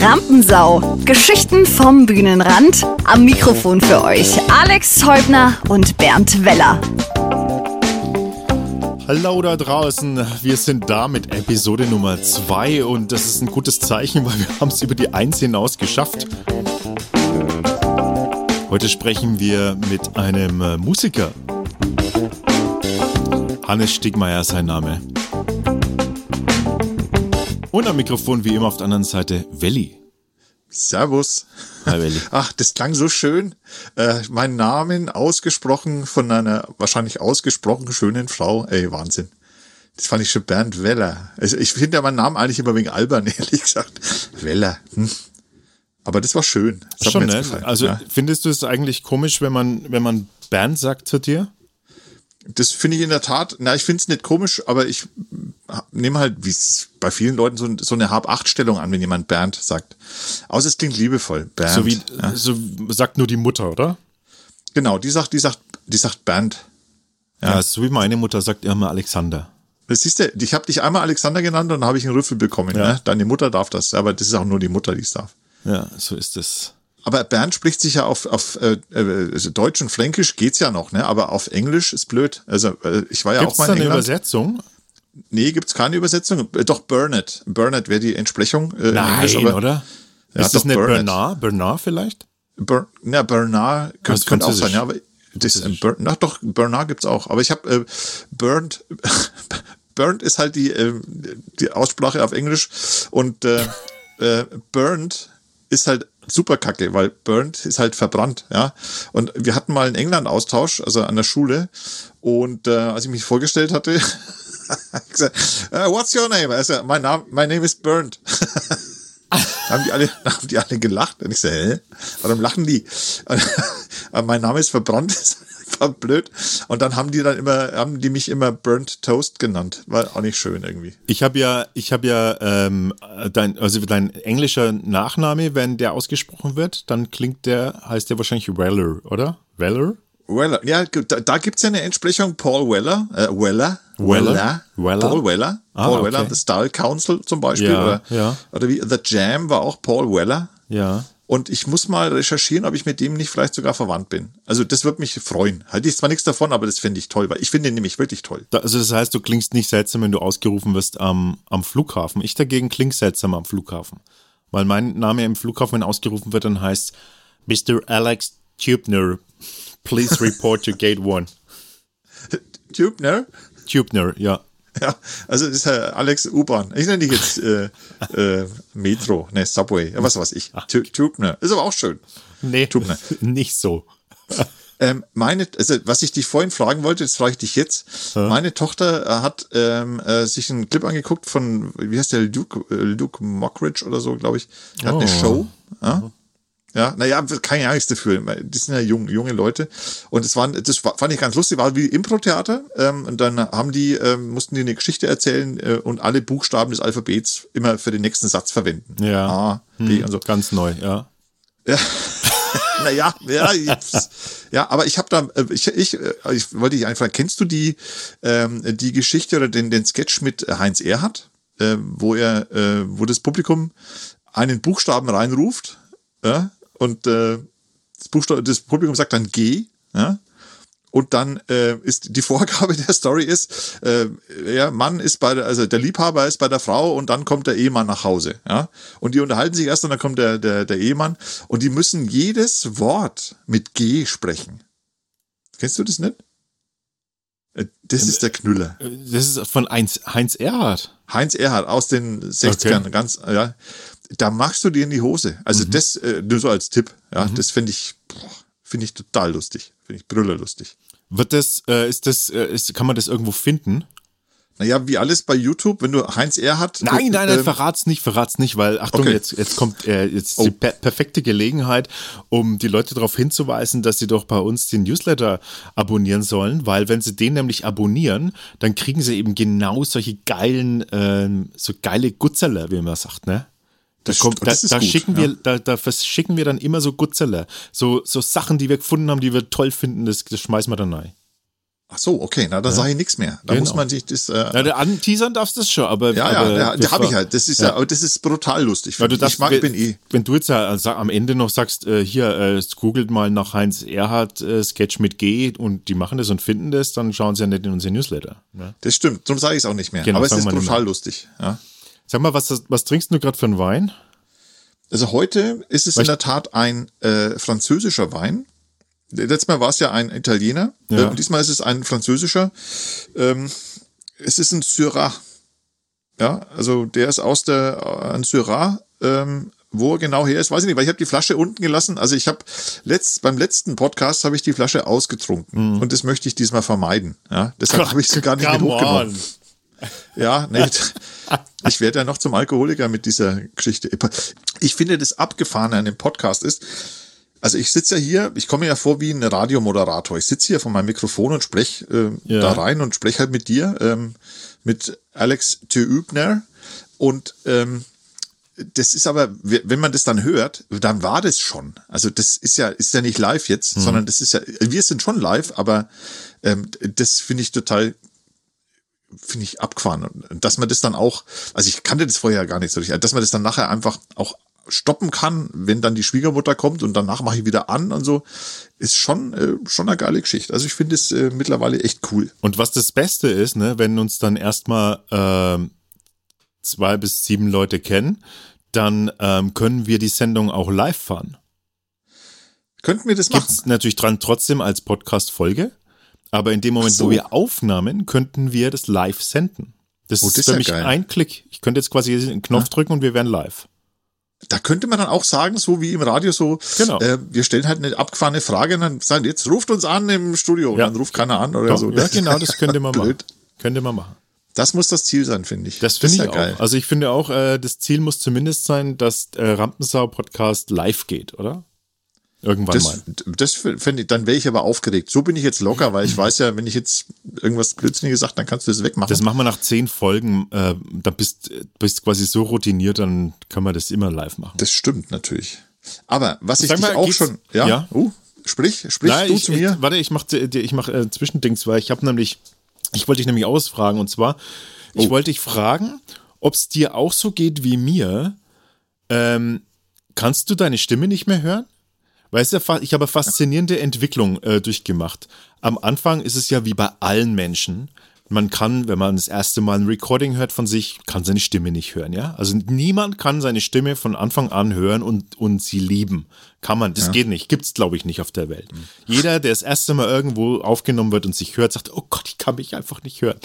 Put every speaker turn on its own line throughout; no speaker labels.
Rampensau. Geschichten vom Bühnenrand. Am Mikrofon für euch Alex Häubner und Bernd Weller.
Hallo da draußen, wir sind da mit Episode Nummer 2 und das ist ein gutes Zeichen, weil wir haben es über die 1 hinaus geschafft. Heute sprechen wir mit einem äh, Musiker. Hannes Stigmeier sein Name. Und am Mikrofon wie immer auf der anderen Seite Welli.
Servus.
Hi Welli.
Ach, das klang so schön. Äh, mein Namen ausgesprochen von einer wahrscheinlich ausgesprochen schönen Frau. Ey, Wahnsinn. Das fand ich schon Bernd Weller. Also ich finde ja meinen Namen eigentlich immer wegen albern, ehrlich gesagt. Weller. Hm. Aber das war schön. Das
Schon, ne? Also ja. findest du es eigentlich komisch, wenn man, wenn man Bernd sagt zu dir?
Das finde ich in der Tat, na, ich finde es nicht komisch, aber ich nehme halt, wie es bei vielen Leuten so, so eine Hab-Acht-Stellung an, wenn jemand Bernd sagt. Außer es klingt liebevoll. Bernd.
So wie, ja. so sagt nur die Mutter, oder?
Genau, die sagt, die sagt, die sagt Bernd.
Ja, ja so wie meine Mutter sagt immer Alexander.
Das siehst du, ich habe dich einmal Alexander genannt und dann habe ich einen Rüffel bekommen. Ja. Ne? Deine Mutter darf das, aber das ist auch nur die Mutter, die es darf.
Ja, so ist es.
Aber Bernd spricht sich ja auf, auf äh, also Deutsch und Fränkisch geht's ja noch, ne? Aber auf Englisch ist blöd. Also äh, ich war ja
gibt's
auch mal
in da eine Übersetzung?
Nee, gibt's keine Übersetzung. Äh, doch Burnett. Burnett wäre die Entsprechung.
Äh, Nein, Englisch, aber, oder? Ja, ist das nicht Bernard? Bernard vielleicht?
Ber, ja, Bernard könnte, könnte auch sein, ja, aber das, äh, Ber, na doch, Bernard gibt's auch. Aber ich habe äh, Burnt, Burnt ist halt die, äh, die Aussprache auf Englisch und äh, äh, Burnt ist halt super kacke, weil burnt ist halt verbrannt, ja. Und wir hatten mal einen England-Austausch, also an der Schule. Und äh, als ich mich vorgestellt hatte, gesagt, uh, what's your name? Also, mein Name, my name is Burnt. haben die alle, haben die alle gelacht. Und ich so, hä? Warum lachen die? mein Name ist verbrannt war blöd. Und dann haben die dann immer, haben die mich immer Burnt Toast genannt. War auch nicht schön irgendwie.
Ich habe ja, ich habe ja, ähm, dein, also dein englischer Nachname, wenn der ausgesprochen wird, dann klingt der, heißt der wahrscheinlich Weller, oder? Weller?
Weller, ja, da, da gibt es ja eine Entsprechung, Paul Weller, äh, Weller,
Weller,
Weller, Paul Weller, ah, Paul okay. Weller, The Style Council zum Beispiel,
ja,
oder,
ja.
oder wie The Jam war auch Paul Weller.
Ja.
Und ich muss mal recherchieren, ob ich mit dem nicht vielleicht sogar verwandt bin. Also das würde mich freuen. Halte ich zwar nichts davon, aber das finde ich toll, weil ich finde ihn nämlich wirklich toll.
Also das heißt, du klingst nicht seltsam, wenn du ausgerufen wirst am, am Flughafen. Ich dagegen klinge seltsam am Flughafen. Weil mein Name im Flughafen, wenn ausgerufen wird, dann heißt Mr. Alex Tubner, please report to Gate 1.
Tubner?
Tubner, ja.
Ja, also das ist Herr Alex U-Bahn. Ich nenne dich jetzt äh, äh, Metro, ne, Subway, was weiß ich. Tubner. Ist aber auch schön.
Nee, Tubner. nicht so.
Ähm, meine, also was ich dich vorhin fragen wollte, das frage ich dich jetzt. Ja. Meine Tochter äh, hat ähm, äh, sich einen Clip angeguckt von, wie heißt der, Luke, äh, Luke Mockridge oder so, glaube ich. Oh. hat eine oh. Show. Ja? Ja, naja, keine Angst dafür. Die sind ja jung, junge Leute. Und das waren, das fand ich ganz lustig, war wie Impro-Theater. Ähm, und dann haben die, ähm, mussten die eine Geschichte erzählen äh, und alle Buchstaben des Alphabets immer für den nächsten Satz verwenden.
Ja. A, B hm, und so. Ganz neu, ja.
Ja. naja, ja, jetzt, ja, aber ich habe da, äh, ich, ich, äh, ich wollte dich einfach, kennst du die, ähm, die Geschichte oder den, den Sketch mit Heinz Erhardt, äh, wo er, äh, wo das Publikum einen Buchstaben reinruft, ja, und äh, das, Buchstabe, das Publikum sagt dann G, ja, und dann äh, ist die Vorgabe der Story ist, äh, der Mann ist bei der, also der Liebhaber ist bei der Frau und dann kommt der Ehemann nach Hause, ja. Und die unterhalten sich erst und dann kommt der, der, der Ehemann und die müssen jedes Wort mit G sprechen. Kennst du das nicht? Äh, das ist der Knüller.
Äh, das ist von Heinz, Heinz Erhard.
Heinz Erhard aus den 60ern, okay. ganz, ja da machst du dir in die Hose. Also mhm. das äh, nur so als Tipp. Ja, mhm. das finde ich, finde ich total lustig. Finde ich brüllerlustig.
Wird das, äh, ist das, äh, ist, kann man das irgendwo finden?
Naja, wie alles bei YouTube, wenn du Heinz Erhardt.
Nein, nein, nein, ähm, verrat's nicht, verrat's nicht, weil, Achtung, okay. jetzt, jetzt kommt äh, jetzt oh. die per perfekte Gelegenheit, um die Leute darauf hinzuweisen, dass sie doch bei uns den Newsletter abonnieren sollen, weil wenn sie den nämlich abonnieren, dann kriegen sie eben genau solche geilen, äh, so geile Gutzerler, wie man sagt, ne? Da, kommt, da, da gut, schicken ja. wir, da, da verschicken wir dann immer so Gutzeller. So, so Sachen, die wir gefunden haben, die wir toll finden, das, das schmeißen wir dann rein.
Ach so, okay, na, da ja. sage ich nichts mehr. Da genau. muss man sich das. Äh,
ja, der anteasern darfst du es schon, aber.
Ja,
aber
ja, der, habe ich halt. Das ist ja, aber das ist brutal lustig.
Weil du das, ich mag, bin eh. Wenn du jetzt am Ende noch sagst, äh, hier, äh, googelt mal nach Heinz Erhardt äh, Sketch mit G und die machen das und finden das, dann schauen sie ja nicht in unsere Newsletter. Ne?
Das stimmt, darum sage ich es auch nicht mehr. Genau, aber es ist brutal lustig. Ja.
Sag mal, was, was trinkst du gerade für einen Wein?
Also heute ist es Weil in der Tat ein äh, französischer Wein letztes Mal war es ja ein Italiener, ja. äh, diesmal ist es ein französischer. Ähm, es ist ein Syrah. Ja, also der ist aus der äh, ein Syrah. Ähm, wo er genau her ist, weiß ich nicht, weil ich habe die Flasche unten gelassen. Also ich habe letzt, beim letzten Podcast habe ich die Flasche ausgetrunken mhm. und das möchte ich diesmal vermeiden. Ja, deshalb habe ich sie gar nicht mit hochgenommen. Ja, nee, ich werde ja noch zum Alkoholiker mit dieser Geschichte. Ich finde, das Abgefahrene an dem Podcast ist, also ich sitze ja hier, ich komme ja vor wie ein Radiomoderator. Ich sitze hier vor meinem Mikrofon und spreche äh, ja. da rein und spreche halt mit dir, ähm, mit Alex Theübner. Und ähm, das ist aber, wenn man das dann hört, dann war das schon. Also das ist ja, ist ja nicht live jetzt, mhm. sondern das ist ja, wir sind schon live, aber ähm, das finde ich total finde ich abgefahren. Und dass man das dann auch, also ich kannte das vorher gar nicht so richtig, dass man das dann nachher einfach auch stoppen kann, wenn dann die Schwiegermutter kommt und danach mache ich wieder an und so, ist schon, äh, schon eine geile Geschichte. Also ich finde es äh, mittlerweile echt cool.
Und was das Beste ist, ne, wenn uns dann erstmal äh, zwei bis sieben Leute kennen, dann ähm, können wir die Sendung auch live fahren.
Könnten wir das machen?
Gibt's natürlich dran trotzdem als Podcast-Folge, aber in dem Moment, so. wo wir aufnahmen, könnten wir das live senden. Das, oh, das ist für mich ja ein Klick. Ich könnte jetzt quasi einen Knopf ja. drücken und wir wären live
da könnte man dann auch sagen, so wie im Radio so, genau. äh, wir stellen halt eine abgefahrene Frage und dann sagen, jetzt ruft uns an im Studio ja. und dann ruft keiner an oder Doch, so.
Ja, genau, das könnte man machen. Könnte man machen.
Das muss das Ziel sein, finde ich.
Das finde ich ja auch. Geil. Also ich finde auch, äh, das Ziel muss zumindest sein, dass äh, Rampensau-Podcast live geht, oder? Irgendwann
das,
mal.
Das fände ich, dann wäre ich aber aufgeregt. So bin ich jetzt locker, weil ich weiß ja, wenn ich jetzt irgendwas Blödsinniges sage, dann kannst du das wegmachen.
Das machen wir nach zehn Folgen, äh, dann bist du quasi so routiniert, dann kann man das immer live machen.
Das stimmt natürlich. Aber was Sag ich mal, dich auch schon, ja, ja? Uh, sprich, sprich Nein, du
ich,
zu mir.
Ich, warte, ich mache ich mach, äh, Zwischendings, weil ich habe nämlich, ich wollte dich nämlich ausfragen und zwar, ich oh. wollte dich fragen, ob es dir auch so geht wie mir. Ähm, kannst du deine Stimme nicht mehr hören? Weißt du, ich habe faszinierende Entwicklung äh, durchgemacht. Am Anfang ist es ja wie bei allen Menschen. Man kann, wenn man das erste Mal ein Recording hört von sich, kann seine Stimme nicht hören, ja? Also niemand kann seine Stimme von Anfang an hören und, und sie lieben. Kann man, das ja. geht nicht. Gibt's, glaube ich, nicht auf der Welt. Mhm. Jeder, der das erste Mal irgendwo aufgenommen wird und sich hört, sagt, oh Gott, ich kann mich einfach nicht hören.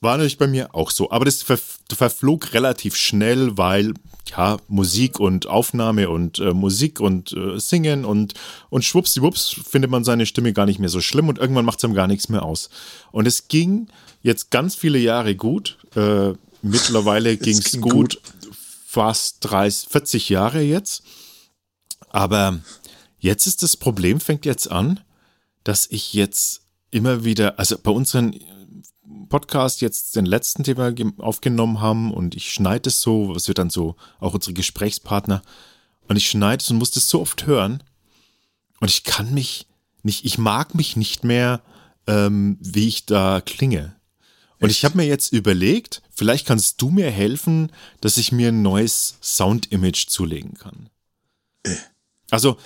War natürlich bei mir auch so. Aber das ver verflog relativ schnell, weil ja, Musik und Aufnahme und äh, Musik und äh, Singen und, und schwuppsdiwupps findet man seine Stimme gar nicht mehr so schlimm und irgendwann macht es einem gar nichts mehr aus. Und es ging jetzt ganz viele Jahre gut. Äh, mittlerweile ging es gut, gut, fast 30, 40 Jahre jetzt. Aber jetzt ist das Problem, fängt jetzt an, dass ich jetzt immer wieder, also bei unseren Podcast jetzt den letzten, den wir aufgenommen haben und ich schneide es so, was wird dann so, auch unsere Gesprächspartner, und ich schneide es und muss das so oft hören und ich kann mich nicht, ich mag mich nicht mehr, ähm, wie ich da klinge. Und ich habe mir jetzt überlegt, vielleicht kannst du mir helfen, dass ich mir ein neues Sound-Image zulegen kann. Äh. Also,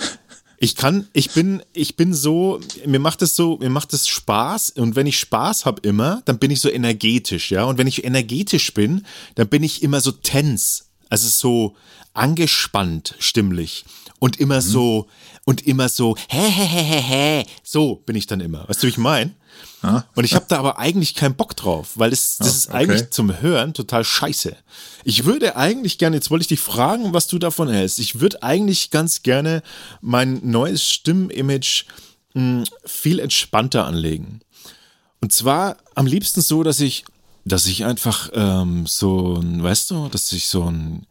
ich kann, ich bin, ich bin so, mir macht es so, mir macht es Spaß und wenn ich Spaß habe immer, dann bin ich so energetisch, ja. Und wenn ich energetisch bin, dann bin ich immer so tens, also so angespannt stimmlich und immer mhm. so und immer so hä hä hä hä hä, so bin ich dann immer. Weißt du, wie ich meine? Ah. Und ich habe da aber eigentlich keinen Bock drauf, weil das, das oh, ist eigentlich zum Hören total scheiße. Ich würde eigentlich gerne, jetzt wollte ich dich fragen, was du davon hältst. Ich würde eigentlich ganz gerne mein neues Stimmimage hm, viel entspannter anlegen. Und zwar am liebsten so, dass ich, dass ich einfach ähm, so ein, weißt du, dass ich so ein,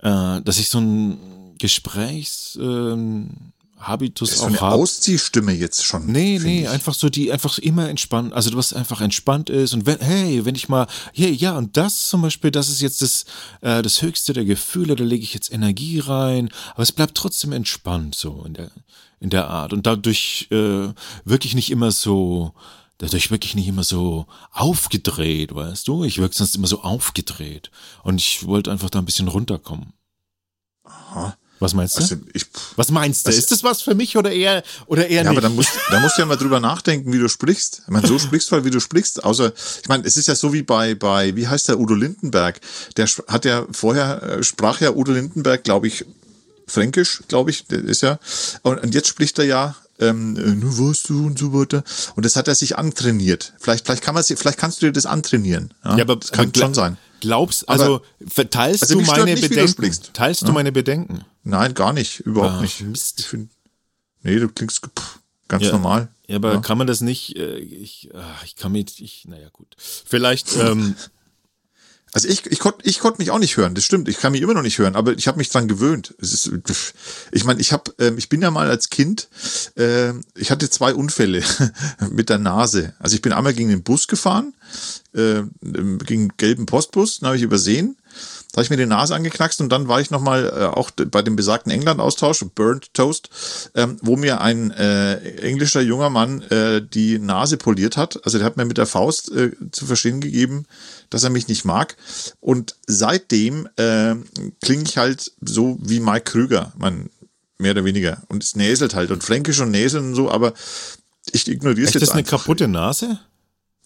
äh, dass ich so ein Gesprächs, ähm, Habitus
das ist auch eine. Ausziehstimme jetzt schon.
Nee, nee, ich. einfach so, die einfach immer entspannt, also was einfach entspannt ist und wenn, hey, wenn ich mal, hey, ja, und das zum Beispiel, das ist jetzt das, äh, das höchste der Gefühle, da lege ich jetzt Energie rein, aber es bleibt trotzdem entspannt so in der, in der Art und dadurch äh, wirklich nicht immer so, dadurch wirklich nicht immer so aufgedreht, weißt du? Ich wirke sonst immer so aufgedreht. Und ich wollte einfach da ein bisschen runterkommen. Aha. Was meinst du? Also ich, was meinst du? Also, ist das was für mich oder eher, oder eher ja, nicht?
aber dann musst, dann musst du ja mal drüber nachdenken, wie du sprichst. Ich meine, so sprichst du halt, wie du sprichst. Außer, ich meine, es ist ja so wie bei, bei, wie heißt der Udo Lindenberg? Der hat ja vorher, äh, sprach ja Udo Lindenberg, glaube ich, Fränkisch, glaube ich, der ist ja. Und, und jetzt spricht er ja ähm, nur wirst du und so weiter. Und das hat er sich antrainiert. Vielleicht, vielleicht kann man vielleicht kannst du dir das antrainieren. Ja, ja aber das kann aber schon sein.
Glaubst, also aber, teilst also du meine nicht, Bedenken? Du teilst ja? du meine Bedenken?
Nein, gar nicht, überhaupt ah, nicht. Mist. Ich find, nee, du klingst pff, ganz
ja,
normal.
Ja, aber kann man das nicht? Äh, ich, ach, ich kann mir, ich, naja gut. Vielleicht. Ähm,
Also ich, ich konnte ich konnt mich auch nicht hören, das stimmt. Ich kann mich immer noch nicht hören, aber ich habe mich dran gewöhnt. Es ist, ich meine, ich habe, ähm, ich bin ja mal als Kind, äh, ich hatte zwei Unfälle mit der Nase. Also ich bin einmal gegen den Bus gefahren, äh, gegen einen gelben Postbus, den habe ich übersehen. Da habe ich mir die Nase angeknackst und dann war ich nochmal äh, auch bei dem besagten England-Austausch, Burnt Toast, ähm, wo mir ein äh, englischer junger Mann äh, die Nase poliert hat. Also der hat mir mit der Faust äh, zu verstehen gegeben, dass er mich nicht mag. Und seitdem äh, klinge ich halt so wie Mike Krüger, man mehr oder weniger. Und es näselt halt und fränkisch und näseln und so, aber ich ignoriere es jetzt.
Ist das eine kaputte Nase?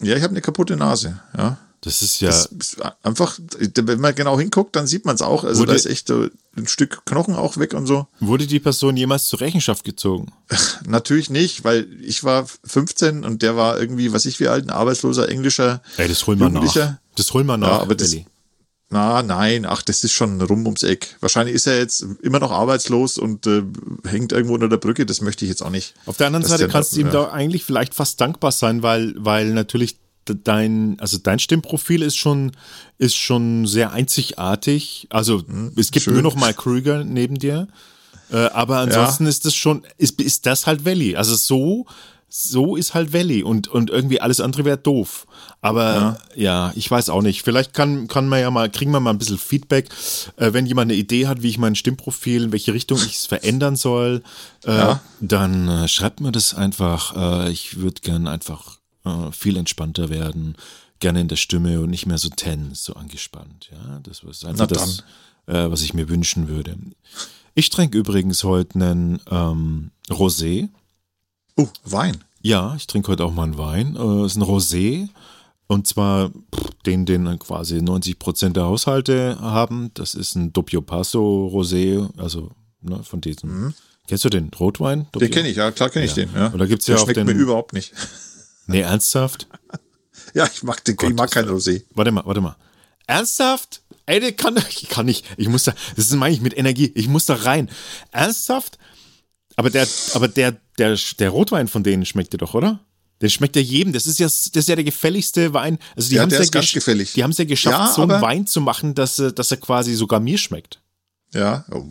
Ja, ich habe eine kaputte Nase, ja.
Das ist ja. Das ist
einfach, wenn man genau hinguckt, dann sieht man es auch. Also wurde, da ist echt ein Stück Knochen auch weg und so.
Wurde die Person jemals zur Rechenschaft gezogen?
Natürlich nicht, weil ich war 15 und der war irgendwie, was ich wie alt, ein arbeitsloser englischer.
Ey, das holen wir nach. Das holen wir nach, ja,
aber das, Na, nein, ach, das ist schon rum ums Eck. Wahrscheinlich ist er jetzt immer noch arbeitslos und äh, hängt irgendwo unter der Brücke, das möchte ich jetzt auch nicht.
Auf der anderen Seite kannst du ihm ja. da eigentlich vielleicht fast dankbar sein, weil, weil natürlich dein, also dein Stimmprofil ist schon, ist schon sehr einzigartig. Also hm, es gibt schön. nur noch Mike Krüger neben dir. Äh, aber ansonsten ja. ist das schon, ist, ist das halt Valley. Also so, so ist halt Valley und, und irgendwie alles andere wäre doof. Aber ja. ja. ich weiß auch nicht. Vielleicht kann, kann man ja mal, kriegen wir mal ein bisschen Feedback, äh, wenn jemand eine Idee hat, wie ich mein Stimmprofil, in welche Richtung ich es verändern soll, äh, ja. dann äh, schreibt mir das einfach. Äh, ich würde gern einfach äh, viel entspannter werden, gerne in der Stimme und nicht mehr so tense, so angespannt. Ja, das ist einfach das, äh, was ich mir wünschen würde. Ich trinke übrigens heute einen ähm, Rosé.
Oh, Wein.
Ja, ich trinke heute auch mal einen Wein. Äh, es ist ein Rosé. Und zwar den, den quasi 90 Prozent der Haushalte haben. Das ist ein Doppio Passo Rosé, also ne, von diesem. Mhm. Kennst du den Rotwein?
Doppio? Den kenne ich, ja, klar kenne ich den. Ja.
Und da gibt's ja auch
schmeckt
den,
mir überhaupt nicht.
Nee, ernsthaft?
ja, ich mag den, Gott, ich mag kein Rosé.
Warte mal, warte mal. Ernsthaft? Ey, der kann, ich kann nicht. Ich muss da, das ist meine ich mit Energie. Ich muss da rein. Ernsthaft? Aber der, aber der, der, der Rotwein von denen schmeckt dir doch, oder? Der schmeckt ja jedem. Das ist ja, das ist ja der gefälligste Wein. Also die
ja,
haben es
ja, gefällig.
Die haben es ja geschafft, ja, so einen Wein zu machen, dass, dass er quasi sogar mir schmeckt.
Ja. Oh.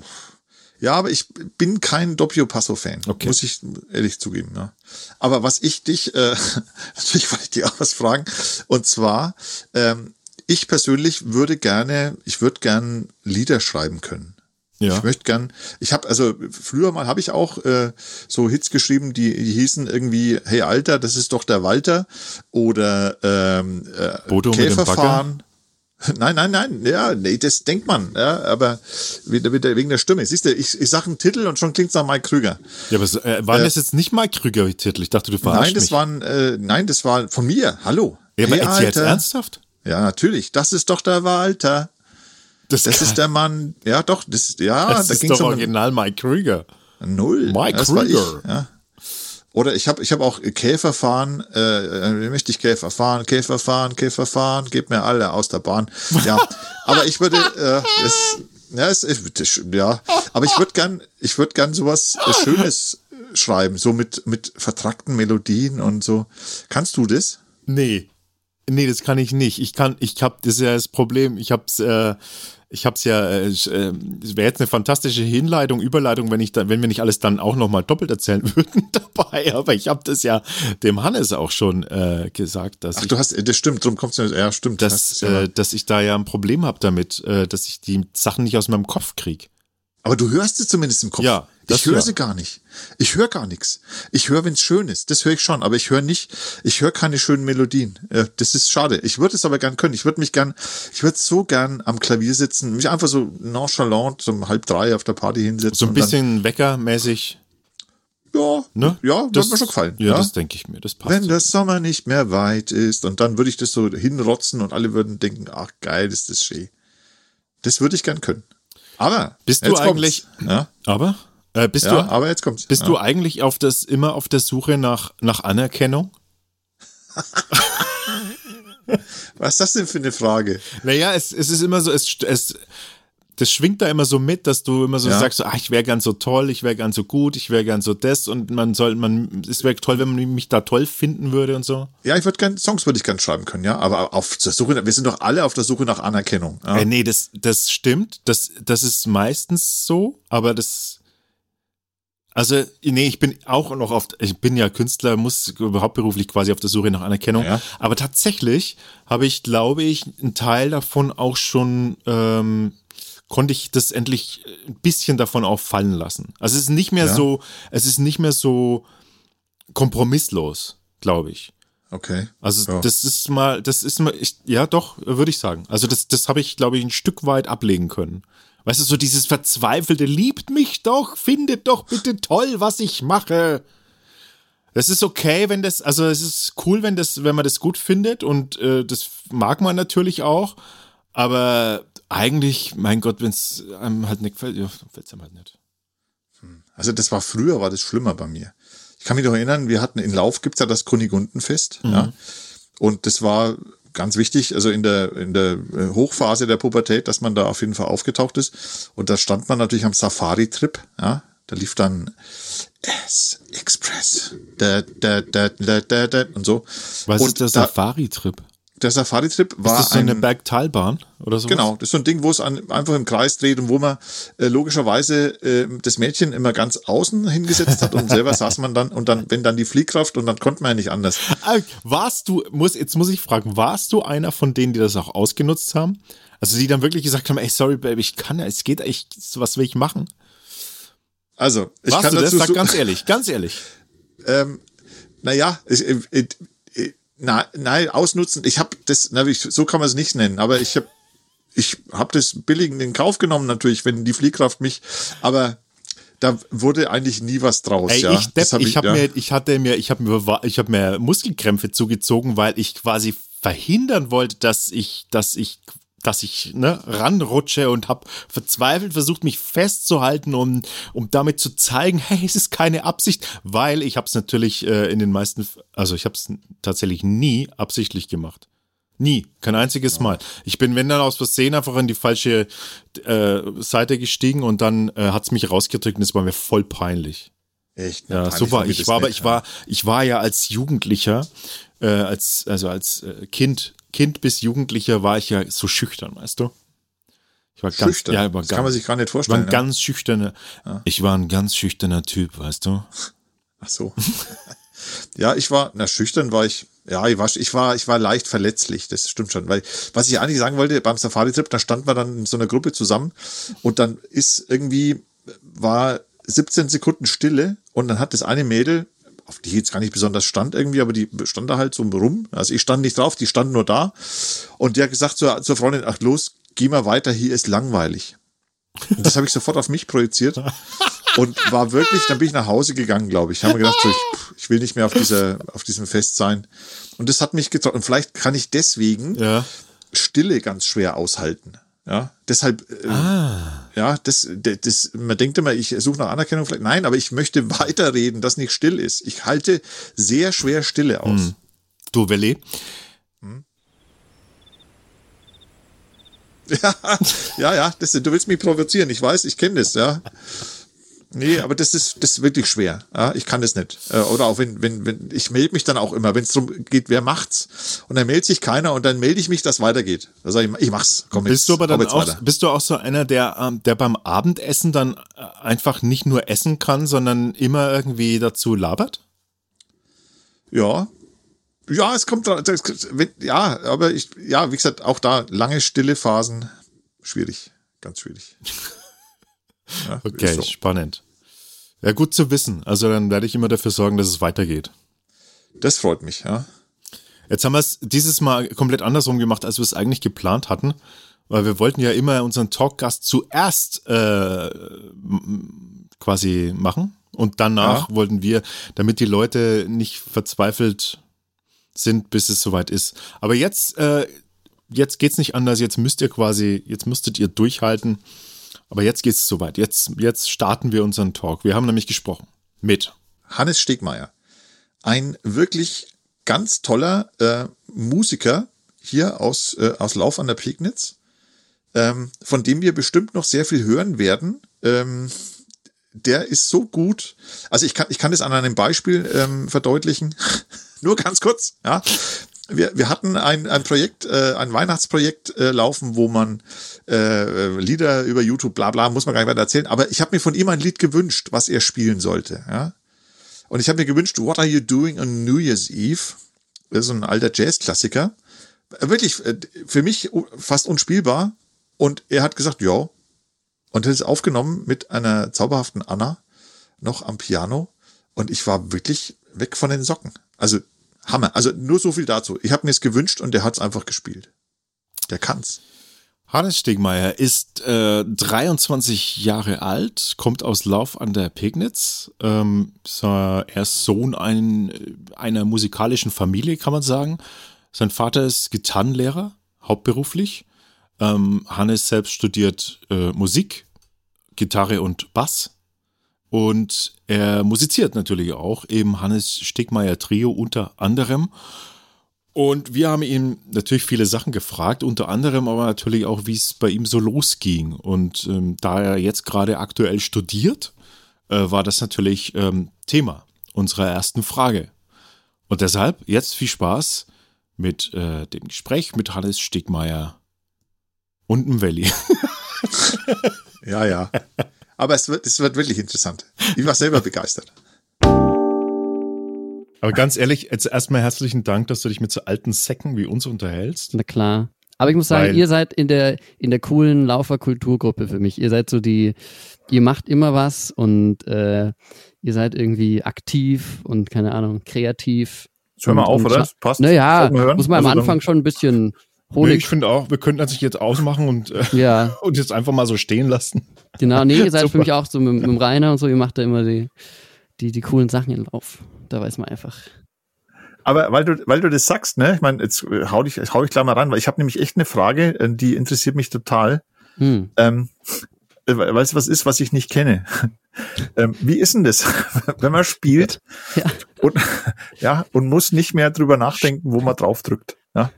Ja, aber ich bin kein Doppio Passo-Fan, okay. muss ich ehrlich zugeben. Ja. Aber was ich dich, äh, natürlich wollte ich dir auch was fragen, und zwar, ähm, ich persönlich würde gerne, ich würde gern Lieder schreiben können. Ja. Ich möchte gern, ich habe also früher mal habe ich auch äh, so Hits geschrieben, die, die hießen irgendwie Hey Alter, das ist doch der Walter oder ähm, äh,
Bodo Käferfahren.
Nein, nein, nein, ja, nee, das denkt man, ja, aber wegen der Stimme. Siehst du, ich, ich sage einen Titel und schon klingt es nach Mike Krüger.
Ja, aber äh, waren äh, das jetzt nicht Mike Krüger Titel? Ich dachte, du verarschst
Nein, das
mich.
waren, äh, nein, das war von mir. Hallo.
Ja, aber hey, jetzt ernsthaft?
Ja, natürlich. Das ist doch der Walter. Das, das ist der Mann. Ja, doch, das, ja,
das da ist doch um original Mike Krüger.
Null.
Mike Krüger.
ja. Oder ich habe ich hab auch Käfer fahren, äh, wie möchte ich Käfer fahren, Käfer fahren, Käfer fahren, gebt mir alle aus der Bahn. Ja, aber ich würde, äh, es, ja, es, ja, aber ich würde gern, ich würde gern sowas äh, Schönes schreiben, so mit, mit vertrackten Melodien und so. Kannst du das?
Nee. Nee, das kann ich nicht. Ich kann, ich habe, das ist ja das Problem. Ich hab's, äh, ich habe es ja, äh, es äh, wäre jetzt eine fantastische Hinleitung, Überleitung, wenn ich da, wenn wir nicht alles dann auch nochmal doppelt erzählen würden dabei. Aber ich habe das ja dem Hannes auch schon äh, gesagt, dass
Ach,
ich,
du hast, das stimmt, darum kommst du, ja, stimmt.
Dass, äh, dass ich da ja ein Problem habe damit, äh, dass ich die Sachen nicht aus meinem Kopf kriege.
Aber du hörst es zumindest im Kopf.
Ja,
Das ich höre sie gar nicht. Ich höre gar nichts. Ich höre, wenn es schön ist. Das höre ich schon, aber ich höre nicht, ich höre keine schönen Melodien. Das ist schade. Ich würde es aber gern können. Ich würde mich gern, ich würde so gern am Klavier sitzen, mich einfach so nonchalant um halb drei auf der Party hinsetzen.
So ein bisschen weckermäßig.
Ja, ne? ja, das wird mir schon gefallen.
Ja, ja? das denke ich mir. Das
passt. Wenn der Sommer nicht mehr weit ist und dann würde ich das so hinrotzen und alle würden denken, ach geil, ist das schön. Das würde ich gern können. Aber
bist du eigentlich? Ja? Aber äh, bist
ja,
du?
Aber jetzt kommt's.
Bist ja. du eigentlich auf das immer auf der Suche nach nach Anerkennung?
Was ist das denn für eine Frage?
Naja, es, es ist immer so, es, es, das schwingt da immer so mit, dass du immer so ja. sagst, so, ach, ich wäre gern so toll, ich wäre gern so gut, ich wäre gern so das und man soll, man, es wäre toll, wenn man mich da toll finden würde und so.
Ja, ich würde gerne, Songs würde ich gerne schreiben können, ja, aber auf der Suche, wir sind doch alle auf der Suche nach Anerkennung. Ja?
Äh, nee, das, das stimmt, das, das ist meistens so, aber das, also, nee, ich bin auch noch oft, ich bin ja Künstler, muss überhaupt beruflich quasi auf der Suche nach Anerkennung. Ja. Aber tatsächlich habe ich, glaube ich, einen Teil davon auch schon ähm, konnte ich das endlich ein bisschen davon auch fallen lassen. Also es ist nicht mehr ja. so, es ist nicht mehr so kompromisslos, glaube ich.
Okay.
Also ja. das ist mal, das ist mal, ich, ja doch, würde ich sagen. Also das, das habe ich, glaube ich, ein Stück weit ablegen können. Weißt du, so dieses verzweifelte, liebt mich doch, findet doch bitte toll, was ich mache. Das ist okay, wenn das, also es ist cool, wenn das, wenn man das gut findet und äh, das mag man natürlich auch. Aber eigentlich, mein Gott, wenn es einem halt nicht gefällt, ja, fällt es einem halt nicht.
Hm. Also das war früher, war das schlimmer bei mir. Ich kann mich noch erinnern, wir hatten in Lauf gibt's ja das Kunigundenfest, mhm. ja. Und das war ganz wichtig, also in der, in der äh, Hochphase der Pubertät, dass man da auf jeden Fall aufgetaucht ist. Und da stand man natürlich am Safari-Trip, ja. Da lief dann S-Express, da, da, da, da, da, da, und so.
Was und ist der Safari-Trip?
Der Safari-Trip war.
Ist das so eine Bergtalbahn oder so?
Genau, das ist so ein Ding, wo es an, einfach im Kreis dreht und wo man äh, logischerweise äh, das Mädchen immer ganz außen hingesetzt hat und selber saß man dann und dann, wenn dann die Fliehkraft und dann konnte man ja nicht anders.
Ah, warst du, muss, jetzt muss ich fragen, warst du einer von denen, die das auch ausgenutzt haben? Also die dann wirklich gesagt haben, ey, sorry, Baby, ich kann ja, es geht echt, was will ich machen?
Also, ich
warst
kann
du
dazu
das? Sag ganz ehrlich, ganz ehrlich.
ähm, naja, ich, ich, na, nein, ausnutzen. Ich habe das, na, ich, so kann man es nicht nennen, aber ich habe ich hab das billig in den Kauf genommen natürlich, wenn die Fliehkraft mich, aber da wurde eigentlich nie was draus. Ey,
ja. ich, Depp, hab ich, ich habe ja. mir, ich hatte mir, ich habe mir, ich habe mir Muskelkrämpfe zugezogen, weil ich quasi verhindern wollte, dass ich, dass ich dass ich ne, ranrutsche und habe verzweifelt versucht, mich festzuhalten, um, um damit zu zeigen, hey, es ist keine Absicht, weil ich habe es natürlich äh, in den meisten, also ich habe es tatsächlich nie absichtlich gemacht. Nie, kein einziges Mal. Ich bin, wenn dann aus Versehen einfach in die falsche äh, Seite gestiegen und dann äh, hat es mich rausgedrückt und es war mir voll peinlich.
Echt?
Ja, so war ich. War, aber ich war, ich war ja als Jugendlicher, äh, als also als äh, Kind Kind bis Jugendlicher war ich ja so schüchtern, weißt du?
Ich war ganz, schüchtern. Ja, war das ganz, kann man sich gar nicht vorstellen.
Ich war ein ja. ganz schüchterner, ja. ich war ein ganz schüchterner Typ, weißt du?
Ach so. ja, ich war, na, schüchtern war ich, ja, ich war, ich war, ich war leicht verletzlich, das stimmt schon, weil, was ich eigentlich sagen wollte, beim Safari-Trip, da standen wir dann in so einer Gruppe zusammen und dann ist irgendwie, war 17 Sekunden Stille und dann hat das eine Mädel auf die jetzt gar nicht besonders stand irgendwie, aber die stand da halt so rum. Also ich stand nicht drauf, die stand nur da. Und die hat gesagt zur, zur Freundin, ach los, geh mal weiter, hier ist langweilig. Und das habe ich sofort auf mich projiziert und war wirklich, dann bin ich nach Hause gegangen, glaube ich. Ich habe mir gedacht, so, ich, ich, will nicht mehr auf, dieser, auf diesem Fest sein. Und das hat mich getroffen. Und vielleicht kann ich deswegen ja. Stille ganz schwer aushalten. Ja, deshalb, äh, ah. Ja, das, das, man denkt immer, ich suche nach Anerkennung vielleicht. Nein, aber ich möchte weiterreden, dass nicht still ist. Ich halte sehr schwer Stille aus. Hm.
Du, Willi?
Hm? Ja, ja, ja, das, du willst mich provozieren. Ich weiß, ich kenne das, ja. Nee, aber das ist, das ist wirklich schwer. Ja, ich kann das nicht. Äh, oder auch wenn, wenn, wenn, ich melde mich dann auch immer, wenn es darum geht, wer macht's. Und dann meldet sich keiner und dann melde ich mich, dass weitergeht. Da sage ich, ich mach's.
Komm bist jetzt, du aber dann auch, weiter. bist du auch so einer, der, ähm, der beim Abendessen dann äh, einfach nicht nur essen kann, sondern immer irgendwie dazu labert?
Ja. Ja, es kommt, das, ja, aber ich, ja, wie gesagt, auch da lange stille Phasen, schwierig, ganz schwierig.
Ja, okay, so. spannend. Ja, gut zu wissen. Also dann werde ich immer dafür sorgen, dass es weitergeht.
Das freut mich, ja.
Jetzt haben wir es dieses Mal komplett andersrum gemacht, als wir es eigentlich geplant hatten, weil wir wollten ja immer unseren Talkgast zuerst äh, quasi machen und danach ja. wollten wir, damit die Leute nicht verzweifelt sind, bis es soweit ist. Aber jetzt, äh, jetzt geht's nicht anders. Jetzt müsst ihr quasi, jetzt müsstet ihr durchhalten. Aber jetzt geht es soweit. Jetzt, jetzt starten wir unseren Talk. Wir haben nämlich gesprochen mit
Hannes Stegmeier, ein wirklich ganz toller äh, Musiker hier aus, äh, aus Lauf an der Pegnitz, ähm, von dem wir bestimmt noch sehr viel hören werden. Ähm, der ist so gut. Also ich kann, ich kann das an einem Beispiel ähm, verdeutlichen. Nur ganz kurz, ja. Wir, wir hatten ein, ein Projekt, äh, ein Weihnachtsprojekt äh, laufen, wo man äh, Lieder über YouTube, bla bla, muss man gar nicht weiter erzählen. Aber ich habe mir von ihm ein Lied gewünscht, was er spielen sollte. Ja? Und ich habe mir gewünscht, What Are You Doing on New Year's Eve? Das ist ein alter Jazz-Klassiker. Wirklich äh, für mich fast unspielbar. Und er hat gesagt, ja. Und er ist aufgenommen mit einer zauberhaften Anna noch am Piano. Und ich war wirklich weg von den Socken. Also Hammer. Also nur so viel dazu. Ich habe mir es gewünscht und der hat es einfach gespielt. Der kann's.
Hannes Stegmeier ist äh, 23 Jahre alt, kommt aus Lauf an der Pegnitz. Ähm, er ist Sohn ein, einer musikalischen Familie, kann man sagen. Sein Vater ist Gitarrenlehrer, hauptberuflich. Ähm, Hannes selbst studiert äh, Musik, Gitarre und Bass. Und er musiziert natürlich auch, eben Hannes Stegmeier Trio unter anderem. Und wir haben ihn natürlich viele Sachen gefragt, unter anderem aber natürlich auch, wie es bei ihm so losging. Und ähm, da er jetzt gerade aktuell studiert, äh, war das natürlich ähm, Thema unserer ersten Frage. Und deshalb jetzt viel Spaß mit äh, dem Gespräch mit Hannes Stegmeier und dem Valley.
ja, ja. Aber es wird, es wird wirklich interessant. Ich war selber begeistert.
Aber ganz ehrlich, jetzt erstmal herzlichen Dank, dass du dich mit so alten Säcken wie uns unterhältst.
Na klar. Aber ich muss sagen, Weil ihr seid in der, in der coolen Lauferkulturgruppe für mich. Ihr seid so die, ihr macht immer was und äh, ihr seid irgendwie aktiv und keine Ahnung, kreativ.
Jetzt hör mal auf, oder? Das passt.
Naja, muss man am also Anfang schon ein bisschen Honig. Nee,
ich finde auch, wir könnten das sich jetzt ausmachen und, äh, ja. und jetzt einfach mal so stehen lassen.
Genau, nee, ihr seid für mich auch so mit, mit dem Rainer und so, ihr macht da immer die, die, die coolen Sachen in Lauf. Da weiß man einfach.
Aber weil du, weil du das sagst, ne, ich meine, jetzt äh, hau dich, hau ich gleich mal ran, weil ich habe nämlich echt eine Frage, äh, die interessiert mich total. Hm. Ähm, äh, weißt du, was ist, was ich nicht kenne? ähm, wie ist denn das, wenn man spielt ja. Und, ja, und muss nicht mehr drüber nachdenken, wo man draufdrückt? Ja?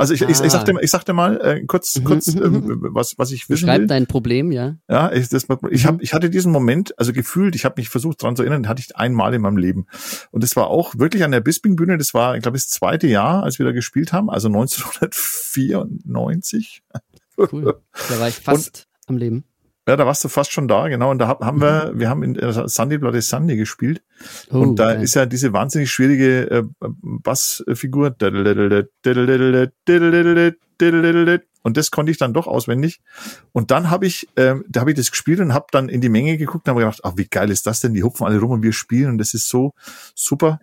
Also ich, ah. ich, ich, sagte, ich sagte mal äh, kurz, mhm, kurz äh, was, was ich wissen
Beschreib
will.
dein Problem, ja.
Ja, ich, das, ich, hab, ich hatte diesen Moment, also gefühlt, ich habe mich versucht daran zu erinnern, hatte ich einmal in meinem Leben. Und das war auch wirklich an der Bisping-Bühne, das war, ich glaube, das zweite Jahr, als wir da gespielt haben, also 1994.
Cool, da war ich fast Und, am Leben.
Ja, da warst du fast schon da, genau. Und da haben wir, mhm. wir haben in äh, Sandy Bloody Sunday gespielt. Oh, und da okay. ist ja diese wahnsinnig schwierige äh, Bassfigur. Und das konnte ich dann doch auswendig. Und dann habe ich, äh, da habe ich das gespielt und habe dann in die Menge geguckt und habe gedacht, ach, wie geil ist das denn? Die hupfen alle rum und wir spielen und das ist so super.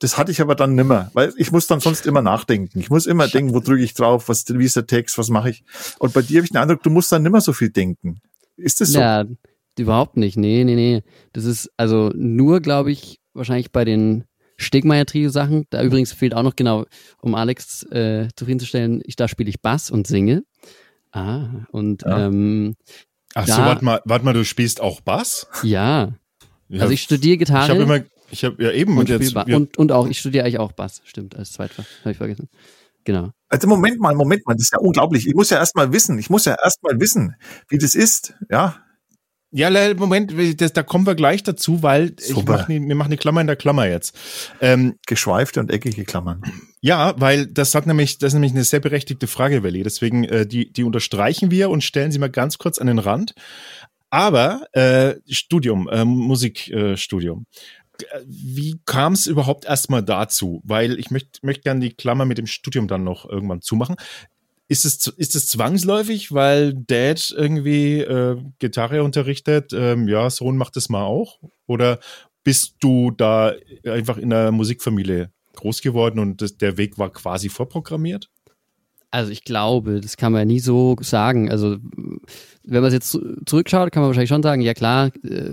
Das hatte ich aber dann nimmer, weil ich muss dann sonst immer nachdenken. Ich muss immer denken, wo drücke ich drauf, was, wie ist der Text, was mache ich? Und bei dir habe ich den Eindruck, du musst dann nimmer so viel denken. Ist das so?
Ja, überhaupt nicht. Nee, nee, nee. Das ist also nur, glaube ich, wahrscheinlich bei den Stegmeier-Trio-Sachen. Da übrigens fehlt auch noch genau, um Alex äh, zufriedenzustellen, ich, da spiele ich Bass und singe. Ah, und ja. ähm,
Ach so, warte mal, warte mal, du spielst auch Bass?
Ja. ja also ich studiere Gitarre. Ich
habe immer, ich habe ja eben
und, und, jetzt, und, und auch, ich studiere eigentlich auch Bass, stimmt, als Zweitfach, habe ich vergessen. Genau.
Also Moment mal, Moment mal, das ist ja unglaublich. Ich muss ja erstmal wissen, ich muss ja erstmal wissen, wie das ist, ja.
Ja, Moment, das, da kommen wir gleich dazu, weil ich mach ne, wir machen eine Klammer in der Klammer jetzt.
Ähm, Geschweifte und eckige Klammern.
Ja, weil das hat nämlich, das ist nämlich eine sehr berechtigte Frage, Welli. Deswegen, äh, die, die unterstreichen wir und stellen sie mal ganz kurz an den Rand. Aber äh, Studium, äh, Musikstudium. Äh, wie kam es überhaupt erstmal dazu? Weil ich möchte möchte gerne die Klammer mit dem Studium dann noch irgendwann zumachen. ist es, ist es zwangsläufig, weil Dad irgendwie äh, Gitarre unterrichtet? Ähm, ja, Sohn macht es mal auch? Oder bist du da einfach in einer Musikfamilie groß geworden und das, der Weg war quasi vorprogrammiert?
Also ich glaube, das kann man ja nie so sagen. Also wenn man es jetzt zurückschaut, kann man wahrscheinlich schon sagen, ja klar, äh,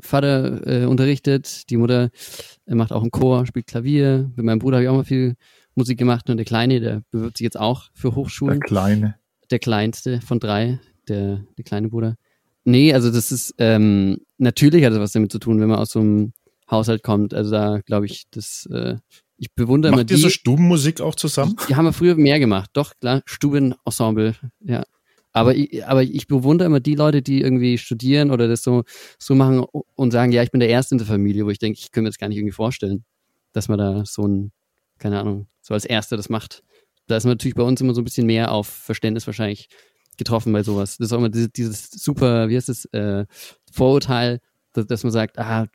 Vater äh, unterrichtet, die Mutter äh, macht auch einen Chor, spielt Klavier. Mit meinem Bruder habe ich auch mal viel Musik gemacht und der Kleine, der bewirbt sich jetzt auch für Hochschulen.
Der Kleine.
Der Kleinste von drei, der, der kleine Bruder. Nee, also das ist, ähm, natürlich hat das was damit zu tun, wenn man aus so einem Haushalt kommt. Also da glaube ich, das, äh, ich bewundere
Macht immer die. Macht ihr so Stubenmusik auch zusammen?
Die haben wir früher mehr gemacht. Doch, klar, Stubenensemble, ja. Aber ich, aber ich bewundere immer die Leute, die irgendwie studieren oder das so, so machen und sagen, ja, ich bin der Erste in der Familie, wo ich denke, ich könnte mir das gar nicht irgendwie vorstellen, dass man da so ein, keine Ahnung, so als Erster das macht. Da ist man natürlich bei uns immer so ein bisschen mehr auf Verständnis wahrscheinlich getroffen bei sowas. Das ist auch immer dieses, dieses super, wie heißt das, äh, Vorurteil, dass, dass man sagt, ah,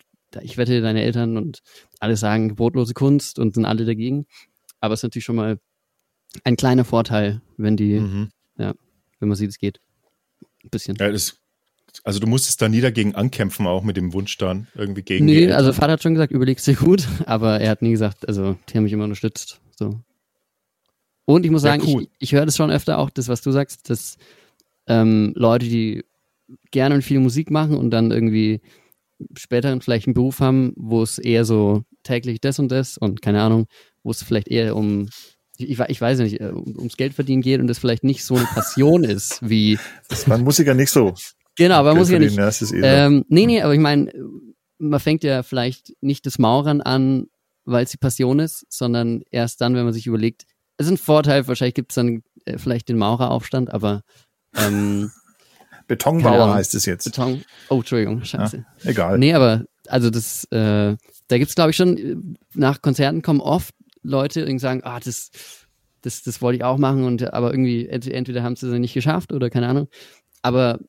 ich wette, deine Eltern und alle sagen brotlose Kunst und sind alle dagegen. Aber es ist natürlich schon mal ein kleiner Vorteil, wenn die, mhm. ja, wenn man sieht, es geht. Ein bisschen.
Ja, das, also du musstest da nie dagegen ankämpfen, auch mit dem Wunsch dann irgendwie gegen.
Nee, also Vater hat schon gesagt, überlegst dir gut, aber er hat nie gesagt, also die haben mich immer unterstützt. So. Und ich muss sagen, cool. ich, ich höre das schon öfter auch, das, was du sagst, dass ähm, Leute, die gerne und viel Musik machen und dann irgendwie später vielleicht einen Beruf haben, wo es eher so täglich das und das und keine Ahnung, wo es vielleicht eher um, ich, ich weiß nicht, äh, ums Geld verdienen geht und das vielleicht nicht so eine Passion ist, wie.
Das man Musiker nicht so.
Genau, man muss ja nicht. Das ist eh ähm, nee, nee, aber ich meine, man fängt ja vielleicht nicht das Maurern an, weil es die Passion ist, sondern erst dann, wenn man sich überlegt, es ist ein Vorteil, wahrscheinlich gibt es dann äh, vielleicht den Maureraufstand, aber ähm,
Betonbauer heißt es jetzt.
Beton. Oh, Entschuldigung, scheiße.
Ja, egal.
Nee, aber also das, äh, da gibt's glaube ich schon, nach Konzerten kommen oft Leute und sagen, ah, das, das, das wollte ich auch machen und aber irgendwie entweder haben sie es nicht geschafft oder keine Ahnung. Aber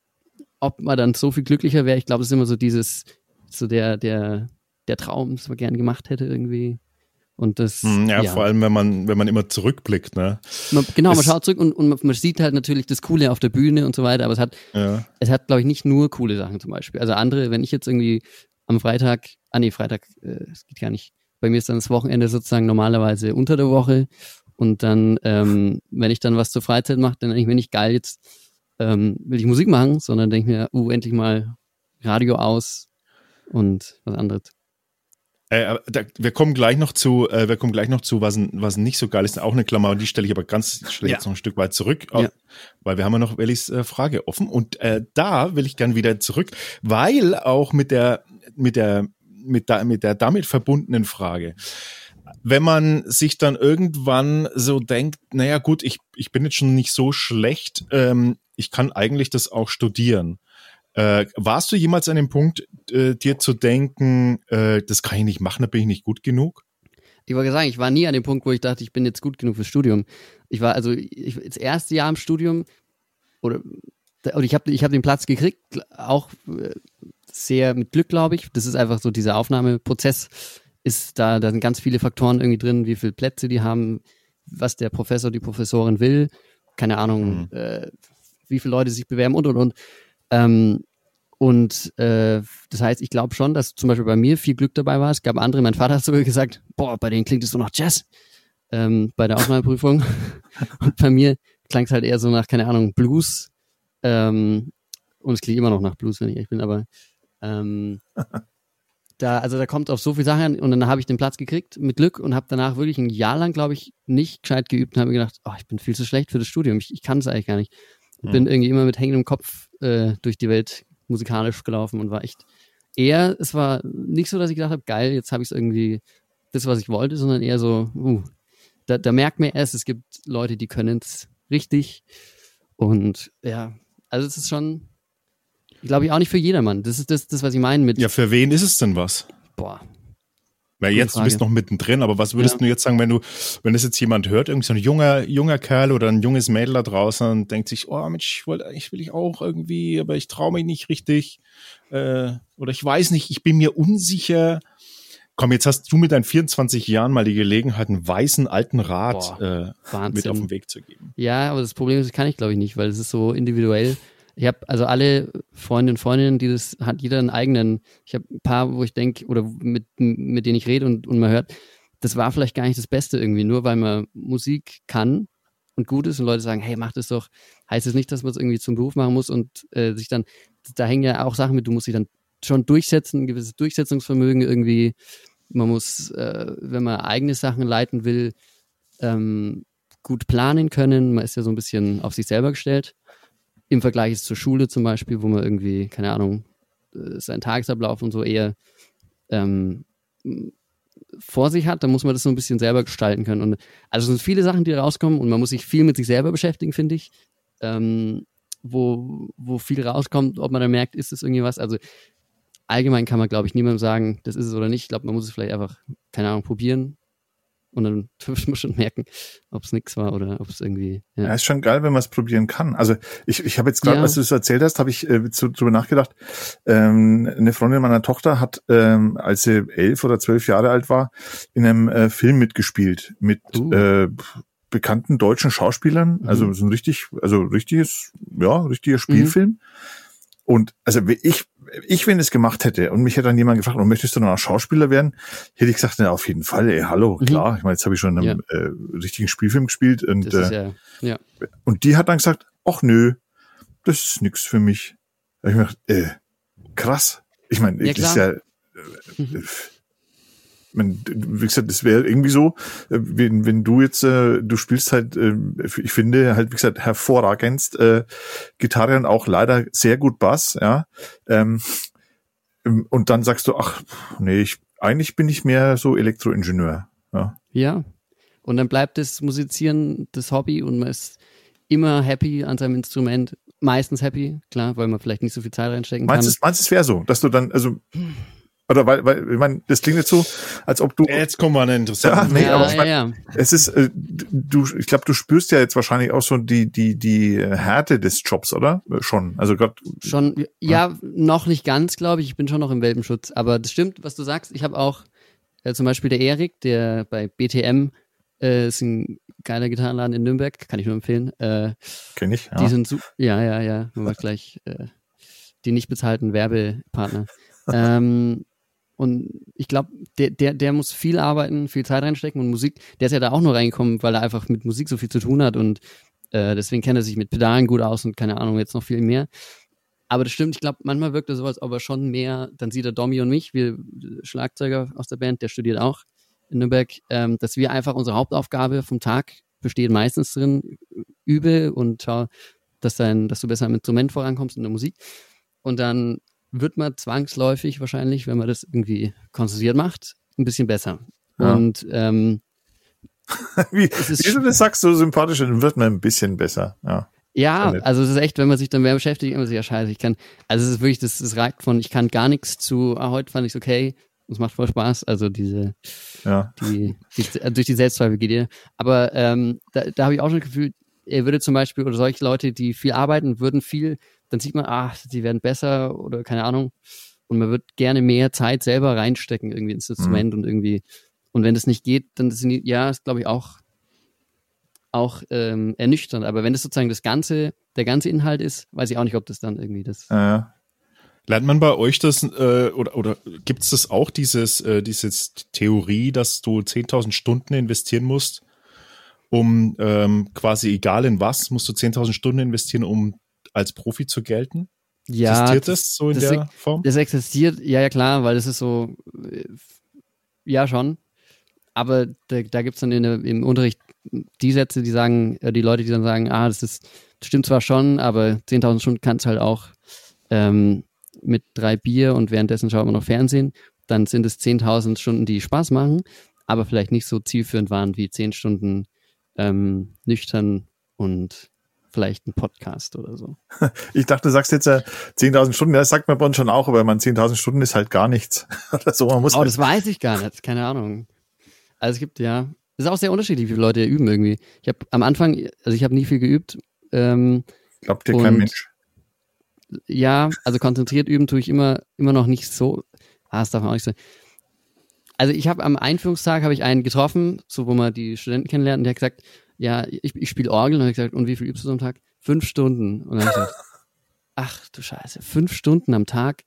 ob man dann so viel glücklicher wäre, ich glaube, es ist immer so dieses, so der, der, der Traum, das man gern gemacht hätte irgendwie. Und das.
Hm, ja, ja, vor allem, wenn man, wenn man immer zurückblickt, ne?
Man, genau, man schaut zurück und, und man, sieht halt natürlich das Coole auf der Bühne und so weiter, aber es hat, ja. es hat, glaube ich, nicht nur coole Sachen zum Beispiel. Also andere, wenn ich jetzt irgendwie am Freitag, ah nee, Freitag, äh, das geht gar nicht. Bei mir ist dann das Wochenende sozusagen normalerweise unter der Woche. Und dann, ähm, wenn ich dann was zur Freizeit mache, dann denke ich mir nicht geil, jetzt ähm, will ich Musik machen, sondern denke mir, uh, endlich mal Radio aus und was anderes.
Äh, da, wir kommen gleich noch zu, äh, wir kommen gleich noch zu, was, was nicht so geil ist. Auch eine Klammer, die stelle ich aber ganz stelle ja. jetzt noch ein Stück weit zurück, ja. weil wir haben ja noch Wellis äh, Frage offen. Und äh, da will ich gern wieder zurück, weil auch mit der, mit der, mit der, mit der damit verbundenen Frage. Wenn man sich dann irgendwann so denkt, naja gut, ich, ich bin jetzt schon nicht so schlecht, ähm, ich kann eigentlich das auch studieren äh, warst du jemals an dem Punkt, äh, dir zu denken, äh, das kann ich nicht machen, da bin ich nicht gut genug?
Ich wollte sagen, ich war nie an dem Punkt, wo ich dachte, ich bin jetzt gut genug fürs Studium. Ich war also ich, das erste Jahr im Studium oder und ich habe ich hab den Platz gekriegt, auch äh, sehr mit Glück, glaube ich. Das ist einfach so dieser Aufnahmeprozess ist da, da sind ganz viele Faktoren irgendwie drin, wie viele Plätze die haben, was der Professor, die Professorin will, keine Ahnung, mhm. äh, wie viele Leute sich bewerben und und und. Ähm, und äh, das heißt, ich glaube schon, dass zum Beispiel bei mir viel Glück dabei war. Es gab andere, mein Vater hat sogar gesagt, boah, bei denen klingt es so nach Jazz ähm, bei der Aufnahmeprüfung. und bei mir klang es halt eher so nach, keine Ahnung, Blues. Ähm, und es klingt immer noch nach Blues, wenn ich ehrlich bin, aber ähm, da, also da kommt auf so viele Sachen an und dann habe ich den Platz gekriegt mit Glück und habe danach wirklich ein Jahr lang, glaube ich, nicht gescheit geübt und habe mir gedacht, oh, ich bin viel zu schlecht für das Studium, ich, ich kann es eigentlich gar nicht. Mhm. Bin irgendwie immer mit hängendem Kopf äh, durch die Welt musikalisch gelaufen und war echt eher, es war nicht so, dass ich gedacht habe, geil, jetzt habe ich es irgendwie das, was ich wollte, sondern eher so, uh, da, da merkt man erst, es gibt Leute, die können es richtig. Und ja, also es ist schon, glaube ich, auch nicht für jedermann. Das ist das, das, was ich meine mit.
Ja, für wen ist es denn was?
Boah,
weil jetzt, du bist noch mittendrin, aber was würdest ja. du jetzt sagen, wenn du, wenn das jetzt jemand hört, irgendwie so ein junger, junger Kerl oder ein junges Mädel da draußen und denkt sich, oh Mensch, ich wollte, ich will ich auch irgendwie, aber ich traue mich nicht richtig, äh, oder ich weiß nicht, ich bin mir unsicher. Komm, jetzt hast du mit deinen 24 Jahren mal die Gelegenheit, einen weißen alten Rat Boah, äh, mit auf den Weg zu geben.
Ja, aber das Problem ist, das kann ich glaube ich nicht, weil es ist so individuell. Ich habe also alle Freundinnen und Freundinnen, die das hat jeder einen eigenen. Ich habe ein paar, wo ich denke oder mit mit denen ich rede und und man hört, das war vielleicht gar nicht das Beste irgendwie, nur weil man Musik kann und gut ist und Leute sagen, hey, mach das doch, heißt es das nicht, dass man es irgendwie zum Beruf machen muss und äh, sich dann, da hängen ja auch Sachen mit, du musst dich dann schon durchsetzen, ein gewisses Durchsetzungsvermögen irgendwie. Man muss, äh, wenn man eigene Sachen leiten will, ähm, gut planen können. Man ist ja so ein bisschen auf sich selber gestellt. Im Vergleich zur Schule zum Beispiel, wo man irgendwie, keine Ahnung, äh, seinen Tagesablauf und so eher ähm, vor sich hat, dann muss man das so ein bisschen selber gestalten können. Und also es sind viele Sachen, die rauskommen und man muss sich viel mit sich selber beschäftigen, finde ich. Ähm, wo, wo viel rauskommt, ob man dann merkt, ist es irgendwie was. Also allgemein kann man, glaube ich, niemandem sagen, das ist es oder nicht. Ich glaube, man muss es vielleicht einfach, keine Ahnung, probieren. Und dann muss man schon merken, ob es nichts war oder ob es irgendwie.
Ja. ja, ist schon geil, wenn man es probieren kann. Also ich, ich habe jetzt gerade, ja. als du es erzählt hast, habe ich äh, zu, drüber nachgedacht. Ähm, eine Freundin meiner Tochter hat, ähm, als sie elf oder zwölf Jahre alt war, in einem äh, Film mitgespielt mit uh. äh, bekannten deutschen Schauspielern. Mhm. Also so ein richtig, also richtiges, ja, richtiger Spielfilm. Mhm. Und also ich ich, wenn es gemacht hätte und mich hätte dann jemand gefragt, und möchtest du noch Schauspieler werden, hätte ich gesagt, na, auf jeden Fall, ey, hallo, mhm. klar. Ich meine, jetzt habe ich schon in einem ja. äh, richtigen Spielfilm gespielt und, äh, ja, ja. und die hat dann gesagt, ach nö, das ist nix für mich. Da hab ich mir gedacht, äh, krass. Ich meine, ja, das ist ja, äh, mhm man, wie gesagt, das wäre irgendwie so, äh, wenn, wenn du jetzt, äh, du spielst halt, äh, ich finde halt, wie gesagt, hervorragendst äh, Gitarre und auch leider sehr gut Bass, ja. Ähm, und dann sagst du, ach, nee, ich, eigentlich bin ich mehr so Elektroingenieur. Ja.
ja. Und dann bleibt das Musizieren das Hobby und man ist immer happy an seinem Instrument. Meistens happy, klar, weil man vielleicht nicht so viel Zeit reinstecken
meinst kann. Es, meinst du, es wäre so, dass du dann, also oder weil, weil, ich meine, das klingt jetzt so, als ob du.
Jetzt kommen wir an einen interessanten.
Ja, nee, ja, aber ich mein, ja. es ist, äh, du, ich glaube, du spürst ja jetzt wahrscheinlich auch so die, die, die Härte des Jobs, oder? Schon. Also gerade.
Schon, ja, ja, noch nicht ganz, glaube ich. Ich bin schon noch im Welpenschutz. Aber das stimmt, was du sagst. Ich habe auch äh, zum Beispiel der Erik, der bei BTM äh, ist ein geiler Gitarrenladen in Nürnberg, kann ich nur empfehlen. Äh,
Kenn ich, ja.
Die sind super. Ja, ja, ja. Man gleich äh, die nicht bezahlten Werbepartner. ähm, und ich glaube, der, der, der muss viel arbeiten, viel Zeit reinstecken und Musik, der ist ja da auch nur reingekommen, weil er einfach mit Musik so viel zu tun hat und äh, deswegen kennt er sich mit Pedalen gut aus und keine Ahnung, jetzt noch viel mehr. Aber das stimmt, ich glaube, manchmal wirkt er so, als ob er schon mehr, dann sieht er Domi und mich, wir Schlagzeuger aus der Band, der studiert auch in Nürnberg, ähm, dass wir einfach unsere Hauptaufgabe vom Tag besteht meistens drin, übe und schau, dass, dein, dass du besser am Instrument vorankommst in der Musik. Und dann wird man zwangsläufig wahrscheinlich, wenn man das irgendwie konzentriert macht, ein bisschen besser. Ja. Und ähm,
wie, wie du das sagst, so sympathisch, dann wird man ein bisschen besser. Ja.
Ja, also es ist echt, wenn man sich dann mehr beschäftigt, immer sich ja scheiße, ich kann, also es ist wirklich, das, das reicht von, ich kann gar nichts zu, ah, heute fand ich okay, es macht voll Spaß, also diese, ja. die, die, durch die Selbstzweifel geht ihr. Aber ähm, da, da habe ich auch schon das Gefühl, er würde zum Beispiel, oder solche Leute, die viel arbeiten, würden viel dann sieht man, ach, sie werden besser oder keine Ahnung. Und man wird gerne mehr Zeit selber reinstecken irgendwie ins Instrument mhm. und irgendwie. Und wenn das nicht geht, dann sind die, ja, ist glaube ich auch auch ähm, ernüchternd. Aber wenn das sozusagen das ganze, der ganze Inhalt ist, weiß ich auch nicht, ob das dann irgendwie das.
Ja. Lernt man bei euch das äh, oder, oder gibt es das auch, dieses, äh, dieses Theorie, dass du 10.000 Stunden investieren musst, um ähm, quasi egal in was, musst du 10.000 Stunden investieren, um als Profi zu gelten?
Ja,
existiert das so in
das
der Form?
Das existiert, ja, ja klar, weil das ist so, äh, ja schon. Aber da, da gibt es dann in, im Unterricht die Sätze, die sagen, äh, die Leute, die dann sagen, ah, das ist, das stimmt zwar schon, aber 10.000 Stunden kannst halt auch ähm, mit drei Bier und währenddessen schaut man noch Fernsehen. Dann sind es 10.000 Stunden, die Spaß machen, aber vielleicht nicht so zielführend waren wie 10 Stunden ähm, nüchtern und vielleicht ein Podcast oder so.
Ich dachte, du sagst jetzt äh, 10.000 Stunden. Das sagt man bei uns schon auch, aber man 10.000 Stunden ist halt gar nichts. oder so. Man muss
oh,
halt
das weiß ich gar nicht. Keine Ahnung. Also es gibt ja, es ist auch sehr unterschiedlich, wie viele Leute üben irgendwie. Ich habe am Anfang, also ich habe nie viel geübt. Ähm,
Glaubt dir kein Mensch.
Ja, also konzentriert üben tue ich immer, immer noch nicht so. Ah, das darf man auch nicht sagen. Also ich habe am Einführungstag habe ich einen getroffen, so wo man die Studenten kennenlernt, und der hat gesagt, ja, ich, ich spiele Orgel und habe gesagt, und wie viel übst du am Tag? Fünf Stunden. Und dann habe ich gesagt, ach du Scheiße, fünf Stunden am Tag.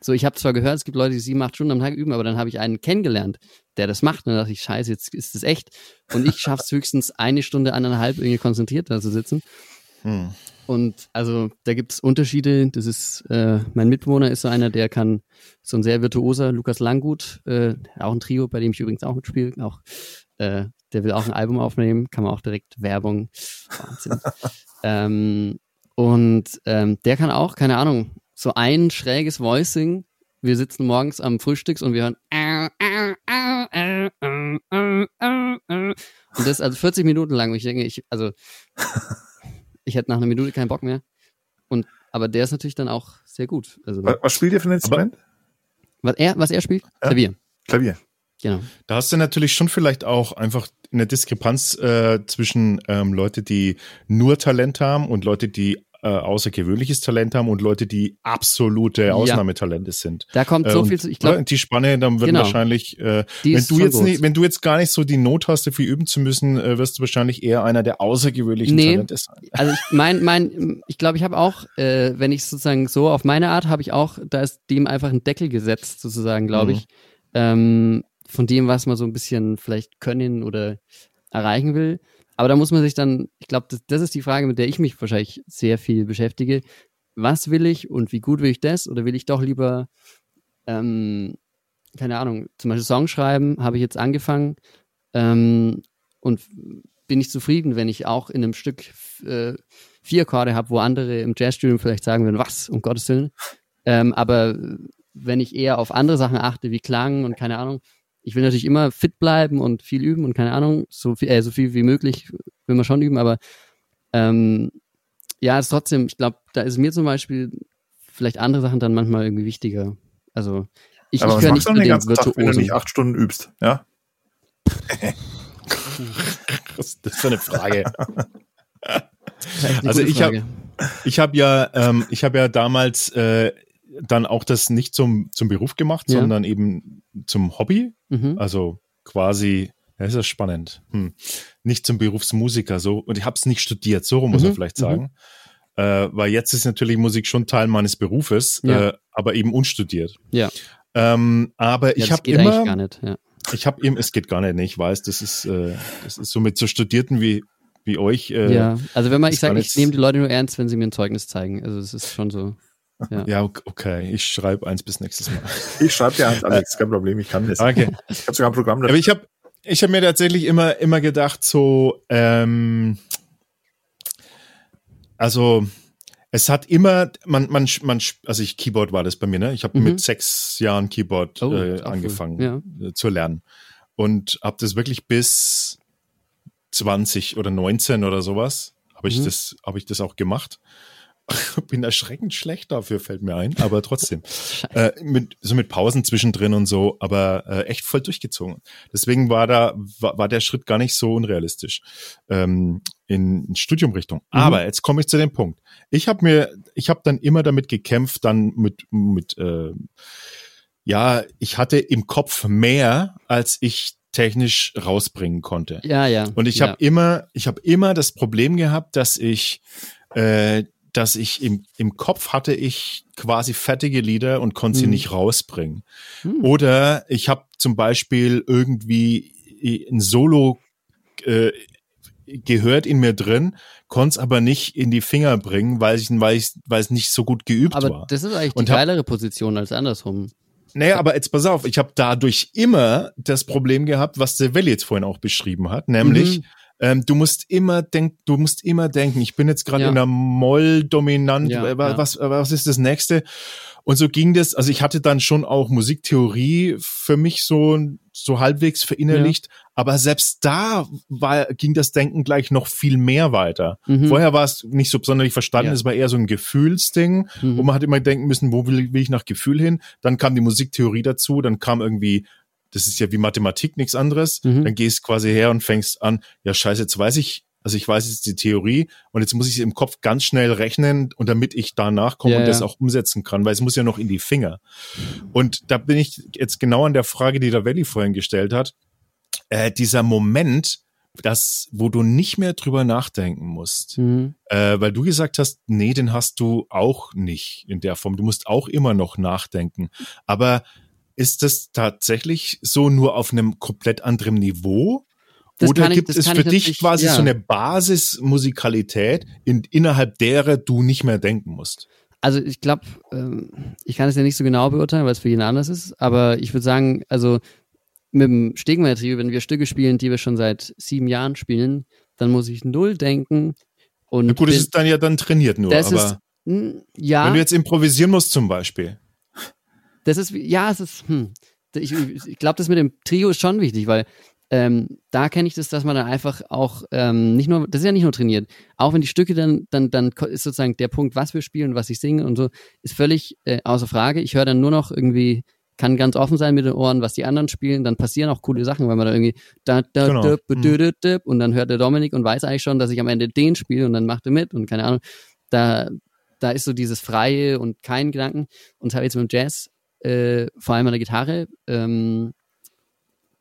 So, ich habe zwar gehört, es gibt Leute, die sieben, acht Stunden am Tag üben, aber dann habe ich einen kennengelernt, der das macht. Und dann dachte ich, scheiße, jetzt ist das echt. Und ich schaffe es höchstens eine Stunde, eineinhalb irgendwie konzentriert da zu sitzen. Hm. Und also da gibt es Unterschiede. Das ist, äh, mein Mitbewohner ist so einer, der kann so ein sehr virtuoser, Lukas Langgut, äh, auch ein Trio, bei dem ich übrigens auch mitspiele, auch äh, der will auch ein Album aufnehmen, kann man auch direkt Werbung. Wahnsinn. ähm, und ähm, der kann auch, keine Ahnung, so ein schräges Voicing. Wir sitzen morgens am Frühstücks und wir hören und das also 40 Minuten lang. Und ich denke, ich, also ich hätte nach einer Minute keinen Bock mehr. Und aber der ist natürlich dann auch sehr gut. Also,
was, was spielt ihr für ein Instrument?
Was er, was er spielt? Ja. Klavier.
Klavier.
Genau. Da hast du natürlich schon vielleicht auch einfach eine Diskrepanz äh, zwischen ähm, Leute, die nur Talent haben und Leute, die äh, außergewöhnliches Talent haben und Leute, die absolute Ausnahmetalente sind.
Da kommt so
äh,
viel zu, ich glaube.
Die Spanne, dann wird genau. wahrscheinlich, äh, wenn du jetzt nicht, wenn du jetzt gar nicht so die Not hast, dafür üben zu müssen, äh, wirst du wahrscheinlich eher einer der außergewöhnlichen nee, Talente sein.
Also ich mein, mein, ich glaube, ich habe auch, äh, wenn ich sozusagen so auf meine Art habe ich auch, da ist dem einfach ein Deckel gesetzt, sozusagen, glaube mhm. ich. Ähm, von dem, was man so ein bisschen vielleicht können oder erreichen will. Aber da muss man sich dann, ich glaube, das, das ist die Frage, mit der ich mich wahrscheinlich sehr viel beschäftige. Was will ich und wie gut will ich das? Oder will ich doch lieber, ähm, keine Ahnung, zum Beispiel Song schreiben, habe ich jetzt angefangen ähm, und bin ich zufrieden, wenn ich auch in einem Stück äh, vier Akkorde habe, wo andere im Jazzstudium vielleicht sagen würden, was, um Gottes Willen. Ähm, aber wenn ich eher auf andere Sachen achte, wie Klang und keine Ahnung, ich will natürlich immer fit bleiben und viel üben und keine Ahnung, so viel, äh, so viel wie möglich will man schon üben, aber ähm, ja, ist trotzdem, ich glaube, da ist mir zum Beispiel vielleicht andere Sachen dann manchmal irgendwie wichtiger. Also ich,
aber
ich höre nicht
den ganzen Tag, wenn du nicht acht Stunden übst, ja?
das ist für eine Frage. also ich habe ich habe ja ähm, ich habe ja damals äh, dann auch das nicht zum, zum Beruf gemacht, ja. sondern eben zum Hobby. Mhm. Also quasi, ja, ist ja spannend. Hm. Nicht zum Berufsmusiker so. Und ich habe es nicht studiert, so muss mhm. man vielleicht mhm. sagen. Mhm. Äh, weil jetzt ist natürlich Musik schon Teil meines Berufes, ja. äh, aber eben unstudiert.
Ja.
Ähm, aber ich habe immer.
Gar nicht, ja.
Ich habe eben, es geht gar nicht, ich weiß, das ist, äh, das ist so mit so Studierten wie, wie euch.
Äh, ja, also wenn man, ich sage, ich nehme die Leute nur ernst, wenn sie mir ein Zeugnis zeigen. Also es ist schon so.
Ja, ja okay. Ich schreibe eins bis nächstes Mal.
Ich schreibe dir eins, Alex, kein Problem, ich kann das.
Okay.
Ich habe sogar ein Programm
dafür. Aber ich habe ich hab mir tatsächlich immer, immer gedacht, so, ähm, also es hat immer, man, man, man, also ich Keyboard war das bei mir, ne? Ich habe mhm. mit sechs Jahren Keyboard oh, äh, angefangen ja. Äh, zu lernen und habe das wirklich bis 20 oder 19 oder sowas habe ich mhm. das, habe ich das auch gemacht. bin erschreckend schlecht dafür, fällt mir ein, aber trotzdem. äh, mit, so mit Pausen zwischendrin und so, aber äh, echt voll durchgezogen. Deswegen war da, war, war der Schritt gar nicht so unrealistisch ähm, in, in Studiumrichtung. Mhm. Aber jetzt komme ich zu dem Punkt. Ich habe mir, ich habe dann immer damit gekämpft, dann mit, mit äh, ja, ich hatte im Kopf mehr, als ich technisch rausbringen konnte.
Ja, ja.
Und ich
ja.
habe immer, ich habe immer das Problem gehabt, dass ich äh, dass ich im, im Kopf hatte ich quasi fertige Lieder und konnte sie hm. nicht rausbringen. Hm. Oder ich habe zum Beispiel irgendwie ein Solo äh, gehört in mir drin, konnte es aber nicht in die Finger bringen, weil ich, weil ich, weil es nicht so gut geübt
aber
war.
Aber das ist eigentlich die geilere Position als andersrum.
Naja, aber jetzt pass auf, ich habe dadurch immer das Problem gehabt, was der Welli jetzt vorhin auch beschrieben hat, nämlich mhm. Ähm, du musst immer denk, du musst immer denken, ich bin jetzt gerade ja. in einer Moll-Dominant, ja, was, ja. was ist das nächste? Und so ging das, also ich hatte dann schon auch Musiktheorie für mich so, so halbwegs verinnerlicht, aber selbst da war, ging das Denken gleich noch viel mehr weiter. Mhm. Vorher war es nicht so besonders verstanden, es war eher so ein Gefühlsding, mhm. wo man hat immer denken müssen, wo will, will ich nach Gefühl hin? Dann kam die Musiktheorie dazu, dann kam irgendwie das ist ja wie Mathematik nichts anderes. Mhm. Dann gehst quasi her und fängst an, ja scheiße, jetzt weiß ich, Also ich weiß jetzt die Theorie und jetzt muss ich es im Kopf ganz schnell rechnen und damit ich danach komme ja, und das ja. auch umsetzen kann, weil es muss ja noch in die Finger. Und da bin ich jetzt genau an der Frage, die der Valley vorhin gestellt hat. Äh, dieser Moment, das, wo du nicht mehr drüber nachdenken musst. Mhm. Äh, weil du gesagt hast, nee, den hast du auch nicht in der Form. Du musst auch immer noch nachdenken. Aber ist das tatsächlich so nur auf einem komplett anderen Niveau? Das Oder gibt ich, es für dich quasi ja. so eine Basismusikalität, in, innerhalb derer du nicht mehr denken musst?
Also ich glaube, ähm, ich kann es ja nicht so genau beurteilen, weil es für jeden anders ist, aber ich würde sagen, also mit dem Stegmeier-Trio, wenn wir Stücke spielen, die wir schon seit sieben Jahren spielen, dann muss ich null denken. Und
Na gut, das ist dann ja dann trainiert nur, aber
ist, ja.
wenn du jetzt improvisieren musst zum Beispiel.
Das ist, ja, es ist, hm, ich, ich glaube, das mit dem Trio ist schon wichtig, weil ähm, da kenne ich das, dass man dann einfach auch ähm, nicht nur, das ist ja nicht nur trainiert, auch wenn die Stücke dann, dann, dann ist sozusagen der Punkt, was wir spielen, was ich singe und so, ist völlig äh, außer Frage. Ich höre dann nur noch irgendwie, kann ganz offen sein mit den Ohren, was die anderen spielen, dann passieren auch coole Sachen, weil man da irgendwie da, da, genau. dip, dip, dip, und dann hört der Dominik und weiß eigentlich schon, dass ich am Ende den spiele und dann macht er mit und keine Ahnung. Da, da ist so dieses Freie und kein Gedanken. Und habe jetzt mit dem Jazz, äh, vor allem an der Gitarre, ähm,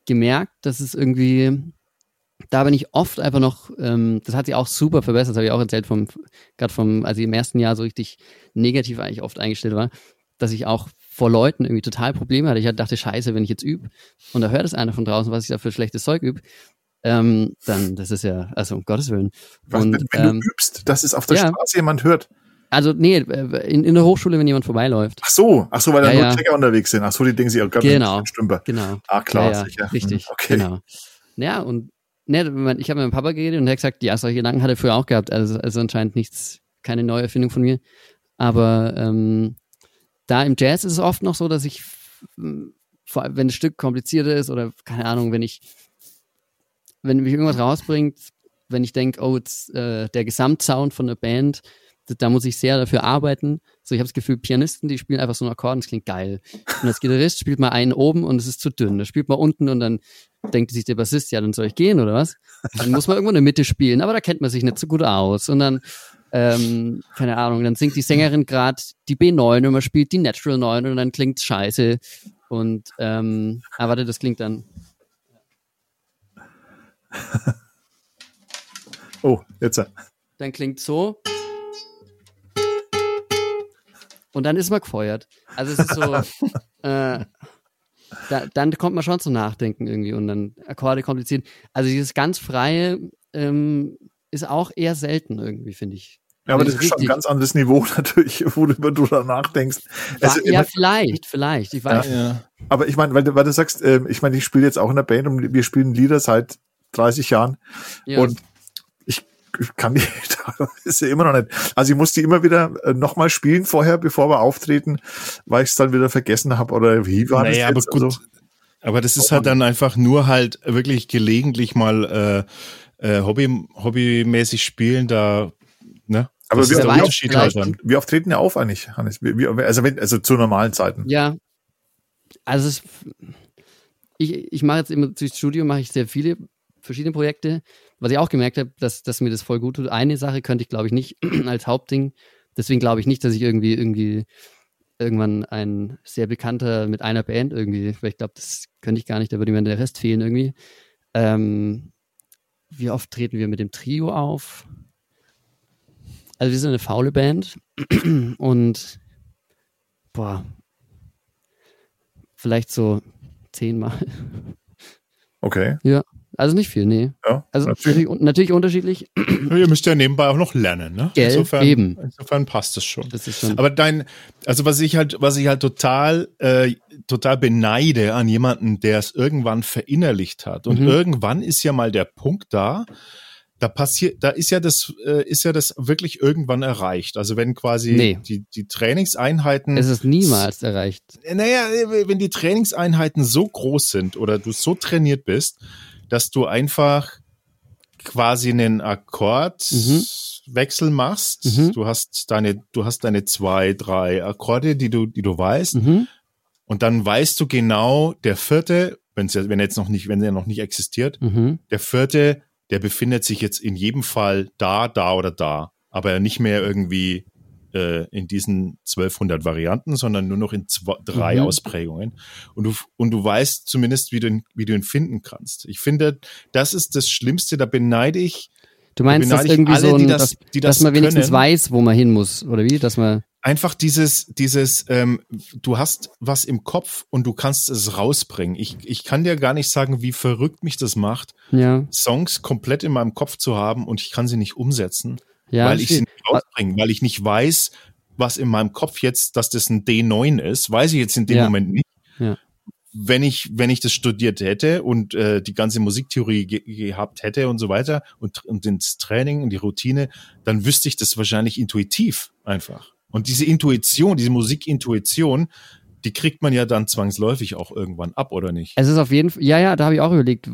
gemerkt, dass es irgendwie, da bin ich oft einfach noch, ähm, das hat sich auch super verbessert, das habe ich auch erzählt, vom, gerade vom, als ich im ersten Jahr so richtig negativ eigentlich oft eingestellt war, dass ich auch vor Leuten irgendwie total Probleme hatte. Ich dachte, scheiße, wenn ich jetzt übe und da hört es einer von draußen, was ich da für schlechtes Zeug übe, ähm, dann, das ist ja, also um Gottes Willen.
Was, und, wenn ähm, du übst, dass es auf der ja, Straße jemand hört?
Also, nee, in, in der Hochschule, wenn jemand vorbeiläuft.
Ach so, ach so, weil da ja, nur Checker unterwegs sind. Ach so, die denken sich, oh Gott,
genau,
Stümper.
Genau.
Ach klar,
ja,
sicher.
Richtig, hm, okay. genau. Ja, und ne, ich habe mit meinem Papa geredet und er hat gesagt, ja, solche Gedanken hat er früher auch gehabt. Also, also anscheinend nichts, keine neue Erfindung von mir. Aber ähm, da im Jazz ist es oft noch so, dass ich, vor allem, wenn das Stück komplizierter ist oder keine Ahnung, wenn ich, wenn mich irgendwas rausbringt, wenn ich denke, oh, jetzt, äh, der Gesamtsound von der Band da muss ich sehr dafür arbeiten. So, ich habe das Gefühl, Pianisten, die spielen einfach so einen Akkord und es klingt geil. Und als Gitarrist spielt man einen oben und es ist zu dünn. Da spielt man unten und dann denkt sich der Bassist, ja, dann soll ich gehen oder was? Dann muss man irgendwo in der Mitte spielen, aber da kennt man sich nicht so gut aus. Und dann, ähm, keine Ahnung, dann singt die Sängerin gerade die B9 und man spielt die Natural 9 und dann klingt's scheiße. Und, ähm, ah, warte, das klingt dann.
oh, jetzt.
Dann klingt so. Und dann ist man gefeuert. Also es ist so, äh, da, dann kommt man schon zum Nachdenken irgendwie und dann Akkorde kompliziert. Also dieses ganz freie ähm, ist auch eher selten irgendwie, finde ich.
Ja, aber das ist schon ein ganz anderes Niveau natürlich, worüber du da nachdenkst.
Also, ja, vielleicht, vielleicht. Ich weiß.
Ja. Aber ich meine, weil, weil du sagst, äh, ich meine, ich spiele jetzt auch in der Band und wir spielen Lieder seit 30 Jahren. Ja. Und kann die ist ja immer noch nicht. Also ich muss die immer wieder äh, nochmal spielen vorher, bevor wir auftreten, weil ich es dann wieder vergessen habe oder wie war
naja, das jetzt? Aber, gut, also, aber das ist halt dann einfach nur halt wirklich gelegentlich mal äh, äh, Hobby, hobbymäßig spielen, da, ne?
Aber wie, wie, oft, halt dann. wie oft treten ja auf eigentlich, Hannes? Wie, also, wenn, also zu normalen Zeiten.
Ja. Also es, ich, ich mache jetzt immer durchs Studio mache ich sehr viele verschiedene Projekte was ich auch gemerkt habe, dass, dass mir das voll gut tut. Eine Sache könnte ich, glaube ich, nicht als Hauptding. Deswegen glaube ich nicht, dass ich irgendwie, irgendwie irgendwann ein sehr bekannter mit einer Band irgendwie, weil ich glaube, das könnte ich gar nicht, da würde mir der Rest fehlen irgendwie. Ähm, wie oft treten wir mit dem Trio auf? Also wir sind eine faule Band und boah, vielleicht so zehnmal.
Okay.
Ja. Also nicht viel, nee. Ja, also natürlich, natürlich unterschiedlich.
Ihr müsst ja nebenbei auch noch lernen, ne?
Gell, insofern, eben.
Insofern passt es schon.
Das ist schon.
Aber dein, also was ich halt, was ich halt total, äh, total beneide an jemanden, der es irgendwann verinnerlicht hat. Und mhm. irgendwann ist ja mal der Punkt da, da passiert, da ist ja das, äh, ist ja das wirklich irgendwann erreicht. Also wenn quasi nee. die, die Trainingseinheiten.
Es ist niemals erreicht.
Naja, wenn die Trainingseinheiten so groß sind oder du so trainiert bist, dass du einfach quasi einen Akkordwechsel mhm. machst. Mhm. Du hast deine, du hast deine zwei, drei Akkorde, die du, die du weißt. Mhm. Und dann weißt du genau, der vierte, wenn's ja, wenn er jetzt noch nicht, wenn er noch nicht existiert,
mhm.
der vierte, der befindet sich jetzt in jedem Fall da, da oder da, aber nicht mehr irgendwie äh, in diesen 1200 Varianten, sondern nur noch in zwei, drei mhm. Ausprägungen. Und du, und du weißt zumindest, wie du, ihn, wie du ihn finden kannst. Ich finde, das ist das Schlimmste, da beneide ich.
Du meinst, dass irgendwie alle, so ein, das, dass, das man wenigstens können. weiß, wo man hin muss, oder wie? Dass man
einfach dieses, dieses, ähm, du hast was im Kopf und du kannst es rausbringen. Ich, ich kann dir gar nicht sagen, wie verrückt mich das macht,
ja.
Songs komplett in meinem Kopf zu haben und ich kann sie nicht umsetzen, ja, weil ich sie nicht rausbringe, weil ich nicht weiß, was in meinem Kopf jetzt, dass das ein D9 ist, weiß ich jetzt in dem ja. Moment nicht. Ja. Wenn ich, wenn ich das studiert hätte und äh, die ganze Musiktheorie ge gehabt hätte und so weiter und, und das Training und die Routine, dann wüsste ich das wahrscheinlich intuitiv einfach. Und diese Intuition, diese Musikintuition, die kriegt man ja dann zwangsläufig auch irgendwann ab, oder nicht?
Es ist auf jeden Fall, ja, ja, da habe ich auch überlegt,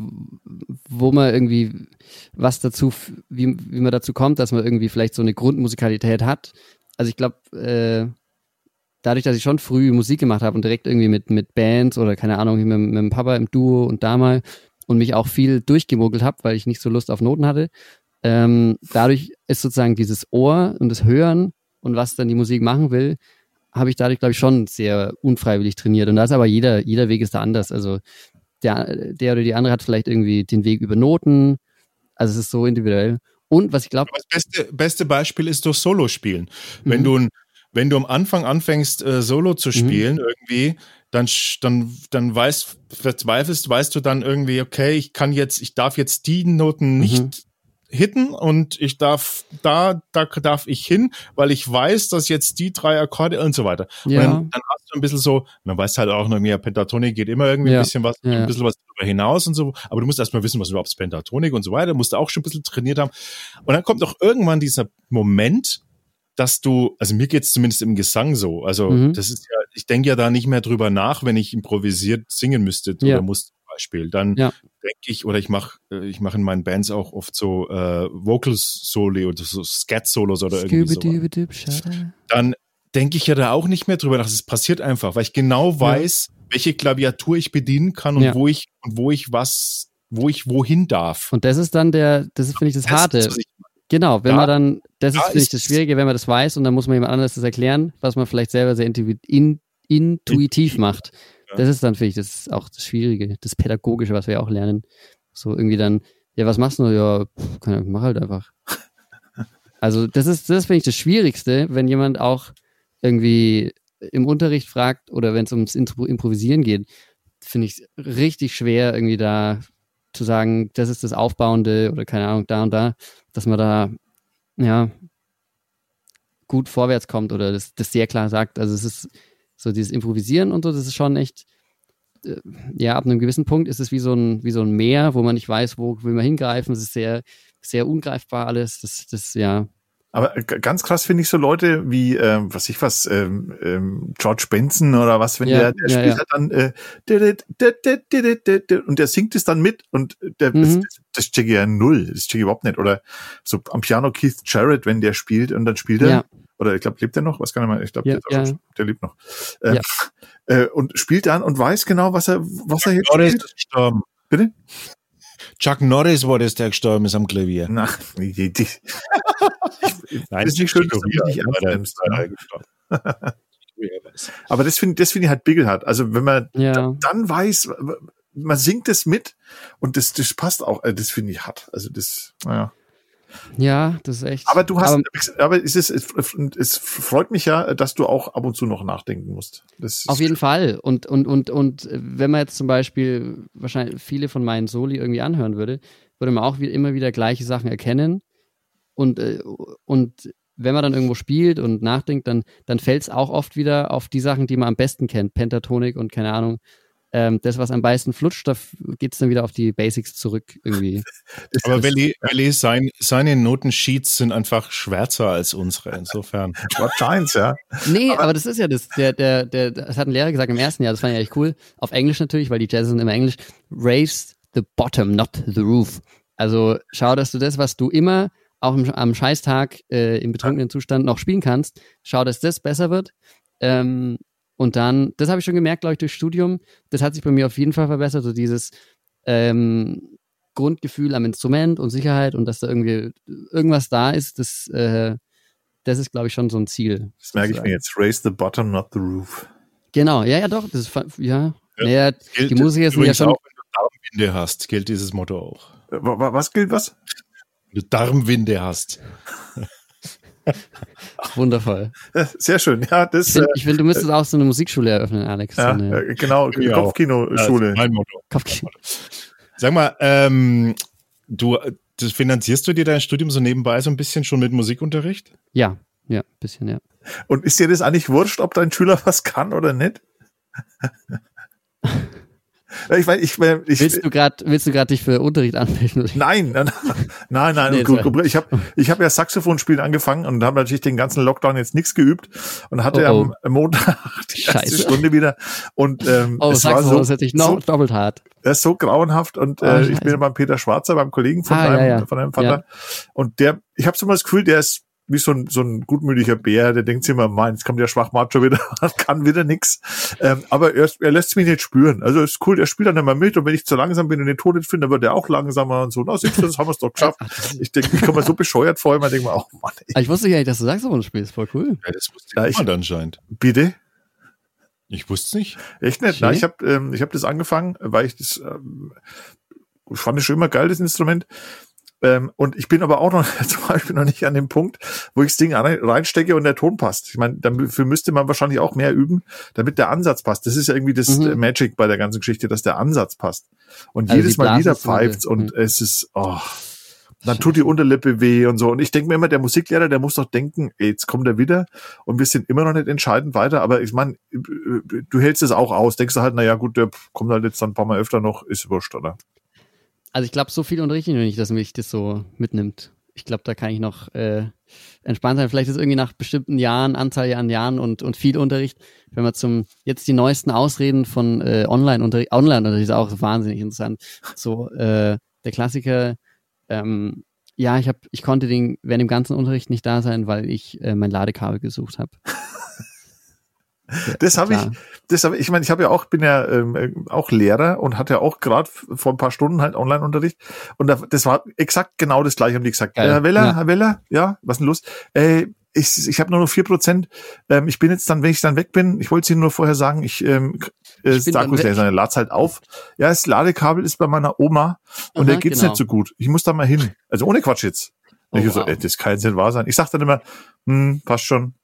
wo man irgendwie was dazu, wie, wie man dazu kommt, dass man irgendwie vielleicht so eine Grundmusikalität hat. Also ich glaube, äh, dadurch, dass ich schon früh Musik gemacht habe und direkt irgendwie mit, mit Bands oder keine Ahnung, mit, mit dem Papa im Duo und da mal und mich auch viel durchgemogelt habe, weil ich nicht so Lust auf Noten hatte, ähm, dadurch ist sozusagen dieses Ohr und das Hören und was dann die Musik machen will, habe ich dadurch, glaube ich, schon sehr unfreiwillig trainiert. Und da ist aber jeder, jeder Weg ist da anders. Also der, der oder die andere hat vielleicht irgendwie den Weg über Noten. Also es ist so individuell. Und was ich glaube.
Das beste, beste Beispiel ist durch Solo-Spielen. Mhm. Wenn du wenn du am Anfang anfängst, äh, Solo zu mhm. spielen, mhm. irgendwie, dann, dann, dann weißt, verzweifelst, weißt du dann irgendwie, okay, ich kann jetzt, ich darf jetzt die Noten nicht mhm hitten und ich darf da, da darf ich hin, weil ich weiß, dass jetzt die drei Akkorde und so weiter. Ja. Und dann, dann hast du ein bisschen so, man weiß halt auch noch mehr, Pentatonik geht immer irgendwie ja. ein bisschen was, ja. ein bisschen was darüber hinaus und so, aber du musst erstmal wissen, was überhaupt Pentatonik und so weiter, musst du auch schon ein bisschen trainiert haben. Und dann kommt doch irgendwann dieser Moment, dass du, also mir geht's zumindest im Gesang so. Also mhm. das ist ja, ich denke ja da nicht mehr drüber nach, wenn ich improvisiert singen müsste oder muss Beispiel. Dann ja. Denke ich, oder ich mache äh, ich mache in meinen Bands auch oft so äh, Vocals-Soli oder so Scat-Solos oder irgendwie so. Dann denke ich ja da auch nicht mehr drüber nach. Es passiert einfach, weil ich genau weiß, ja. welche Klaviatur ich bedienen kann und ja. wo ich und wo ich was, wo ich wohin darf.
Und das ist dann der, das ist finde ich das, das Harte. Genau, wenn ja, man dann, das ist, finde ich, das Schwierige, wenn man das weiß und dann muss man jemand anderes das erklären, was man vielleicht selber sehr in, intuitiv macht. Das ist dann, finde ich, das ist auch das Schwierige, das Pädagogische, was wir auch lernen. So irgendwie dann, ja, was machst du? Ja, pff, kann, mach halt einfach. Also, das ist, das finde ich das Schwierigste, wenn jemand auch irgendwie im Unterricht fragt oder wenn es ums Improvisieren geht, finde ich richtig schwer, irgendwie da zu sagen, das ist das Aufbauende oder keine Ahnung, da und da, dass man da, ja, gut vorwärts kommt oder das, das sehr klar sagt. Also es ist, so dieses Improvisieren und so, das ist schon echt, äh, ja, ab einem gewissen Punkt ist es wie so ein, wie so ein Meer, wo man nicht weiß, wo will man hingreifen. Es ist sehr, sehr ungreifbar alles. Das, das, ja.
Aber ganz krass finde ich so Leute wie, ähm, was ich was, ähm, ähm, George Benson oder was, wenn ja, der, der ja, spielt ja. halt dann äh, und der singt es dann mit und der, mhm. das, das checke ich ja null, das checke ich überhaupt nicht. Oder so am Piano Keith Jarrett, wenn der spielt und dann spielt er. Oder ich glaube, lebt er noch? Was kann er mal? Ich glaube, ja, der, ja. der, lebt noch. Ähm, ja. äh, und spielt dann und weiß genau, was er, was Chuck er jetzt Norris spielt. Ist gestorben. Bitte?
Chuck Norris war das, der gestorben ist am Klavier.
Na, die, die.
Nein, ist nicht schön, dass du nicht ernst nimmst.
Aber das finde das finde ich halt biggelhart. Also wenn man ja. dann weiß, man singt es mit und das, das passt auch, äh, das finde ich hart. Also das, naja.
Ja, das ist echt.
Aber du hast, aber, aber es, ist, es, freut mich ja, dass du auch ab und zu noch nachdenken musst.
auf jeden Fall. Und, und, und, und wenn man jetzt zum Beispiel wahrscheinlich viele von meinen Soli irgendwie anhören würde, würde man auch immer wieder gleiche Sachen erkennen. Und, äh, und wenn man dann irgendwo spielt und nachdenkt, dann, dann fällt es auch oft wieder auf die Sachen, die man am besten kennt. Pentatonik und keine Ahnung, ähm, das, was am meisten flutscht, da geht es dann wieder auf die Basics zurück irgendwie.
Aber Willi, Willi sein, seine Notensheets sind einfach schwärzer als unsere, insofern.
Wahrscheinlich, ja.
Nee, aber, aber, das ist ja das, der, der, der, das hat ein Lehrer gesagt im ersten Jahr, das fand ich echt cool. Auf Englisch natürlich, weil die Jazz sind immer Englisch. Raise the bottom, not the roof. Also schau, dass du das, was du immer auch im, am Scheißtag äh, im betrunkenen Zustand noch spielen kannst, schau, dass das besser wird. Ähm, und dann, das habe ich schon gemerkt, glaube ich, durch Studium, das hat sich bei mir auf jeden Fall verbessert, so dieses, ähm, Grundgefühl am Instrument und Sicherheit und dass da irgendwie irgendwas da ist, das, äh, das ist, glaube ich, schon so ein Ziel.
Das merke ich mir jetzt. Raise the bottom, not the roof.
Genau, ja, ja, doch. Das ist, ja. ja. Naja, die Musiker sind ja schon. Auch, wenn
du Darmwinde hast, gilt dieses Motto auch.
Was gilt was?
Wenn du Darmwinde hast.
Wundervoll.
Sehr schön. Ja, das,
ich finde, äh, find, du müsstest auch so eine Musikschule eröffnen, Alex.
Ja,
so
eine, genau, Kopfkino-Schule. Ja, mein Motto.
Kopfkino. Sag mal, ähm, du das finanzierst du dir dein Studium so nebenbei so ein bisschen schon mit Musikunterricht?
Ja, ja, ein bisschen, ja.
Und ist dir das eigentlich wurscht, ob dein Schüler was kann oder nicht?
Ich mein, ich, mein, ich, willst du gerade willst du gerade dich für Unterricht anmelden?
Nein, nein, nein, nein. Nee, ich habe ich hab ja Saxophon spielen angefangen und habe natürlich den ganzen Lockdown jetzt nichts geübt und hatte oh, oh. am Montag die Scheiße. erste Stunde wieder und ähm,
oh, es Saxophon war so, ist natürlich noch so, doppelt hart.
Das ist so grauenhaft und oh, äh, ich bin beim Peter Schwarzer, beim Kollegen von, ah, deinem, ja, ja. von deinem Vater ja. und der, ich habe so mal das Gefühl, der ist wie so ein, so ein gutmütiger Bär, der denkt sich immer, mein, jetzt kommt der Schwachmacho wieder, kann wieder nix. Ähm, aber er, er lässt mich nicht spüren. Also ist cool, er spielt dann immer mit und wenn ich zu langsam bin und den Ton nicht finde, dann wird er auch langsamer und so. Na, siehst du, das haben wir es doch geschafft. Ich denke, ich komme so bescheuert vor, immer denke mir, oh Mann.
Ey. Ich wusste ja nicht, dass du Saxophon spielst, voll cool.
Ja, das wusste ja, ich ja, anscheinend.
Bitte?
Ich wusste es nicht.
Echt nicht? Okay. Na, ich habe ähm, ich hab das angefangen, weil ich das ähm, ich fand es schon immer geil, das Instrument. Ähm, und ich bin aber auch noch zum Beispiel noch nicht an dem Punkt, wo ich das Ding reinstecke und der Ton passt. Ich meine, dafür müsste man wahrscheinlich auch mehr üben, damit der Ansatz passt. Das ist ja irgendwie das mhm. Magic bei der ganzen Geschichte, dass der Ansatz passt. Und also jedes Mal wieder pfeift und mhm. es ist, oh, dann tut die Unterlippe weh und so. Und ich denke mir immer, der Musiklehrer, der muss doch denken, ey, jetzt kommt er wieder und wir sind immer noch nicht entscheidend weiter. Aber ich meine, du hältst es auch aus. Denkst du halt, na ja, gut, der kommt halt jetzt dann ein paar Mal öfter noch, ist wurscht, oder?
Also ich glaube, so viel unterrichte ich nicht, dass mich das so mitnimmt. Ich glaube, da kann ich noch äh, entspannt sein. Vielleicht ist irgendwie nach bestimmten Jahren, Anzahl an Jahren und, und viel Unterricht, wenn man zum jetzt die neuesten Ausreden von äh, Online-Unterricht, Online-Unterricht ist auch wahnsinnig interessant. So äh, der Klassiker, ähm, ja, ich habe, ich konnte den während dem ganzen Unterricht nicht da sein, weil ich äh, mein Ladekabel gesucht habe.
Das habe ich, das habe ich meine, ich habe ja auch, bin ja ähm, auch Lehrer und hatte ja auch gerade vor ein paar Stunden halt Online-Unterricht und das war exakt genau das gleiche. Haben die gesagt, Geil. Herr Weller, ja. Herr Weller, ja, was ist denn los? Äh, ich, ich habe nur noch vier Prozent. Ähm, ich bin jetzt dann, wenn ich dann weg bin, ich wollte Ihnen nur vorher sagen, ich, ähm, äh, Starkus, der seine Lad's halt auf. Ja, das Ladekabel ist bei meiner Oma und Aha, der geht's genau. nicht so gut. Ich muss da mal hin. Also ohne Quatsch jetzt. Oh, ich wow. so, ey, das kann jetzt nicht wahr sein. Ich sag dann immer, hm, passt schon.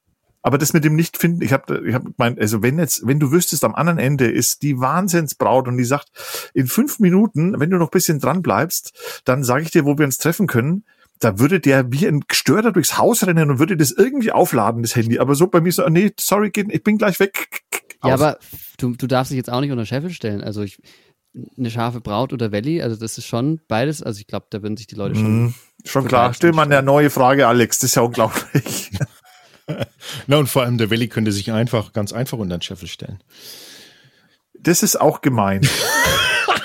Aber das mit dem Nicht-Finden, ich habe ich hab mein, also wenn jetzt, wenn du wüsstest, am anderen Ende ist die Wahnsinnsbraut und die sagt, in fünf Minuten, wenn du noch bisschen dran bleibst, dann sage ich dir, wo wir uns treffen können. Da würde der wie ein Gestörter durchs Haus rennen und würde das irgendwie aufladen, das Handy. Aber so bei mir so, nee, sorry, ich bin gleich weg.
Aus. Ja, aber du, du darfst dich jetzt auch nicht unter Scheffel stellen. Also ich, eine scharfe Braut oder Valley, also das ist schon beides. Also ich glaube, da würden sich die Leute schon. Mm,
schon klar. Stell mal eine neue Frage, Alex. Das ist ja unglaublich.
Na, und vor allem der Willi könnte sich einfach, ganz einfach unter den Scheffel stellen.
Das ist auch gemein.
das,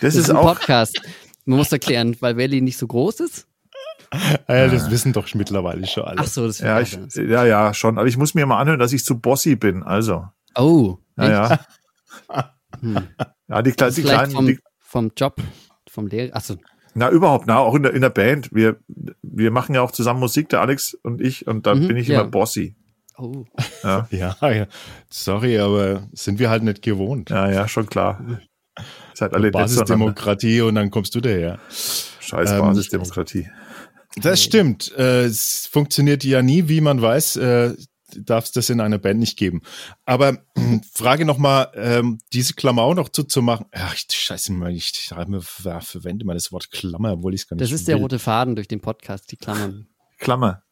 das, ist, ist ein auch. Podcast. Man muss erklären, weil Valley nicht so groß ist.
Ah ja, das wissen doch mittlerweile schon alle.
Ach so, das
ja, ich, ja, ja, schon. Aber ich muss mir mal anhören, dass ich zu bossy bin. Also.
Oh.
Ja, ja. Hm. Ja, die, die kleinen.
Vom,
die,
vom Job, vom Lehrer. Achso,
na, überhaupt, na, auch in der, in der Band. Wir, wir machen ja auch zusammen Musik, der Alex und ich, und da mhm, bin ich ja. immer Bossy.
Oh. Ja. ja, ja, sorry, aber sind wir halt nicht gewohnt.
Ja, ja, schon klar.
Seid alle Basisdemokratie und dann kommst du daher.
Scheiß ähm, Basisdemokratie.
Das stimmt. Äh, es funktioniert ja nie, wie man weiß. Äh, darf es das in einer Band nicht geben. Aber äh, Frage nochmal, ähm, diese Klammer noch zuzumachen. Ach, ich, scheiße, ich, ich verwende mal das Wort Klammer, obwohl ich es gar nicht
Das ist will. der rote Faden durch den Podcast, die Klammern.
Klammer.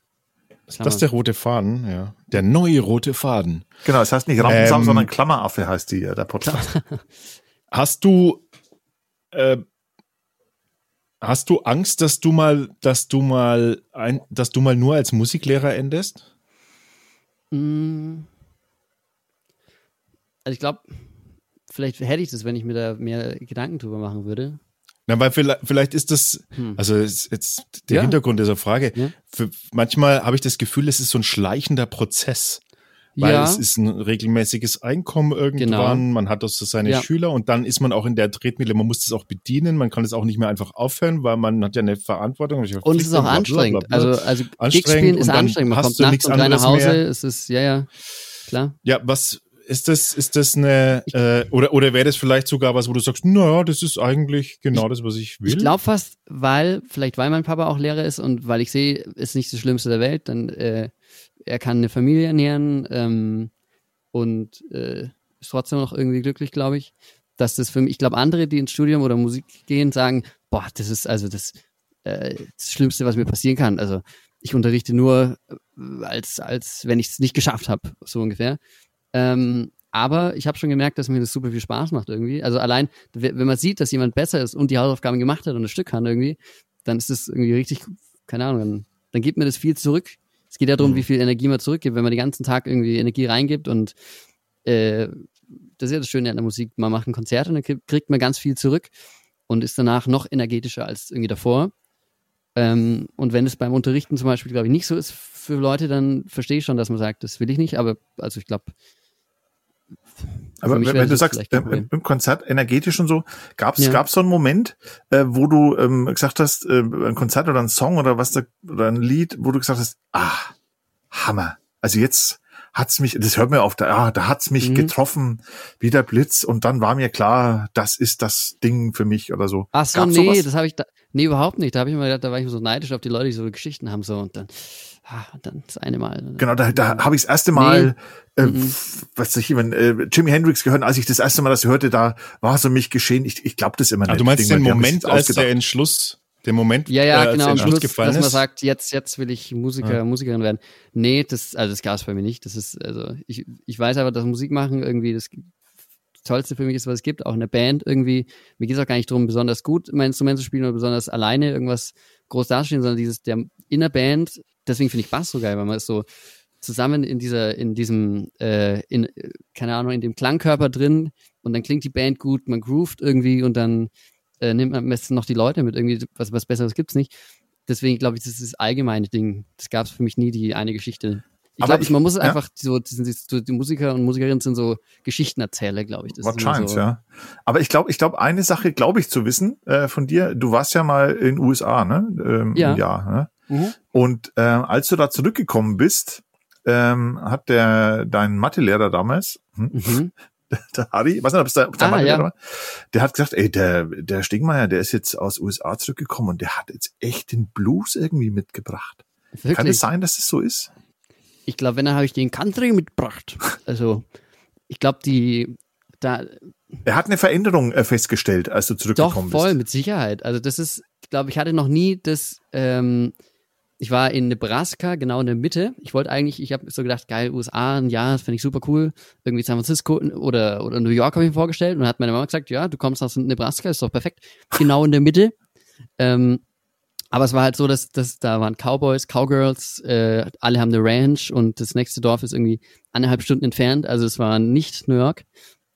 Klammer. Das ist der rote Faden, ja. Der neue rote Faden.
Genau, das heißt nicht Rampensam, ähm, sondern Klammeraffe heißt die, der Podcast.
Hast du, äh, hast du Angst, dass du mal, dass du mal ein, dass du mal nur als Musiklehrer endest?
Mm. Also ich glaube, vielleicht hätte ich das, wenn ich mir da mehr Gedanken drüber machen würde.
Na, weil vielleicht, ist das, hm. also jetzt der ja. Hintergrund dieser Frage, ja. für, manchmal habe ich das Gefühl, es ist so ein schleichender Prozess. Weil ja. es ist ein regelmäßiges Einkommen irgendwann, genau. man hat also seine ja. Schüler und dann ist man auch in der Tretmühle, man muss das auch bedienen, man kann es auch nicht mehr einfach aufhören, weil man hat ja eine Verantwortung.
Und es ist auch anstrengend, also, also anstrengend ist anstrengend, man kommt nachts um drei nach Hause, mehr. es ist, ja, ja, klar.
Ja, was, ist das, ist das eine, äh, oder, oder wäre das vielleicht sogar was, wo du sagst, naja, das ist eigentlich genau das, was ich will?
Ich glaube fast, weil, vielleicht weil mein Papa auch Lehrer ist und weil ich sehe, ist nicht das Schlimmste der Welt, dann, äh, er kann eine Familie ernähren, ähm, und, äh, ist trotzdem noch irgendwie glücklich, glaube ich. Dass das für mich, ich glaube, andere, die ins Studium oder Musik gehen, sagen, boah, das ist also das, äh, das Schlimmste, was mir passieren kann. Also, ich unterrichte nur äh, als, als wenn ich es nicht geschafft habe, so ungefähr. Ähm, aber ich habe schon gemerkt, dass mir das super viel Spaß macht irgendwie. Also allein, wenn man sieht, dass jemand besser ist und die Hausaufgaben gemacht hat und ein Stück kann irgendwie, dann ist das irgendwie richtig, keine Ahnung, dann, dann gibt mir das viel zurück. Es geht ja darum, mhm. wie viel Energie man zurückgibt, wenn man den ganzen Tag irgendwie Energie reingibt und äh, das ist ja das Schöne an der Musik. Man macht ein Konzert und dann kriegt man ganz viel zurück und ist danach noch energetischer als irgendwie davor. Ähm, und wenn es beim Unterrichten zum Beispiel, glaube ich, nicht so ist für Leute, dann verstehe ich schon, dass man sagt, das will ich nicht. Aber also ich glaube,
aber wenn, wenn du sagst, äh, im Konzert energetisch und so, gab es ja. so einen Moment, äh, wo du ähm, gesagt hast, äh, ein Konzert oder ein Song oder was da, oder ein Lied, wo du gesagt hast, ah, Hammer. Also jetzt hat's mich, das hört mir auf, da, ah, da hat's mich mhm. getroffen wie der Blitz und dann war mir klar, das ist das Ding für mich oder so.
Ach so, Gab's nee, sowas? das habe ich da, nee, überhaupt nicht. Da habe ich mir gedacht, da war ich so neidisch auf die Leute, die so Geschichten haben so und dann ah, dann das eine Mal.
Genau, da, da habe ich das erste Mal, nee. äh, mhm. was ich wenn äh, Jimi Hendrix gehört, als ich das erste Mal das hörte, da war so mich geschehen. Ich, ich glaube das immer
nicht. Ah, du meinst den Moment, als der Entschluss, der Moment,
ja, ja, äh, genau, am Schluss, gefallen dass man sagt, jetzt, jetzt will ich Musiker, ja. Musikerin werden. Nee, das, also das gab es bei mir nicht. Das ist, also ich, ich weiß aber, dass Musik machen irgendwie das Tollste für mich ist, was es gibt, auch eine Band irgendwie. Mir geht es auch gar nicht darum, besonders gut mein Instrument zu spielen oder besonders alleine irgendwas groß dastehen, sondern dieses, der in der Band deswegen finde ich Bass so geil, weil man ist so zusammen in dieser, in diesem, äh, in, keine Ahnung, in dem Klangkörper drin und dann klingt die Band gut, man groovt irgendwie und dann äh, nimmt man am besten noch die Leute mit, irgendwie was, was Besseres gibt's nicht. Deswegen glaube ich, das ist das allgemeine Ding. Das gab es für mich nie, die eine Geschichte. Ich glaube, man muss ja. einfach so, die, die, Musiker und Musikerinnen sind so Geschichtenerzähler, glaube ich.
Das Wahrscheinlich, so. ja. Aber ich glaube, ich glaube, eine Sache glaube ich zu wissen äh, von dir. Du warst ja mal in USA, ne? Ähm,
ja.
Ja. Ne? Mhm. Und äh, als du da zurückgekommen bist, ähm, hat der dein Mathelehrer damals, hm, mhm. der Harry, weiß nicht, ob es der, der ah, Mathelehrer ja. war, der hat gesagt, ey, der, der Stegmeier, der ist jetzt aus USA zurückgekommen und der hat jetzt echt den Blues irgendwie mitgebracht. Wirklich? Kann es sein, dass es so ist?
Ich glaube, wenn, dann habe ich den Country mitgebracht. Also, ich glaube, die, da.
Er hat eine Veränderung äh, festgestellt, als du zurückgekommen
Doch, voll,
bist.
mit Sicherheit. Also, das ist, ich glaube, ich hatte noch nie das, ähm, ich war in Nebraska, genau in der Mitte. Ich wollte eigentlich, ich habe so gedacht, geil, USA, ja, das finde ich super cool. Irgendwie San Francisco oder, oder New York habe ich mir vorgestellt. Und dann hat meine Mama gesagt, ja, du kommst aus Nebraska, ist doch perfekt. Genau in der Mitte. Ähm, aber es war halt so, dass, dass da waren Cowboys, Cowgirls, äh, alle haben eine Ranch und das nächste Dorf ist irgendwie eineinhalb Stunden entfernt. Also es war nicht New York.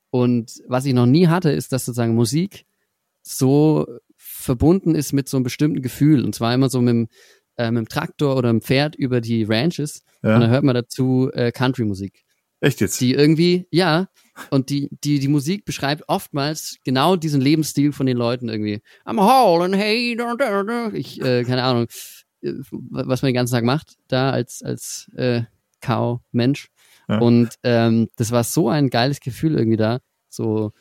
Und was ich noch nie hatte, ist, dass sozusagen Musik so verbunden ist mit so einem bestimmten Gefühl. Und zwar immer so mit dem, äh, mit dem Traktor oder dem Pferd über die Ranches ja. und dann hört man dazu äh, Country-Musik.
Echt jetzt?
Die irgendwie, ja, und die, die, die Musik beschreibt oftmals genau diesen Lebensstil von den Leuten irgendwie. I'm hauling, hey, da, da, da. ich, äh, keine Ahnung, äh, was man den ganzen Tag macht, da als, als äh, Cow-Mensch. Ja. Und ähm, das war so ein geiles Gefühl irgendwie da. So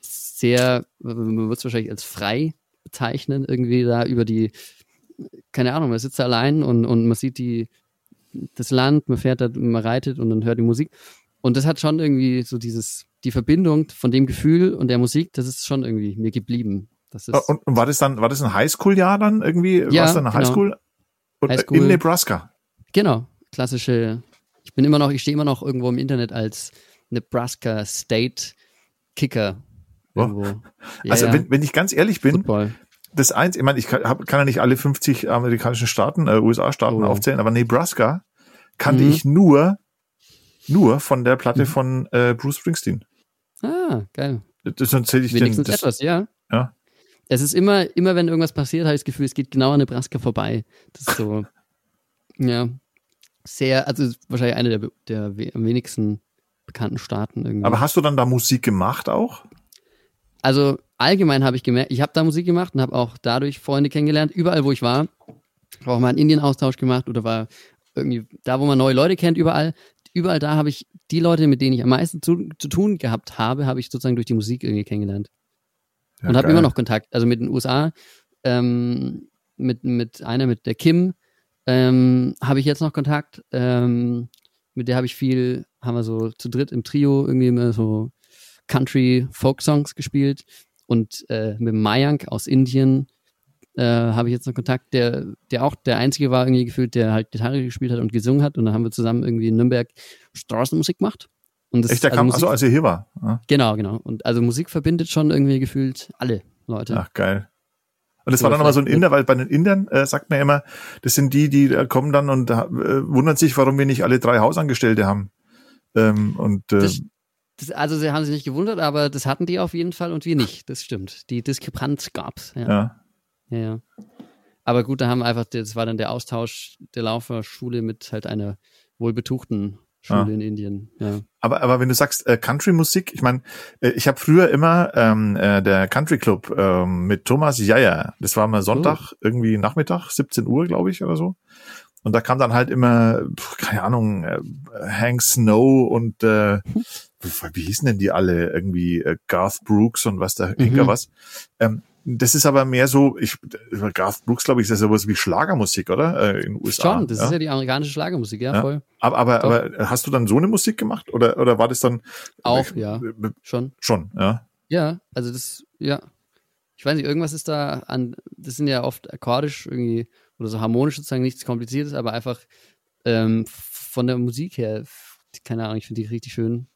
sehr, man wird es wahrscheinlich als frei bezeichnen, irgendwie da über die keine Ahnung, man sitzt da allein und, und man sieht die, das Land, man fährt da, man reitet und dann hört die Musik. Und das hat schon irgendwie so dieses, die Verbindung von dem Gefühl und der Musik, das ist schon irgendwie mir geblieben. Das ist
und, und war das dann, war das ein Highschool-Jahr dann irgendwie?
Ja,
Warst du eine
genau.
Highschool? Highschool? In Nebraska?
Genau, klassische, ich bin immer noch, ich stehe immer noch irgendwo im Internet als Nebraska State Kicker.
Oh. Ja, also ja. Wenn, wenn ich ganz ehrlich bin, Football das eins, ich meine, ich kann, hab, kann ja nicht alle 50 amerikanischen Staaten, äh, USA-Staaten oh. aufzählen, aber Nebraska kannte mhm. ich nur, nur von der Platte mhm. von äh, Bruce Springsteen.
Ah, geil.
Das erzähle ich
Wenigstens
den, das,
etwas, ja.
Ja.
Es ist immer, immer wenn irgendwas passiert, habe ich das Gefühl, es geht genau an Nebraska vorbei. Das ist so, ja. sehr, also wahrscheinlich eine der, der am wenigsten bekannten Staaten irgendwie.
Aber hast du dann da Musik gemacht auch?
Also allgemein habe ich gemerkt, ich habe da Musik gemacht und habe auch dadurch Freunde kennengelernt, überall wo ich war. Ich habe auch mal einen Indien-Austausch gemacht oder war irgendwie da, wo man neue Leute kennt, überall. Überall da habe ich die Leute, mit denen ich am meisten zu, zu tun gehabt habe, habe ich sozusagen durch die Musik irgendwie kennengelernt. Ja, und habe immer noch Kontakt. Also mit den USA, ähm, mit, mit einer, mit der Kim, ähm, habe ich jetzt noch Kontakt. Ähm, mit der habe ich viel, haben wir so zu dritt im Trio irgendwie immer so Country-Folk-Songs gespielt. Und äh, mit Mayank aus Indien äh, habe ich jetzt noch Kontakt, der, der auch der einzige war irgendwie gefühlt, der halt Gitarre gespielt hat und gesungen hat. Und dann haben wir zusammen irgendwie in Nürnberg Straßenmusik gemacht. Und
das, Echt, der also kam, Musik, also als er hier war?
Ja. Genau, genau. Und also Musik verbindet schon irgendwie gefühlt alle Leute.
Ach, geil. Und das war dann aber so ein Inder, weil bei den Indern äh, sagt man immer, das sind die, die kommen dann und äh, wundern sich, warum wir nicht alle drei Hausangestellte haben. Ähm, und äh,
das, das, also sie haben sich nicht gewundert, aber das hatten die auf jeden Fall und wir nicht. Das stimmt. Die Diskrepanz gab's. Ja. ja. Ja, ja. Aber gut, da haben wir einfach, das war dann der Austausch der Lauferschule mit halt einer wohlbetuchten Schule ja. in Indien. Ja.
Aber, aber wenn du sagst äh, Country-Musik, ich meine, äh, ich habe früher immer ähm, äh, der Country Club ähm, mit Thomas Jaja, das war mal Sonntag, oh. irgendwie Nachmittag, 17 Uhr, glaube ich, oder so. Und da kam dann halt immer, keine Ahnung, äh, Hank Snow und äh, wie hießen denn die alle? Irgendwie äh, Garth Brooks und was da, mhm. was. Ähm, das ist aber mehr so, ich, Garth Brooks, glaube ich, ist ja sowas wie Schlagermusik, oder? Äh, in den USA.
Schon, das ja? ist ja die amerikanische Schlagermusik, ja,
ja.
voll.
Aber, aber, aber hast du dann so eine Musik gemacht? Oder, oder war das dann?
Auch, ich, ja. Schon.
Schon, ja.
Ja, also das, ja. Ich weiß nicht, irgendwas ist da an, das sind ja oft akkordisch irgendwie, oder so harmonisch sozusagen nichts Kompliziertes, aber einfach ähm, von der Musik her, keine Ahnung, ich finde die richtig schön.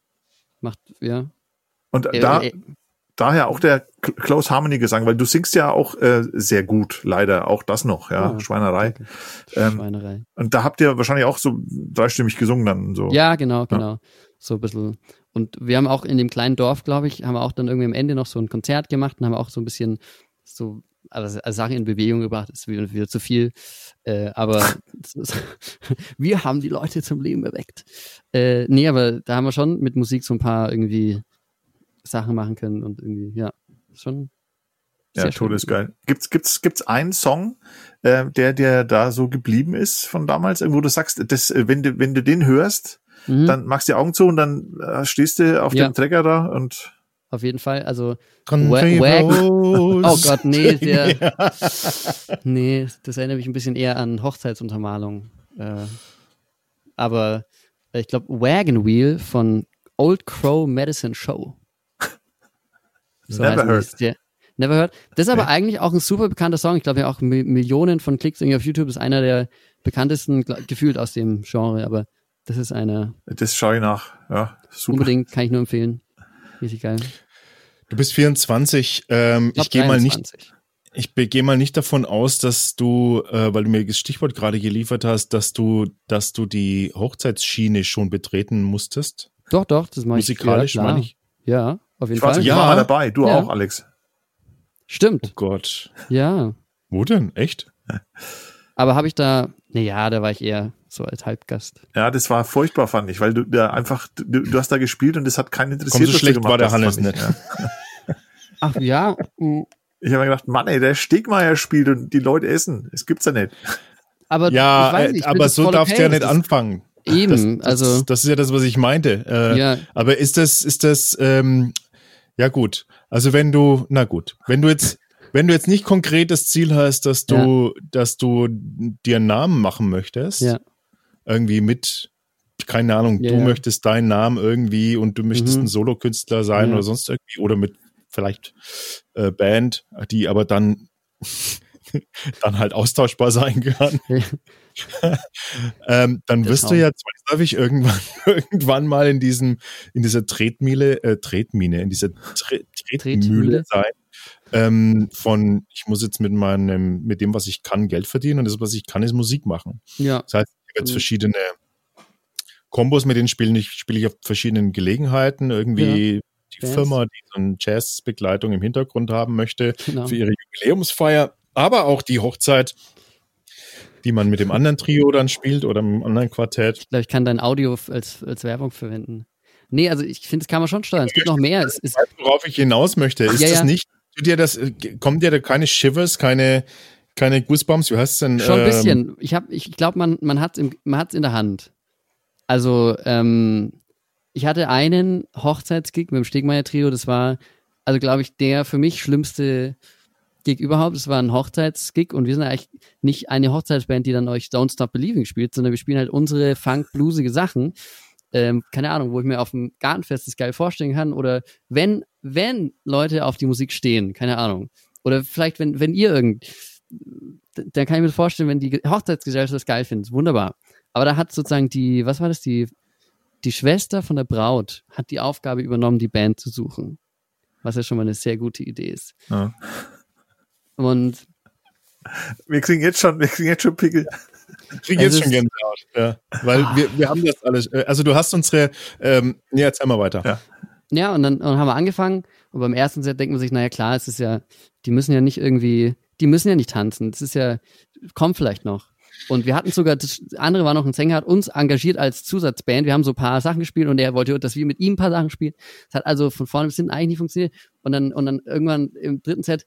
Macht, ja.
Und da, äh, daher auch der Close Harmony Gesang, weil du singst ja auch äh, sehr gut, leider auch das noch, ja, oh, Schweinerei. Ähm, Schweinerei. Und da habt ihr wahrscheinlich auch so dreistimmig gesungen dann so.
Ja, genau, genau. Ja. So ein bisschen. Und wir haben auch in dem kleinen Dorf, glaube ich, haben wir auch dann irgendwie am Ende noch so ein Konzert gemacht und haben auch so ein bisschen so also, also Sachen in Bewegung gebracht, ist wieder, wieder zu viel. Äh, aber wir haben die Leute zum Leben erweckt. Äh, nee, aber da haben wir schon mit Musik so ein paar irgendwie Sachen machen können und irgendwie, ja, schon.
Ja, todesgeil. Gibt's, gibt's, gibt's einen Song, äh, der, der da so geblieben ist von damals, wo du sagst, das, wenn du, wenn du den hörst, mhm. dann machst du die Augen zu und dann äh, stehst du auf ja. dem Trecker da und
auf jeden Fall. Also Wagon. Oh Gott, nee, der, nee, das erinnert mich ein bisschen eher an Hochzeitsuntermalung. Äh, aber ich glaube Wagon Wheel von Old Crow Medicine Show.
So Never heard.
Der, Never heard. Das ist aber okay. eigentlich auch ein super bekannter Song. Ich glaube ja auch Millionen von Klicks irgendwie auf YouTube. Ist einer der bekanntesten gefühlt aus dem Genre. Aber das ist eine.
Das schaue ich nach. Ja,
super. Unbedingt kann ich nur empfehlen. Richtig geil.
Du bist 24. Ähm, ich, ich gehe mal nicht. Ich gehe mal nicht davon aus, dass du, äh, weil du mir das Stichwort gerade geliefert hast, dass du, dass du die Hochzeitsschiene schon betreten musstest.
Doch, doch, das
mache ich. Musikalisch ja, meine ich.
Ja, auf jeden
ich
Fall.
Ich war mal dabei, du ja. auch, Alex.
Stimmt.
Oh Gott.
Ja.
Wo denn? Echt?
Aber habe ich da, naja, da war ich eher so als Halbgast.
Ja, das war furchtbar, fand ich, weil du da einfach, du, du hast da gespielt und das hat keinen interessiert.
Komm, so schlecht war der Hannes nicht. Ja.
Ach ja.
Ich habe mir gedacht, Mann, ey, der Stegmeier spielt und die Leute essen. Das gibt's ja nicht.
Aber ja, nicht, aber so darfst du ja nicht anfangen.
Eben,
das,
das, also
das ist ja das, was ich meinte. Äh, ja. Aber ist das, ist das, ähm, ja gut. Also wenn du, na gut, wenn du jetzt, wenn du jetzt nicht konkret das Ziel hast, dass du, ja. dass du dir einen Namen machen möchtest, ja. irgendwie mit, keine Ahnung, ja, du möchtest deinen Namen irgendwie und du möchtest mhm. ein Solokünstler sein oder sonst irgendwie oder mit vielleicht äh, Band, die aber dann dann halt austauschbar sein kann. ähm, dann wirst du ja zwangsläufig irgendwann, irgendwann mal in diesem, in dieser Tretmühle, äh, Tretmine, in dieser Tre Tretmühle sein. Ähm, von, ich muss jetzt mit meinem, mit dem, was ich kann, Geld verdienen und das, was ich kann, ist Musik machen.
Ja.
Das heißt, ich habe jetzt mhm. verschiedene Kombos, mit denen spiele ich, spiele ich auf verschiedenen Gelegenheiten. Irgendwie ja. die Bands. Firma, die so eine Jazzbegleitung im Hintergrund haben möchte genau. für ihre Jubiläumsfeier, aber auch die Hochzeit die man mit dem anderen Trio dann spielt oder mit dem anderen Quartett.
Ich glaube, ich kann dein Audio als, als Werbung verwenden. Nee, also ich finde, das kann man schon steuern. Es gibt noch mehr. Es
ist, worauf ich hinaus möchte, ist ja, das ja. nicht, dir das, kommt dir da keine Shivers, keine, keine Goosebumps, wie heißt es denn?
Schon ein bisschen. Ähm, ich, ich glaube, man, man hat es in der Hand. Also, ähm, ich hatte einen Hochzeitsgig mit dem Stegmeier-Trio, das war, also glaube ich, der für mich schlimmste Gig überhaupt. Es war ein Hochzeitsgig und wir sind eigentlich nicht eine Hochzeitsband, die dann euch Don't Stop Believing spielt, sondern wir spielen halt unsere funk-bluesige Sachen. Ähm, keine Ahnung, wo ich mir auf dem Gartenfest das geil vorstellen kann oder wenn, wenn Leute auf die Musik stehen, keine Ahnung. Oder vielleicht, wenn, wenn ihr irgend, dann kann ich mir vorstellen, wenn die Hochzeitsgesellschaft das geil findet. Wunderbar. Aber da hat sozusagen die, was war das, die, die Schwester von der Braut hat die Aufgabe übernommen, die Band zu suchen. Was ja schon mal eine sehr gute Idee ist. Ja. Und
wir kriegen jetzt schon, wir kriegen jetzt schon Pickel.
Ich kriege jetzt schon Gänsehaut, ja. Weil ah. wir, wir haben das alles. Äh, also du hast unsere, ähm, nee, erzähl mal weiter.
Ja. Ja, und dann, und haben wir angefangen und beim ersten Set denkt man sich, naja klar, es ist ja, die müssen ja nicht irgendwie, die müssen ja nicht tanzen. Das ist ja, kommt vielleicht noch. Und wir hatten sogar, das andere war noch ein Sänger, hat uns engagiert als Zusatzband. Wir haben so ein paar Sachen gespielt und er wollte, dass wir mit ihm ein paar Sachen spielen. Das hat also von vorne bis hinten eigentlich nicht funktioniert. Und dann, und dann irgendwann im dritten Set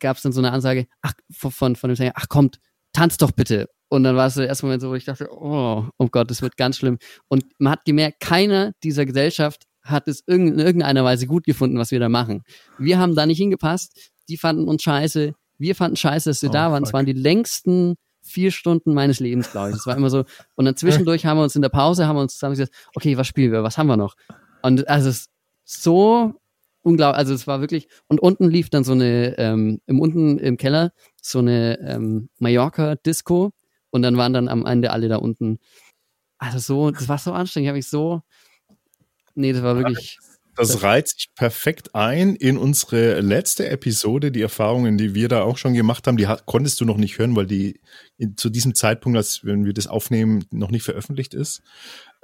gab es dann so eine Ansage, ach, von, von dem Sänger, ach kommt, tanzt doch bitte. Und dann war es so der erste Moment so, wo ich dachte, oh, oh Gott, das wird ganz schlimm. Und man hat gemerkt, keiner dieser Gesellschaft hat es in irgendeiner Weise gut gefunden, was wir da machen. Wir haben da nicht hingepasst, die fanden uns scheiße, wir fanden scheiße, dass wir oh, da waren. Es waren die längsten vier Stunden meines Lebens, glaube ich. Das war immer so. Und dann zwischendurch haben wir uns in der Pause, haben wir uns zusammen gesagt, okay, was spielen wir, was haben wir noch? Und also es ist so unglaublich, also es war wirklich, und unten lief dann so eine, ähm, im unten im Keller, so eine ähm, Mallorca-Disco und dann waren dann am Ende alle da unten. Also so, das war so anstrengend, ich habe mich so, nee, das war wirklich
das reiht sich perfekt ein in unsere letzte Episode. Die Erfahrungen, die wir da auch schon gemacht haben, die konntest du noch nicht hören, weil die zu diesem Zeitpunkt, als wenn wir das aufnehmen, noch nicht veröffentlicht ist.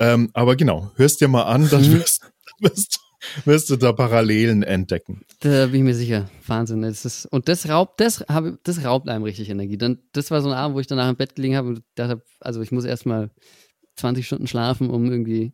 Ähm, aber genau, hörst dir mal an, dann mhm. wirst, wirst, wirst, du da Parallelen entdecken.
Da bin ich mir sicher. Wahnsinn. Das ist, und das raubt, das, hab, das raubt einem richtig Energie. Dann, das war so ein Abend, wo ich danach im Bett gelegen habe und dachte, also ich muss erstmal 20 Stunden schlafen, um irgendwie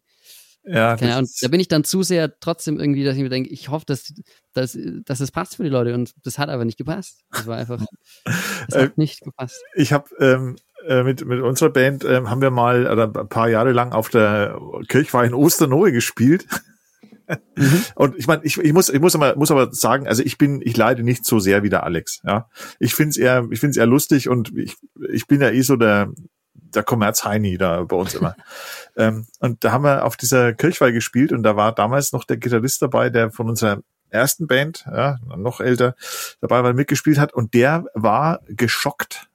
ja, Keine Ahnung. Da bin ich dann zu sehr trotzdem irgendwie, dass ich mir denke, ich hoffe, dass, dass, dass es passt für die Leute und das hat aber nicht gepasst. Das war einfach, das hat nicht gepasst.
Ich habe ähm, äh, mit, mit unserer Band ähm, haben wir mal oder ein paar Jahre lang auf der Kirchweih in Osternohe gespielt. Mhm. Und ich meine, ich, ich muss, ich muss aber, muss aber sagen, also ich bin, ich leide nicht so sehr wie der Alex. Ja, ich finde es eher, ich finde es eher lustig und ich, ich bin ja eh so der, der Kommerz Heini da bei uns immer. ähm, und da haben wir auf dieser Kirchweih gespielt und da war damals noch der Gitarrist dabei, der von unserer ersten Band, ja, noch älter, dabei war mitgespielt hat und der war geschockt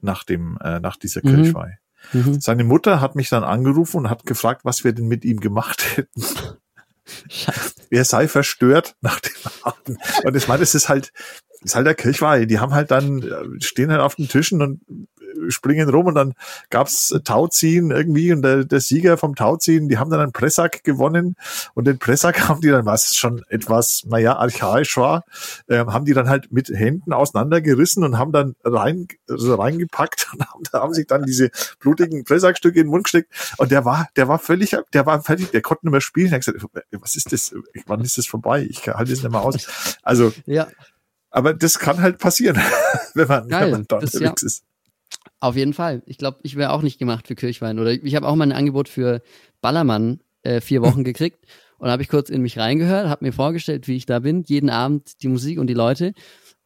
nach dem, äh, nach dieser mhm. Kirchweih. Mhm. Seine Mutter hat mich dann angerufen und hat gefragt, was wir denn mit ihm gemacht hätten. Scheiße. Er sei verstört nach dem Abend. Und ich meine, es ist halt, ist halt der Kirchweih. Die haben halt dann, äh, stehen halt auf den Tischen und springen rum und dann gab's Tauziehen irgendwie und der, der Sieger vom Tauziehen, die haben dann einen Pressack gewonnen und den Pressack haben die dann, was schon etwas, naja, archaisch war, äh, haben die dann halt mit Händen auseinandergerissen und haben dann rein, also reingepackt und haben, haben sich dann diese blutigen Pressackstücke in den Mund gesteckt und der war, der war völlig, der war fertig, der konnte nicht mehr spielen. Er hat gesagt, was ist das? Wann ist das vorbei? Ich halte es nicht mehr aus. Also, ja. Aber das kann halt passieren, wenn man, Geil, wenn man da unterwegs ja. ist.
Auf jeden Fall. Ich glaube, ich wäre auch nicht gemacht für Kirchwein. Oder ich habe auch mal ein Angebot für Ballermann äh, vier Wochen gekriegt. Und habe ich kurz in mich reingehört, habe mir vorgestellt, wie ich da bin, jeden Abend die Musik und die Leute.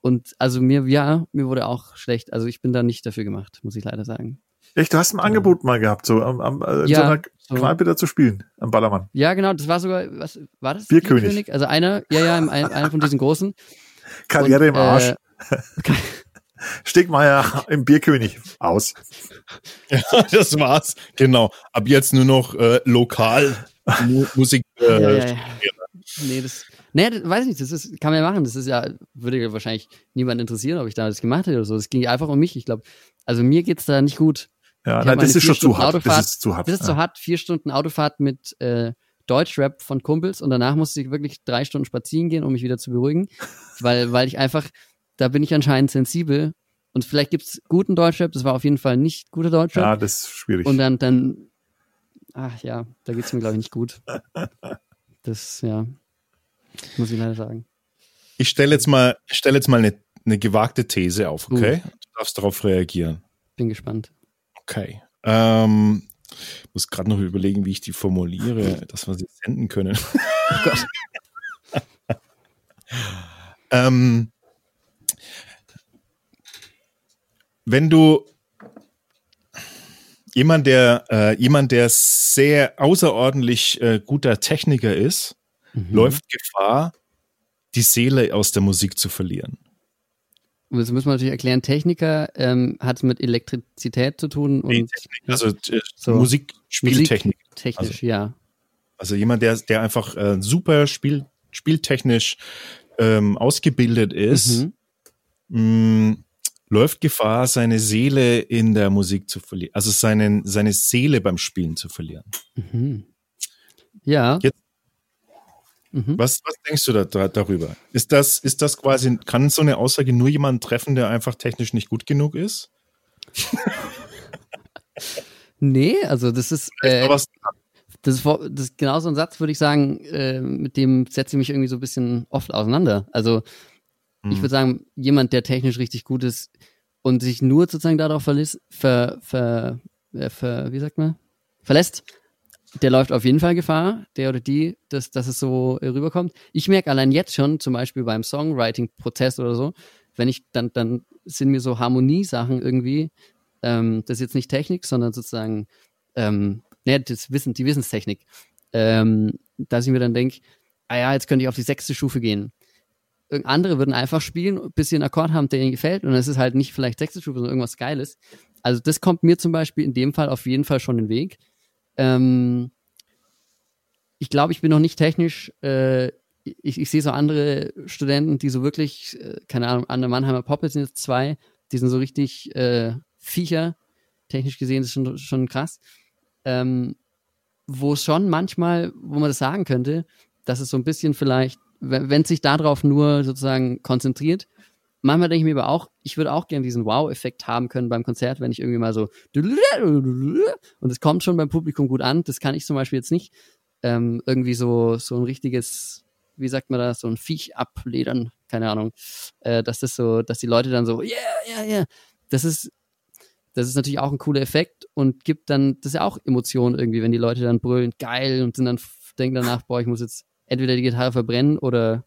Und also mir, ja, mir wurde auch schlecht. Also ich bin da nicht dafür gemacht, muss ich leider sagen.
Echt, du hast ein Angebot mal gehabt, so am, am äh, ja, so einer so. Kneipe da zu spielen, am Ballermann.
Ja, genau, das war sogar, was war das?
Bierkönig. Bierkönig?
Also einer, ja, ja, einer von diesen großen.
Karriere und, im Arsch. Äh, Stegmeier im Bierkönig aus.
Ja, das war's. Genau. Ab jetzt nur noch äh, lokal Musik. Äh, ja, ja, ja.
Nee, das, nee, das, weiß ich nicht, das ist, kann man ja machen. Das ist ja, würde ja wahrscheinlich niemand interessieren, ob ich da das gemacht hätte oder so. Es ging einfach um mich. Ich glaube, also mir geht's da nicht gut.
Ja, nein, das ist schon zu hart. Autofahrt, das ist zu hart.
Das ist ja. zu hart. Vier Stunden Autofahrt mit äh, Deutschrap von Kumpels und danach musste ich wirklich drei Stunden spazieren gehen, um mich wieder zu beruhigen, weil, weil ich einfach da bin ich anscheinend sensibel Und vielleicht gibt es guten Deutschrap, das war auf jeden Fall nicht guter Deutschrap.
Ja, das ist schwierig.
Und dann, dann, ach ja, da geht es mir, glaube ich, nicht gut. Das, ja, muss ich leider sagen.
Ich stelle jetzt mal, stelle jetzt mal eine, eine gewagte These auf, okay? Uh. Du darfst darauf reagieren.
Bin gespannt.
Okay. Ähm, muss gerade noch überlegen, wie ich die formuliere, dass wir sie senden können. Oh Gott. ähm, wenn du jemand, der äh, jemand, der sehr außerordentlich äh, guter Techniker ist, mhm. läuft Gefahr, die Seele aus der Musik zu verlieren.
Das muss man natürlich erklären. Techniker ähm, hat mit Elektrizität zu tun und nee,
also äh, so Musik, Spieltechnik.
Technisch,
also,
ja.
Also jemand, der, der einfach äh, super Spiel, spieltechnisch ähm, ausgebildet ist, mhm. mh, läuft Gefahr, seine Seele in der Musik zu verlieren. Also seinen, seine Seele beim Spielen zu verlieren.
Mhm. Ja.
Jetzt, mhm. was, was denkst du da, da, darüber? Ist das, ist das quasi, kann so eine Aussage nur jemanden treffen, der einfach technisch nicht gut genug ist?
nee, also das ist. Äh, das ist, das ist genau so ein Satz, würde ich sagen, äh, mit dem setze ich mich irgendwie so ein bisschen oft auseinander. Also ich würde sagen, jemand, der technisch richtig gut ist und sich nur sozusagen darauf verlässt, ver, ver, äh, ver, wie sagt man, verlässt, der läuft auf jeden Fall Gefahr, der oder die, dass, dass es so rüberkommt. Ich merke allein jetzt schon, zum Beispiel beim Songwriting-Prozess oder so, wenn ich dann, dann sind mir so Harmoniesachen irgendwie, ähm, das ist jetzt nicht Technik, sondern sozusagen, ähm, ne, das Wissen, die Wissenstechnik, ähm, dass ich mir dann denke, ah ja, jetzt könnte ich auf die sechste Stufe gehen andere würden einfach spielen, bis sie einen Akkord haben, der ihnen gefällt. Und es ist halt nicht vielleicht sechste Stufe, sondern irgendwas Geiles. Also das kommt mir zum Beispiel in dem Fall auf jeden Fall schon den Weg. Ähm, ich glaube, ich bin noch nicht technisch. Äh, ich, ich sehe so andere Studenten, die so wirklich, äh, keine Ahnung, an der Mannheimer Poppe sind jetzt zwei, die sind so richtig äh, Viecher. Technisch gesehen ist schon, schon krass. Ähm, wo es schon manchmal, wo man das sagen könnte, dass es so ein bisschen vielleicht wenn es sich darauf nur sozusagen konzentriert. Manchmal denke ich mir aber auch, ich würde auch gerne diesen Wow-Effekt haben können beim Konzert, wenn ich irgendwie mal so und es kommt schon beim Publikum gut an. Das kann ich zum Beispiel jetzt nicht. Ähm, irgendwie so, so ein richtiges, wie sagt man das, so ein Viech abledern, keine Ahnung. Äh, dass das so, dass die Leute dann so, yeah, yeah, yeah. Das ist, das ist natürlich auch ein cooler Effekt und gibt dann, das ist ja auch Emotion irgendwie, wenn die Leute dann brüllen, geil und sind dann, denken danach, boah, ich muss jetzt entweder die Gitarre verbrennen oder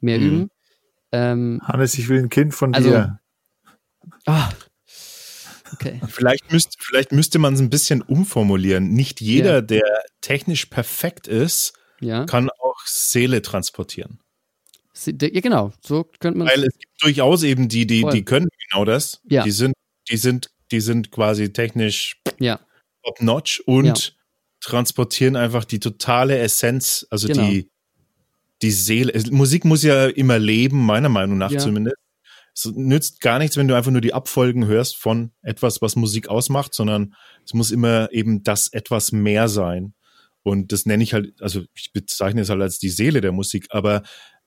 mehr mhm. üben. Ähm,
Hannes, ich will ein Kind von also, dir.
Ah, okay.
Vielleicht, müsst, vielleicht müsste man es ein bisschen umformulieren. Nicht jeder, ja. der technisch perfekt ist, ja. kann auch Seele transportieren.
Ja, genau, so könnte man
Weil es gibt durchaus eben die, die, die können genau das. Ja. Die sind, die sind, die sind quasi technisch
ja.
top-notch und ja. transportieren einfach die totale Essenz, also genau. die, die Seele, Musik muss ja immer leben, meiner Meinung nach ja. zumindest. Es nützt gar nichts, wenn du einfach nur die Abfolgen hörst von etwas, was Musik ausmacht, sondern es muss immer eben das etwas mehr sein. Und das nenne ich halt, also ich bezeichne es halt als die Seele der Musik, aber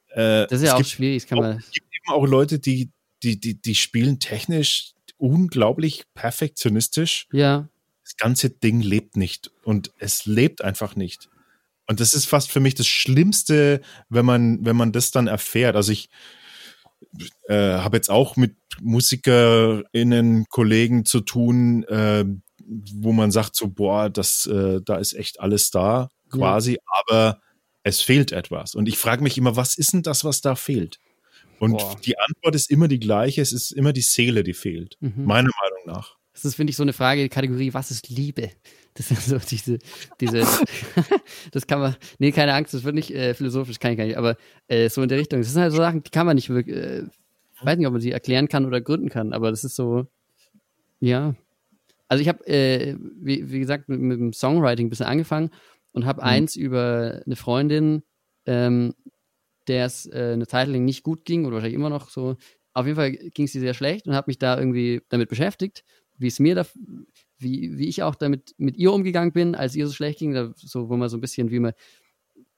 äh, das ist ja auch schwierig, kann man.
Es gibt eben auch Leute, die, die, die, die spielen technisch unglaublich perfektionistisch.
Ja.
Das ganze Ding lebt nicht und es lebt einfach nicht. Und das ist fast für mich das Schlimmste, wenn man, wenn man das dann erfährt. Also ich äh, habe jetzt auch mit MusikerInnen, Kollegen zu tun, äh, wo man sagt so, boah, das, äh, da ist echt alles da, quasi, ja. aber es fehlt etwas. Und ich frage mich immer, was ist denn das, was da fehlt? Und boah. die Antwort ist immer die gleiche, es ist immer die Seele, die fehlt, mhm. meiner Meinung nach.
Das ist, finde ich, so eine Frage, die Kategorie, was ist Liebe? Das sind so diese, diese, das kann man, nee, keine Angst, das wird nicht äh, philosophisch, kann ich gar nicht, aber äh, so in der Richtung. Das sind halt so Sachen, die kann man nicht wirklich, äh, weiß nicht, ob man sie erklären kann oder gründen kann, aber das ist so, ja. Also ich habe, äh, wie, wie gesagt, mit, mit, dem Songwriting ein bisschen angefangen und habe mhm. eins über eine Freundin, ähm, der es äh, eine Zeit lang nicht gut ging oder wahrscheinlich immer noch so. Auf jeden Fall ging es ihr sehr schlecht und habe mich da irgendwie damit beschäftigt, wie es mir da, wie, wie ich auch damit mit ihr umgegangen bin, als ihr so schlecht ging, da, so wo man so ein bisschen, wie man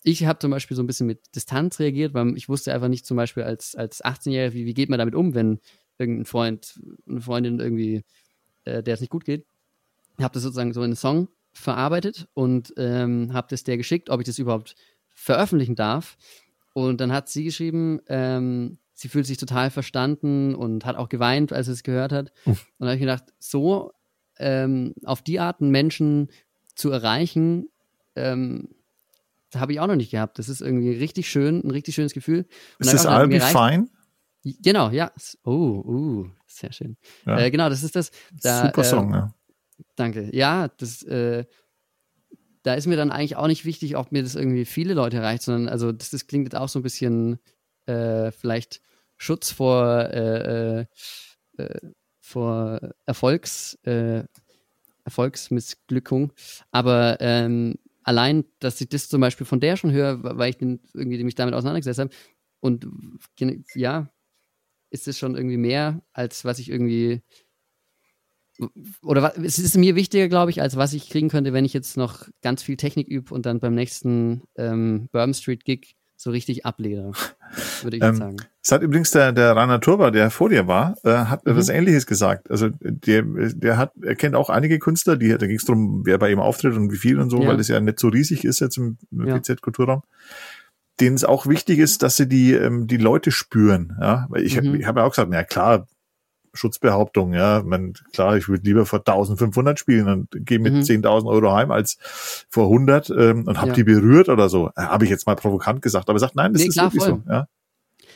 ich habe zum Beispiel so ein bisschen mit Distanz reagiert, weil ich wusste einfach nicht zum Beispiel als, als 18-Jähriger, wie, wie geht man damit um, wenn, irgendein Freund, eine Freundin irgendwie, äh, der es nicht gut geht. Habe das sozusagen so in einen Song verarbeitet und ähm, habe das der geschickt, ob ich das überhaupt veröffentlichen darf. Und dann hat sie geschrieben, ähm, sie fühlt sich total verstanden und hat auch geweint, als sie es gehört hat. Und da habe ich gedacht, so ähm, auf die Art Menschen zu erreichen, ähm, habe ich auch noch nicht gehabt. Das ist irgendwie richtig schön, ein richtig schönes Gefühl.
Und ist das I'll Be Fine?
Genau, ja. Oh, uh, sehr schön. Ja. Äh, genau, das ist das.
Da, Super Song, äh, ja.
Danke. Ja, das, äh, da ist mir dann eigentlich auch nicht wichtig, ob mir das irgendwie viele Leute erreicht, sondern also das, das klingt jetzt auch so ein bisschen äh, vielleicht Schutz vor, äh vor Erfolgs, äh, Erfolgsmissglückung. Aber ähm, allein, dass ich das zum Beispiel von der schon höre, weil ich den, irgendwie mich damit auseinandergesetzt habe. Und ja, ist es schon irgendwie mehr, als was ich irgendwie oder es ist mir wichtiger, glaube ich, als was ich kriegen könnte, wenn ich jetzt noch ganz viel Technik übe und dann beim nächsten ähm, Bourbon Street Gig so richtig ablehre, würde ich ähm, sagen.
Es hat übrigens der, der Rainer Turba, der vor dir war, äh, hat mhm. etwas Ähnliches gesagt. Also der, der hat, er kennt auch einige Künstler, die, da ging es darum, wer bei ihm auftritt und wie viel und so, ja. weil das ja nicht so riesig ist jetzt im, im ja. PZ-Kulturraum denen es auch wichtig ist, dass sie die ähm, die Leute spüren. Ja, weil ich, mhm. ich habe ja auch gesagt, na klar, Schutzbehauptung, ja, man, klar, ich würde lieber vor 1500 spielen und gehe mit mhm. 10.000 Euro heim als vor 100 ähm, und habe ja. die berührt oder so. Äh, habe ich jetzt mal provokant gesagt, aber sagt, nein, das nee, ist klar, wirklich voll. so. Ja.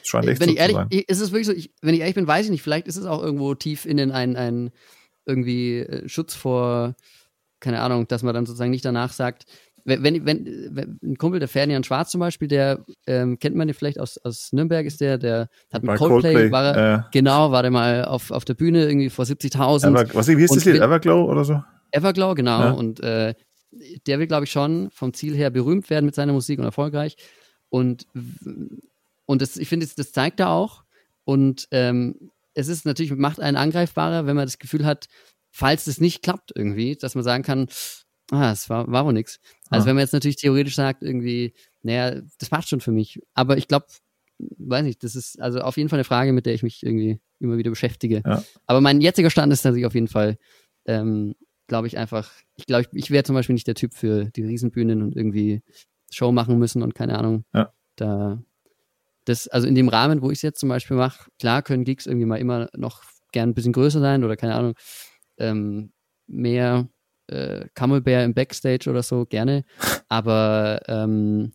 Scheint echt wenn so ich ehrlich, sein. ist es wirklich so, ich, wenn ich ehrlich bin, weiß ich nicht, vielleicht ist es auch irgendwo tief innen ein, ein irgendwie äh, Schutz vor, keine Ahnung, dass man dann sozusagen nicht danach sagt, wenn, wenn, wenn ein Kumpel, der Ferdinand Schwarz zum Beispiel, der ähm, kennt man den vielleicht aus, aus Nürnberg, ist der, der hat mit Coldplay, Coldplay, war er, äh, genau, war der mal auf, auf der Bühne irgendwie vor 70.000.
Was wie ist das Lied? Everglow oder so?
Everglow, genau. Ja. Und äh, der will, glaube ich, schon vom Ziel her berühmt werden mit seiner Musik und erfolgreich. Und, und das, ich finde, das, das zeigt er auch. Und ähm, es ist natürlich, macht einen angreifbarer, wenn man das Gefühl hat, falls es nicht klappt irgendwie, dass man sagen kann, ah, es war, war wohl nix. Also ah. wenn man jetzt natürlich theoretisch sagt, irgendwie, naja, das passt schon für mich. Aber ich glaube, weiß nicht, das ist also auf jeden Fall eine Frage, mit der ich mich irgendwie immer wieder beschäftige. Ja. Aber mein jetziger Stand ist natürlich auf jeden Fall, ähm, glaube ich einfach, ich glaube, ich, ich wäre zum Beispiel nicht der Typ für die Riesenbühnen und irgendwie Show machen müssen und keine Ahnung. Ja. Da, das, also in dem Rahmen, wo ich es jetzt zum Beispiel mache, klar können Gigs irgendwie mal immer noch gern ein bisschen größer sein oder keine Ahnung, ähm, mehr äh, Camembert im Backstage oder so, gerne. Aber ähm,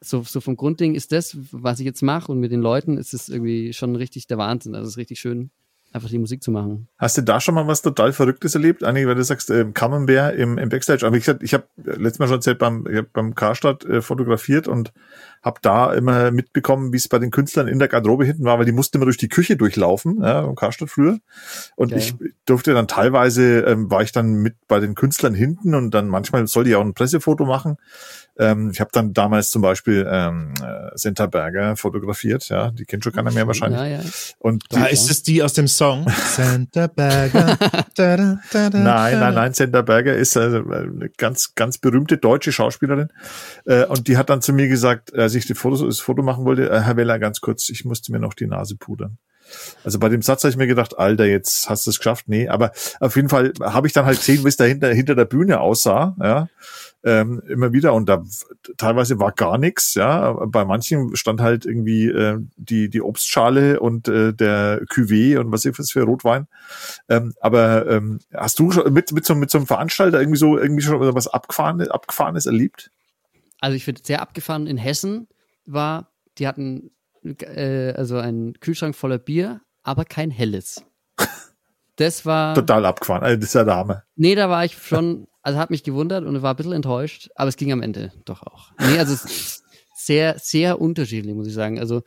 so, so vom Grundding ist das, was ich jetzt mache und mit den Leuten, ist es irgendwie schon richtig der Wahnsinn. Also es ist richtig schön einfach die Musik zu machen.
Hast du da schon mal was total Verrücktes erlebt? Eigentlich, weil du sagst, äh, Camembert im, im Backstage. Aber wie gesagt, ich habe letztes Mal schon erzählt, beim, ich hab beim Karstadt äh, fotografiert und habe da immer mitbekommen, wie es bei den Künstlern in der Garderobe hinten war, weil die mussten immer durch die Küche durchlaufen, ja, im Karstadt früher. Und okay. ich durfte dann teilweise, ähm, war ich dann mit bei den Künstlern hinten und dann manchmal sollte ich auch ein Pressefoto machen. Ähm, ich habe dann damals zum Beispiel ähm, äh, Senta Berger fotografiert, ja, die kennt schon keiner mehr wahrscheinlich. Ja, ja.
Und die, da ist es die aus dem Song. Senta Berger.
da, da, da, nein, nein, nein, Senta Berger ist also eine ganz, ganz berühmte deutsche Schauspielerin. Äh, und die hat dann zu mir gesagt, als ich die Fotos, das Foto machen wollte, äh, Herr Weller, ganz kurz, ich musste mir noch die Nase pudern. Also bei dem Satz habe ich mir gedacht, Alter, jetzt hast du es geschafft. Nee, aber auf jeden Fall habe ich dann halt gesehen, wie es da hinter, der Bühne aussah, ja, ähm, immer wieder. Und da teilweise war gar nichts, ja. Bei manchen stand halt irgendwie äh, die, die Obstschale und äh, der Cuvée und was ist das für Rotwein. Ähm, aber ähm, hast du schon mit, mit, so, mit so einem Veranstalter irgendwie so irgendwie schon was Abgefahrenes, Abgefahrenes erlebt?
Also ich finde sehr abgefahren in Hessen war, die hatten äh, also einen Kühlschrank voller Bier, aber kein helles. Das war.
Total abgefahren, also das ist ja Dame.
Nee, da war ich schon, also hat mich gewundert und war ein bisschen enttäuscht, aber es ging am Ende doch auch. Nee, also sehr, sehr unterschiedlich, muss ich sagen. Also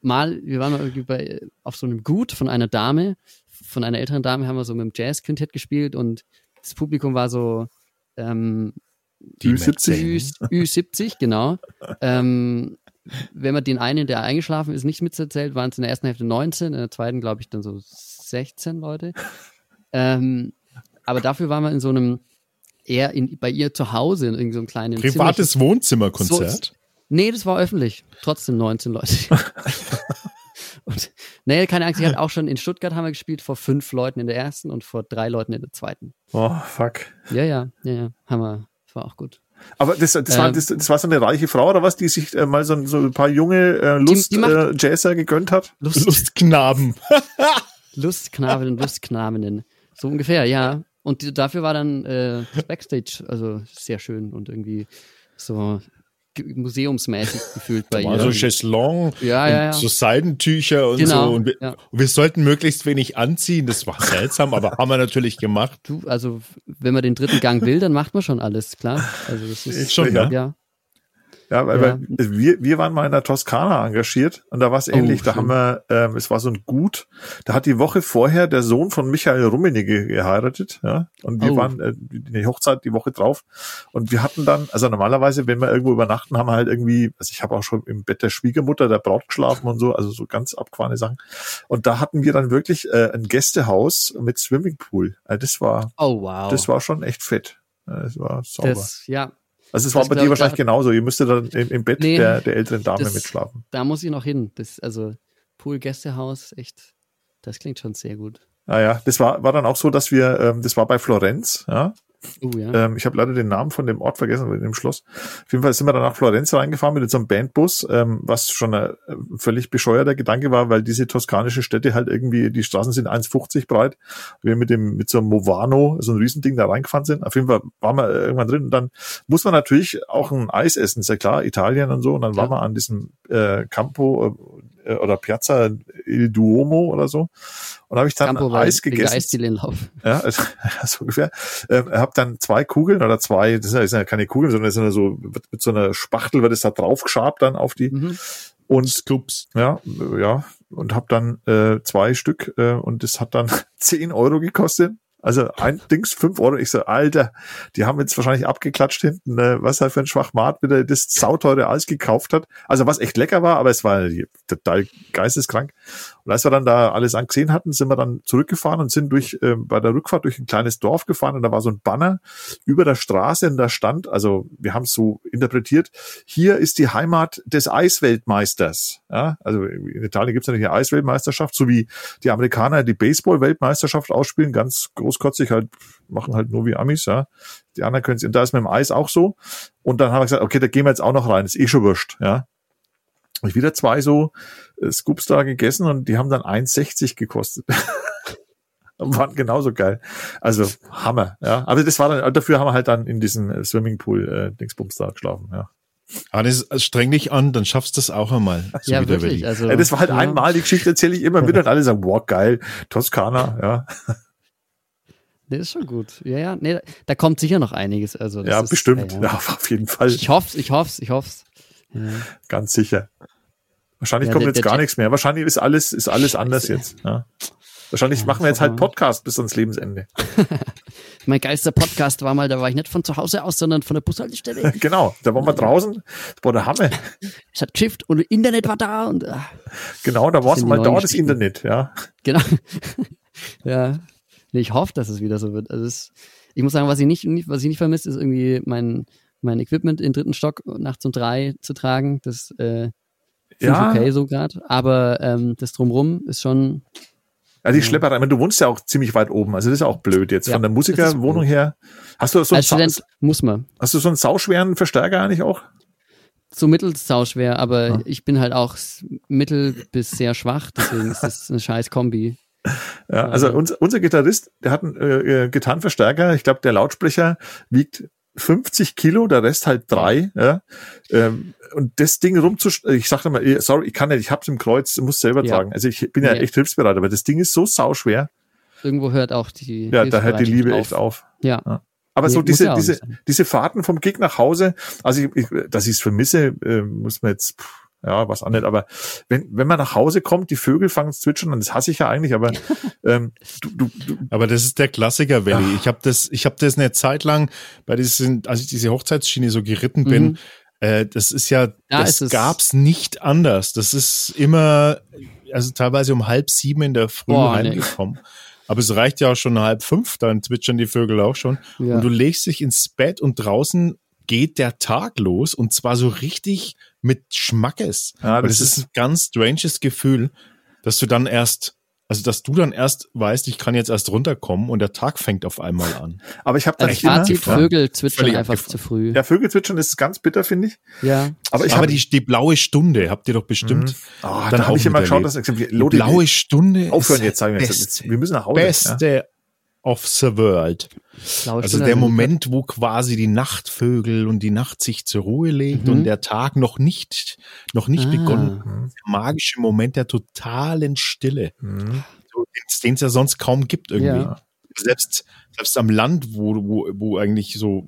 mal, wir waren mal irgendwie bei, auf so einem Gut von einer Dame, von einer älteren Dame haben wir so mit dem Jazz-Quintett gespielt und das Publikum war so ähm,
Ü70.
Ü70, genau. ähm, wenn man den einen, der eingeschlafen ist, nicht mitzählt, waren es in der ersten Hälfte 19, in der zweiten, glaube ich, dann so 16 Leute. Ähm, aber dafür waren wir in so einem, eher in, bei ihr zu Hause in irgendeinem so kleinen
Privates. Wohnzimmerkonzert? So,
nee, das war öffentlich. Trotzdem 19 Leute. und Nee, keine Angst, ich hatte auch schon in Stuttgart haben wir gespielt, vor fünf Leuten in der ersten und vor drei Leuten in der zweiten.
Oh, fuck.
Ja, ja, ja, ja, haben wir. Das war auch gut.
Aber das, das, ähm, war, das, das war so eine reiche Frau oder was, die sich äh, mal so, so ein paar junge äh, Lust-Jazzer äh, gegönnt hat?
Lust Lustknaben.
Lustknaben und Lustknabinnen. So ungefähr, ja. Und die, dafür war dann äh, Backstage also sehr schön und irgendwie so museumsmäßig gefühlt bei
ihr. So Chaiselong,
ja, ja, ja.
so Seidentücher und
genau,
so. Und wir, ja. wir, sollten möglichst wenig anziehen. Das war seltsam, aber haben wir natürlich gemacht.
Du, also wenn man den dritten Gang will, dann macht man schon alles, klar. Also das ist
schon,
ja. ja.
Ja, weil, ja. wir, wir waren mal in der Toskana engagiert und da war es ähnlich. Oh, da haben wir, ähm, es war so ein Gut, da hat die Woche vorher der Sohn von Michael Rummenigge geheiratet, ja. Und wir oh. waren äh, die Hochzeit die Woche drauf. Und wir hatten dann, also normalerweise, wenn wir irgendwo übernachten, haben wir halt irgendwie, also ich habe auch schon im Bett der Schwiegermutter, der Braut geschlafen und so, also so ganz abgefahrene Sachen. Und da hatten wir dann wirklich äh, ein Gästehaus mit Swimmingpool. Also das war,
oh wow.
Das war schon echt fett. Das war sauber.
Das, ja,
also es war bei dir wahrscheinlich genauso. Ihr müsstet dann im, im Bett nee, der, der älteren Dame
das,
mitschlafen.
Da muss ich noch hin. Das, also Pool, Gästehaus, echt, das klingt schon sehr gut.
Ah ja, das war, war dann auch so, dass wir, ähm, das war bei Florenz, ja,
Uh, ja.
ähm, ich habe leider den Namen von dem Ort vergessen, in dem Schloss. Auf jeden Fall sind wir dann nach Florenz reingefahren mit so einem Bandbus, ähm, was schon ein äh, völlig bescheuerter Gedanke war, weil diese toskanische Städte halt irgendwie, die Straßen sind 1,50 breit. Wir mit dem, mit so einem Movano, so ein Riesending da reingefahren sind. Auf jeden Fall waren wir irgendwann drin und dann muss man natürlich auch ein Eis essen, ist ja klar, Italien und so. Und dann ja. waren wir an diesem äh, Campo äh, oder Piazza Il Duomo oder so. Und habe ich dann Campo Eis gegessen.
Eisdielenlauf.
Ja, also, so ungefähr. Ähm, habe dann zwei Kugeln oder zwei, das sind ja keine Kugeln, sondern das sind ja so mit so einer Spachtel wird es da drauf geschabt dann auf die. Mhm. Und Scoops. Ja, ja. Und habe dann äh, zwei Stück äh, und das hat dann zehn Euro gekostet. Also ein Dings, fünf Euro. Ich so, Alter, die haben jetzt wahrscheinlich abgeklatscht hinten, äh, was er für ein Schwachmat wieder das sauteure Eis gekauft hat. Also was echt lecker war, aber es war total geisteskrank. Und als wir dann da alles angesehen hatten, sind wir dann zurückgefahren und sind durch äh, bei der Rückfahrt durch ein kleines Dorf gefahren und da war so ein Banner über der Straße und da stand, also wir haben es so interpretiert, hier ist die Heimat des Eisweltmeisters. Ja, also in Italien gibt es natürlich eine Eisweltmeisterschaft, so wie die Amerikaner die Baseball-Weltmeisterschaft ausspielen, ganz großkotzig halt, machen halt nur wie Amis, ja. Die anderen können es, und da ist mit dem Eis auch so. Und dann haben wir gesagt, okay, da gehen wir jetzt auch noch rein, ist eh schon wurscht, ja habe ich wieder zwei so äh, Scoops da gegessen und die haben dann 1,60 gekostet. und waren genauso geil. Also Hammer, ja. Aber das war dann, dafür haben wir halt dann in diesem äh, Swimmingpool äh, Dingsbums da geschlafen, ja.
Aber das ist, streng dich an, dann schaffst du das auch einmal.
So ja, wirklich. Also,
ja, das war halt ja. einmal, die Geschichte erzähle ich immer wieder und alle sagen, wow, geil, Toskana, ja.
Nee, ist schon gut. Ja, ja, nee, da kommt sicher noch einiges. Also,
ja,
ist,
bestimmt. Ja, ja. auf jeden Fall.
Ich hoffe, ich hoffe, ich hoffe.
Ja. Ganz sicher. Wahrscheinlich ja, kommt der, jetzt der gar nichts mehr. Wahrscheinlich ist alles, ist alles Scheiße. anders jetzt. Ja. Wahrscheinlich ja, machen wir jetzt halt Podcast bis ans Lebensende.
mein geilster Podcast war mal, da war ich nicht von zu Hause aus, sondern von der Bushaltestelle.
genau, da waren wir draußen. Das war der Hammer.
Es hat geschifft und Internet war da und.
Ach, genau, da war es mal da, das Internet, ja.
Genau. ja. Nee, ich hoffe, dass es wieder so wird. Also es, ich muss sagen, was ich nicht, was ich nicht vermisse, ist irgendwie mein, mein Equipment in dritten Stock nachts um drei zu tragen. Das äh, ja. okay so gerade. Aber ähm, das drumrum ist schon.
Ja, Schlepperei, ich meine, du wohnst ja auch ziemlich weit oben, also das ist auch blöd jetzt ja, von der Musikerwohnung her. Hast du so
Als Student muss man.
Hast du so einen sauschweren Verstärker eigentlich auch?
So mittels sauschwer, aber ja. ich bin halt auch mittel bis sehr schwach, deswegen ist das eine scheiß Kombi.
Ja, also unser, unser Gitarrist, der hat einen äh, äh Gitarrenverstärker. Ich glaube, der Lautsprecher wiegt 50 Kilo, der Rest halt drei. Ja. Ähm, und das Ding rumzustellen, ich sagte mal, sorry, ich kann nicht, ich hab's im Kreuz, muss selber ja. tragen. Also ich bin ja, ja echt hilfsbereit, aber das Ding ist so sauschwer.
Irgendwo hört auch die
Ja, da hört die Liebe auf. echt auf.
Ja. ja.
Aber nee, so diese, diese, diese Fahrten vom Gig nach Hause, also ich, ich, dass ich es vermisse, äh, muss man jetzt, pff, ja, was anderes. Aber wenn, wenn man nach Hause kommt, die Vögel fangen zu zwitschern, und das hasse ich ja eigentlich, aber ähm,
du, du, du. Aber das ist der Klassiker, Welli. Ja. Ich habe das, ich habe das eine Zeit lang bei diesen, als ich diese Hochzeitsschiene so geritten bin, mhm. äh, das ist ja, da das ist gab's nicht anders. Das ist immer, also teilweise um halb sieben in der Früh Boah, reingekommen. Nee. Aber es reicht ja auch schon halb fünf, dann zwitschern die Vögel auch schon. Ja. Und du legst dich ins Bett und draußen geht der Tag los und zwar so richtig mit Schmackes. Ja, das, das ist ein ganz stranges Gefühl. dass du dann erst also, dass du dann erst weißt, ich kann jetzt erst runterkommen und der Tag fängt auf einmal an.
Aber ich habe dann
Fazit, Vögel zwitschern einfach zu früh.
Ja, Vögel zwitschern ist ganz bitter, finde ich.
Ja.
Aber, ich aber die, die blaue Stunde habt ihr doch bestimmt. Mhm.
Oh, dann habe ich immer geschaut, dass
die blaue Stunde
aufhören jetzt sagen wir jetzt. Wir müssen nach Hause.
Beste ja. Of the world. Also der Moment, wo quasi die Nachtvögel und die Nacht sich zur Ruhe legt mhm. und der Tag noch nicht, noch nicht ah. begonnen. Der magische Moment der totalen Stille. Mhm. Den es ja sonst kaum gibt irgendwie. Ja. Selbst, selbst am Land, wo, wo, wo eigentlich so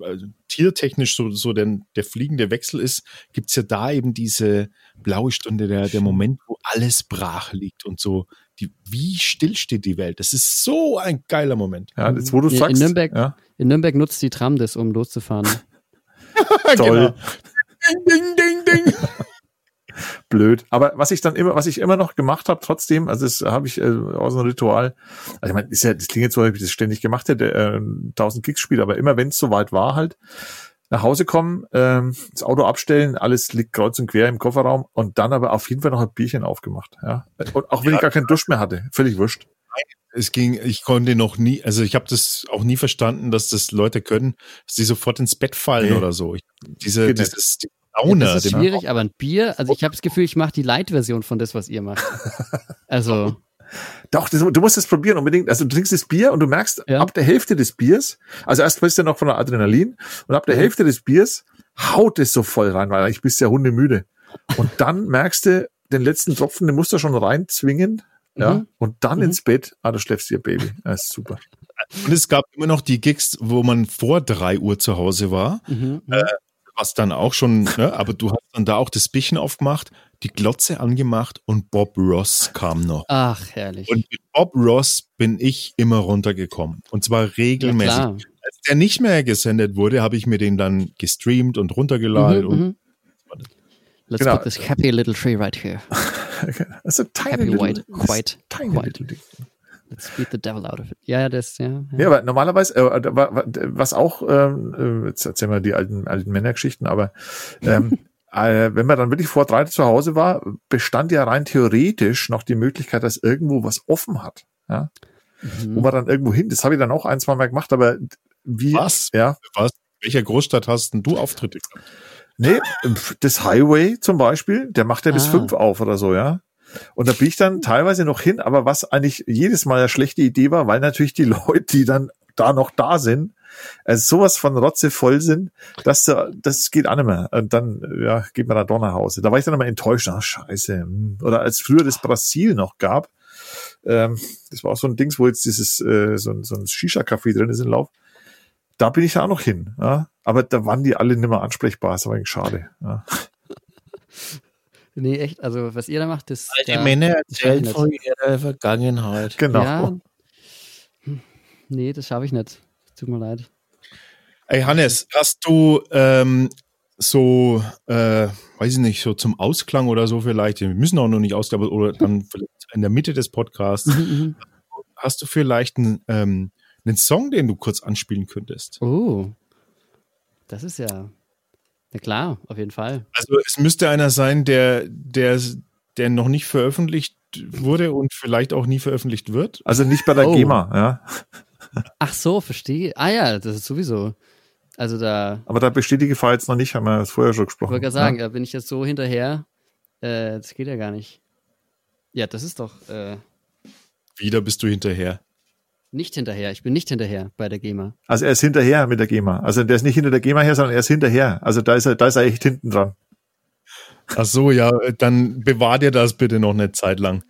also tiertechnisch so, so der, der fliegende Wechsel ist, gibt es ja da eben diese blaue Stunde, der, der Moment, wo alles brach liegt und so die, wie still steht die Welt. Das ist so ein geiler Moment.
Ja, jetzt, wo du in, sagst.
In Nürnberg, ja. in Nürnberg nutzt die Tram das, um loszufahren.
Toll. Genau. Ding, ding, ding, ding. Blöd. Aber was ich dann immer, was ich immer noch gemacht habe, trotzdem, also das habe ich äh, aus einem Ritual, also ich meine, ist ja, das klingt jetzt so, als ich das ständig gemacht hätte, äh, 1000 Kicks spiele, aber immer wenn es soweit war halt, nach Hause kommen, ähm, das Auto abstellen, alles liegt kreuz und quer im Kofferraum und dann aber auf jeden Fall noch ein Bierchen aufgemacht. Ja? Und auch wenn ja, ich gar keinen Dusch mehr hatte, völlig wurscht.
Es ging, ich konnte noch nie, also ich habe das auch nie verstanden, dass das Leute können, dass die sofort ins Bett fallen nee. oder so. Ich, diese, Geht dieses die
Laune. Ja, das ist schwierig, aber ein Bier, also ich habe das Gefühl, ich mache die Light-Version von das, was ihr macht. Also
doch, das, du musst es probieren unbedingt. Also du trinkst das Bier und du merkst, ja. ab der Hälfte des Biers, also erst bist du noch von der Adrenalin und ab der mhm. Hälfte des Biers haut es so voll rein, weil ich bist ja hundemüde. Und dann merkst du, den letzten Tropfen, den musst du schon reinzwingen. Ja, mhm. und dann mhm. ins Bett, ah, du schläfst dir Baby. Das ist super.
Und es gab immer noch die Gigs, wo man vor drei Uhr zu Hause war. Mhm. Äh, was dann auch schon, ne, aber du hast dann da auch das Bierchen aufgemacht, die Glotze angemacht und Bob Ross kam noch.
Ach, herrlich.
Und mit Bob Ross bin ich immer runtergekommen. Und zwar regelmäßig. Ja, Als der nicht mehr gesendet wurde, habe ich mir den dann gestreamt und runtergeladen. Mhm, und
mhm. Let's genau. put this happy little tree right here.
That's a tiny happy
little, white, white, tiny white. Little Let's beat the devil out of it. Ja, das, ja.
Ja, ja aber normalerweise, äh, was auch, ähm, äh, jetzt erzählen wir die alten, alten Männergeschichten, aber ähm, äh, wenn man dann wirklich vor drei zu Hause war, bestand ja rein theoretisch noch die Möglichkeit, dass irgendwo was offen hat. Ja? Mhm. Wo man dann irgendwo hin, das habe ich dann auch ein, zwei Mal gemacht, aber wie.
Was? Ja. Was? Welcher Großstadt hast denn du Auftritte gehabt?
Nee, das Highway zum Beispiel, der macht ja bis ah. fünf auf oder so, ja. Und da bin ich dann teilweise noch hin, aber was eigentlich jedes Mal eine schlechte Idee war, weil natürlich die Leute, die dann da noch da sind, also sowas von Rotze voll sind, dass das geht auch nicht mehr. Und dann ja, geht man da doch nach Hause. Da war ich dann immer enttäuscht. Ach, scheiße. Hm. Oder als früher das Brasil noch gab, ähm, das war auch so ein Dings, wo jetzt dieses äh, so, so ein Shisha-Café drin ist im Lauf. Da bin ich da auch noch hin. Ja? Aber da waren die alle nicht mehr ansprechbar. Das war eigentlich schade. Ja.
Nee, echt, also was ihr da macht, ist.
Alte da, Männer erzählen von ihrer Vergangenheit.
Genau. Ja,
hm, nee, das schaffe ich nicht. Tut mir leid.
Ey, Hannes, hast du ähm, so, äh, weiß ich nicht, so zum Ausklang oder so vielleicht, wir müssen auch noch nicht ausklang, oder dann vielleicht in der Mitte des Podcasts, mhm, mhm. hast du vielleicht einen, ähm, einen Song, den du kurz anspielen könntest?
Oh, das ist ja, na klar, auf jeden Fall.
Also es müsste einer sein, der, der, der noch nicht veröffentlicht wurde und vielleicht auch nie veröffentlicht wird.
Also nicht bei der oh. GEMA, ja.
Ach so, verstehe. Ah ja, das ist sowieso. Also da.
Aber da besteht die Gefahr jetzt noch nicht, haben wir das vorher schon gesprochen.
Ich wollte gerade sagen, ja? da bin ich jetzt so hinterher. Äh, das geht ja gar nicht. Ja, das ist doch. Äh,
Wieder bist du hinterher.
Nicht hinterher, ich bin nicht hinterher bei der GEMA.
Also er ist hinterher mit der GEMA. Also der ist nicht hinter der GEMA her, sondern er ist hinterher. Also da ist er, da ist er echt hinten dran.
Ach so, ja, dann bewahr dir das bitte noch eine Zeit lang.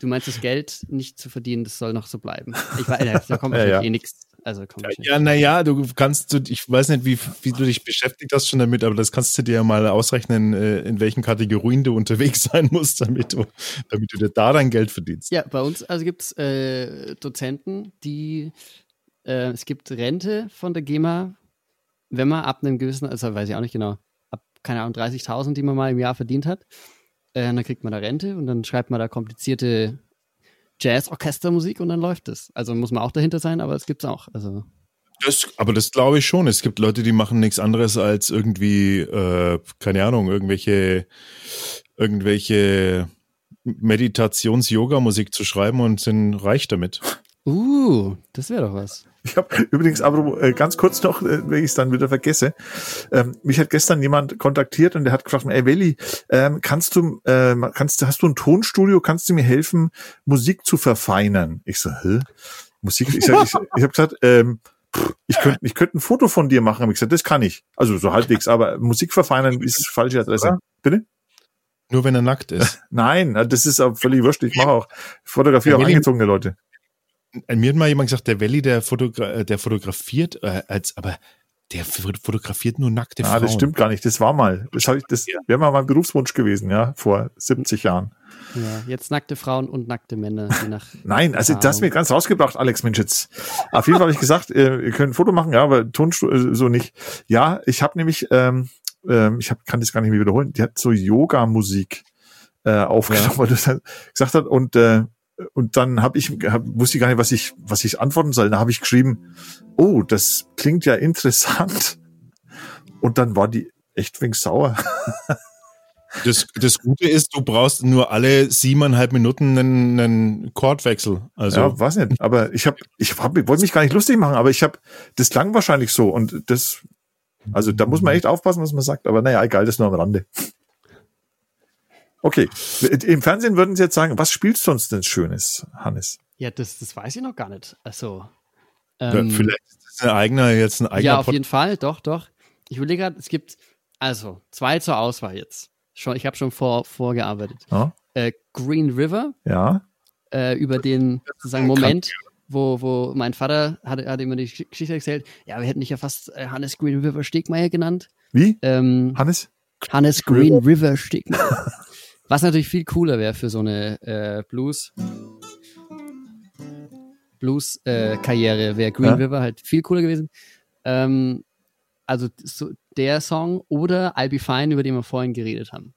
Du meinst, das Geld nicht zu verdienen, das soll noch so bleiben. Ich weiß, da kommt ja, ja. eh nichts. Also
komm, ja, naja, du kannst, du, ich weiß nicht, wie, wie du dich beschäftigt hast schon damit, aber das kannst du dir ja mal ausrechnen, äh, in welchen Kategorien du unterwegs sein musst, damit du, damit du dir da dein Geld verdienst.
Ja, bei uns also gibt es äh, Dozenten, die, äh, es gibt Rente von der GEMA, wenn man ab einem gewissen, also weiß ich auch nicht genau, ab, keine Ahnung, 30.000, die man mal im Jahr verdient hat, äh, dann kriegt man da Rente und dann schreibt man da komplizierte Jazz-Orchestermusik und dann läuft es. Also muss man auch dahinter sein, aber es gibt es auch. Also.
Das, aber das glaube ich schon. Es gibt Leute, die machen nichts anderes als irgendwie, äh, keine Ahnung, irgendwelche irgendwelche Meditations-Yoga-Musik zu schreiben und sind reich damit.
Uh, das wäre doch was.
Ich habe übrigens aber äh, ganz kurz noch, äh, wenn ich es dann wieder vergesse, ähm, mich hat gestern jemand kontaktiert und der hat gefragt, ey Welli, ähm, kannst du, äh, kannst, hast du ein Tonstudio, kannst du mir helfen, Musik zu verfeinern? Ich so, hä? Musik? Ich, sag, ich, ich habe gesagt, ähm, ich könnte ich könnte ein Foto von dir machen. Hab ich gesagt, das kann ich. Also so halbwegs, aber Musik verfeinern ist falsche Adresse. Bitte?
Nur wenn er nackt ist.
Nein, das ist auch völlig wurscht. Ich mache auch Fotografie auch angezogene Leute.
Mir hat mal jemand gesagt, der Welli, der, Fotogra der fotografiert, äh, als, aber der fotografiert nur nackte ah, Frauen. Ah,
das stimmt gar nicht. Das war mal. Das, hab ich, das ja. wäre mal mein Berufswunsch gewesen, ja, vor 70 Jahren.
Ja, jetzt nackte Frauen und nackte Männer.
nach Nein, also das hast mir ganz rausgebracht, Alex Mensch. Jetzt. Auf jeden Fall habe ich gesagt, äh, ihr könnt ein Foto machen, ja, aber Ton äh, so nicht. Ja, ich habe nämlich, ähm, ähm, ich hab, kann das gar nicht mehr wiederholen, die hat so Yoga-Musik äh, aufgenommen, ja. weil das gesagt hat und äh, und dann habe ich hab, wusste ich gar nicht, was ich was ich antworten soll. Da habe ich geschrieben, oh, das klingt ja interessant. Und dann war die echt wenig sauer.
Das, das Gute ist, du brauchst nur alle siebeneinhalb Minuten einen, einen Chordwechsel. Also.
Ja, weiß nicht. Aber ich habe, ich hab, wollte mich gar nicht lustig machen, aber ich habe, das klang wahrscheinlich so und das, also da muss man echt aufpassen, was man sagt. Aber naja, egal, das nur am Rande. Okay, im Fernsehen würden Sie jetzt sagen, was spielst du uns denn Schönes, Hannes?
Ja, das, das weiß ich noch gar nicht. Also
ähm, ja, vielleicht ist ein eigener jetzt ein eigener.
Ja, auf Pod jeden Fall, doch, doch. Ich überlege gerade, es gibt also zwei zur Auswahl jetzt. Schon, ich habe schon vor, vorgearbeitet. Ja. Äh, Green River.
Ja.
Äh, über den sozusagen Moment, wo, wo mein Vater hat, hat immer die Geschichte erzählt. Ja, wir hätten dich ja fast äh, Hannes Green River Stegmeier genannt.
Wie? Ähm, Hannes?
Hannes Green River Stegmeier. Was natürlich viel cooler wäre für so eine äh, Blues. Blues-Karriere äh, wäre Green ja? River halt viel cooler gewesen. Ähm, also so der Song oder I'll Be Fine, über den wir vorhin geredet haben.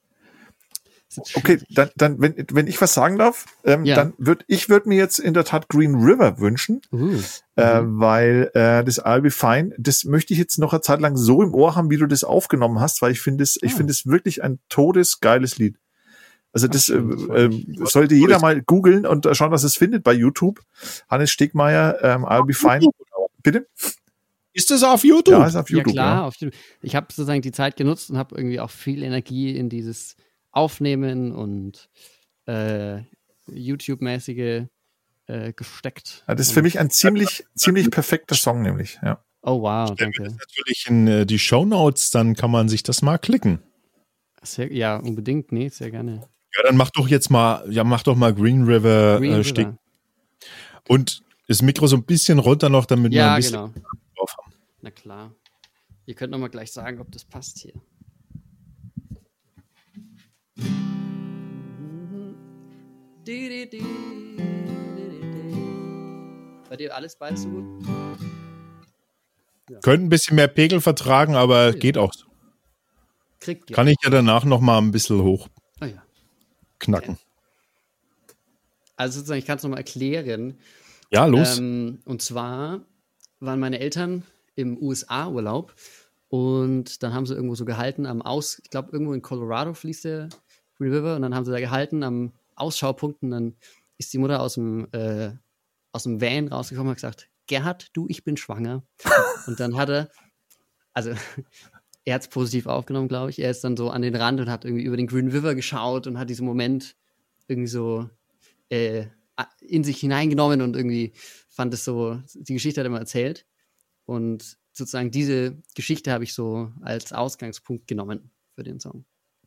Okay, dann, dann wenn, wenn ich was sagen darf, ähm, ja. dann würde ich würde mir jetzt in der Tat Green River wünschen, uh, äh, mhm. weil äh, das I'll Be Fine, das möchte ich jetzt noch eine Zeit lang so im Ohr haben, wie du das aufgenommen hast, weil ich finde es, ich ah. finde es wirklich ein todesgeiles Lied. Also das äh, äh, sollte jeder mal googeln und schauen, was es findet bei YouTube. Hannes Stegmeier, ähm, I'll be fine. Bitte?
Ist das auf YouTube?
Ja, ist auf YouTube. Ja, klar. Ja. Auf YouTube. Ich habe sozusagen die Zeit genutzt und habe irgendwie auch viel Energie in dieses Aufnehmen und äh, YouTube-mäßige äh, gesteckt.
Ja, das ist für mich ein ziemlich, ziemlich perfekter Song, nämlich. Ja.
Oh wow, danke. Das
natürlich in äh, die Show Notes, dann kann man sich das mal klicken.
Sehr, ja, unbedingt, nee, sehr gerne.
Ja, dann mach doch jetzt mal, ja, mach doch mal Green River, Green äh, River. Und das Mikro so ein bisschen runter noch, damit
ja,
wir ein
bisschen genau. drauf haben. Na klar. Ihr könnt noch mal gleich sagen, ob das passt hier. Bei dir alles beides so gut?
Ja. Könnte ein bisschen mehr Pegel vertragen, aber ja. geht auch so. Kriegt Kann ich ja danach noch mal ein bisschen hoch. Knacken.
Also sozusagen, ich kann es nochmal erklären.
Ja, los.
Ähm, und zwar waren meine Eltern im USA-Urlaub und dann haben sie irgendwo so gehalten am Aus, ich glaube irgendwo in Colorado fließt der Green River und dann haben sie da gehalten am Ausschaupunkt und dann ist die Mutter aus dem, äh, aus dem Van rausgekommen und hat gesagt, Gerhard, du, ich bin schwanger. und dann hat er, also er hat es positiv aufgenommen, glaube ich. Er ist dann so an den Rand und hat irgendwie über den Green River geschaut und hat diesen Moment irgendwie so äh, in sich hineingenommen und irgendwie fand es so, die Geschichte hat er immer erzählt. Und sozusagen diese Geschichte habe ich so als Ausgangspunkt genommen für den Song.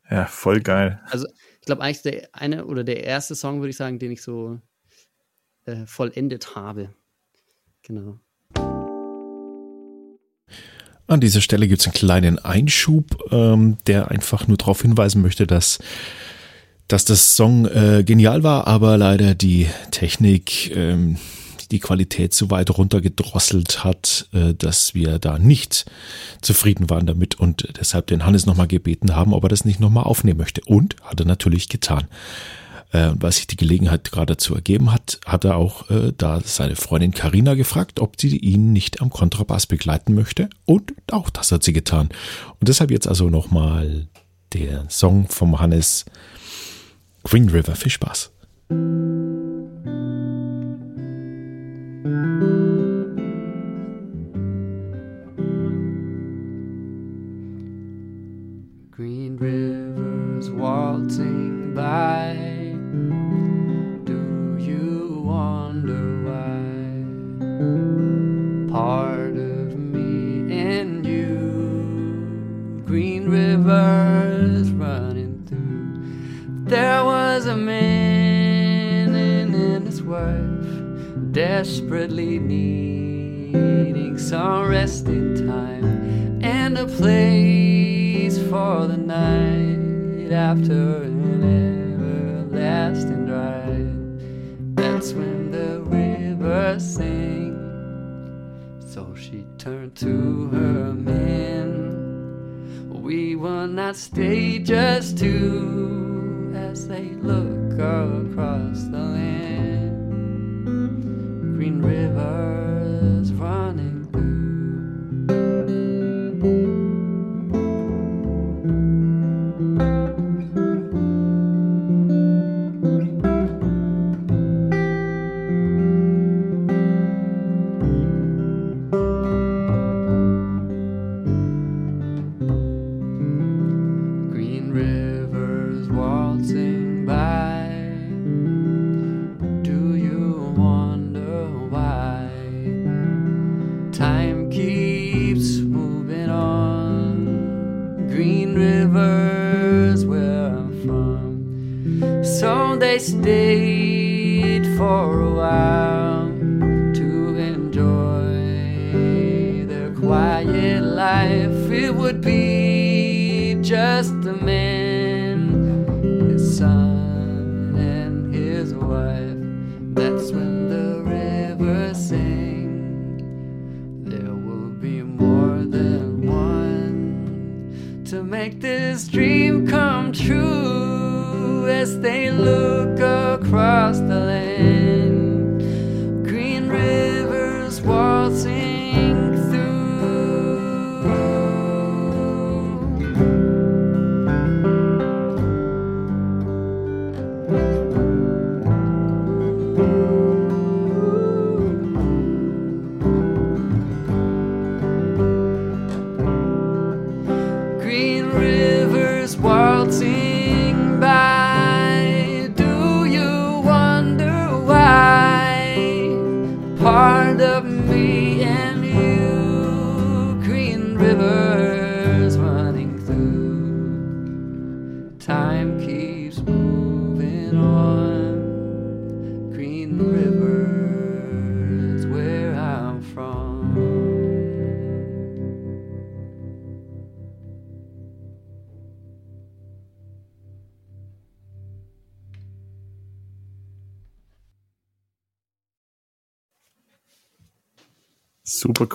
Ja, voll geil.
Also ich glaube eigentlich der eine oder der erste Song, würde ich sagen, den ich so äh, vollendet habe. Genau.
An dieser Stelle gibt es einen kleinen Einschub, ähm, der einfach nur darauf hinweisen möchte, dass, dass das Song äh, genial war, aber leider die Technik ähm, die Qualität so weit runtergedrosselt hat, äh, dass wir da nicht zufrieden waren damit und deshalb den Hannes nochmal gebeten haben, ob er das nicht nochmal aufnehmen möchte. Und hat er natürlich getan äh, weil sich die Gelegenheit gerade dazu ergeben hat, hat er auch äh, da seine Freundin Karina gefragt, ob sie ihn nicht am Kontrabass begleiten möchte. Und auch das hat sie getan. Und deshalb jetzt also nochmal der Song vom Hannes Green River. Viel Spaß.
Green rivers waltzing by. Rivers running through. There was a man and his wife desperately needing some resting time and a place for the night after an everlasting drive. That's when the river sang. So she turned to her men. We will not stay just two as they look across the land. Green rivers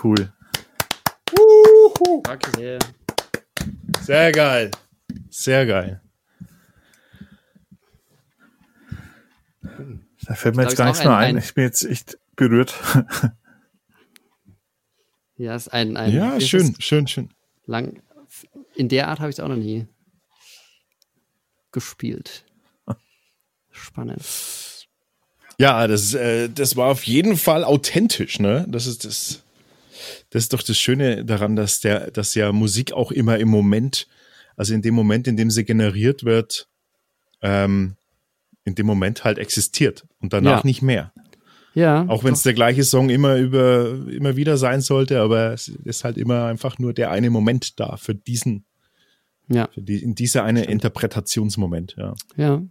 Cool.
Danke sehr.
Sehr geil. Sehr geil.
Da fällt mir
Glaub
jetzt
ich
gar nichts mehr
ein-
ein. Ich bin jetzt echt berührt.
Ja, ist ein, ein
Ja, schön, schön, schön.
Lang. In der Art habe ich es auch noch nie gespielt. Spannend.
Ja, das, äh, das war auf jeden Fall authentisch, ne? Das ist das. Das ist doch das Schöne daran, dass der, dass ja Musik auch immer im Moment, also in dem Moment, in dem sie generiert wird, ähm, in dem Moment halt existiert und danach
Ja.
nicht mehr.
Ja.
Auch wenn es der gleiche Song immer über immer wieder sein sollte, aber es ist halt immer einfach nur der eine Moment da für diesen,
Ja,
für die, in dieser eine Interpretationsmoment, ja.
ja.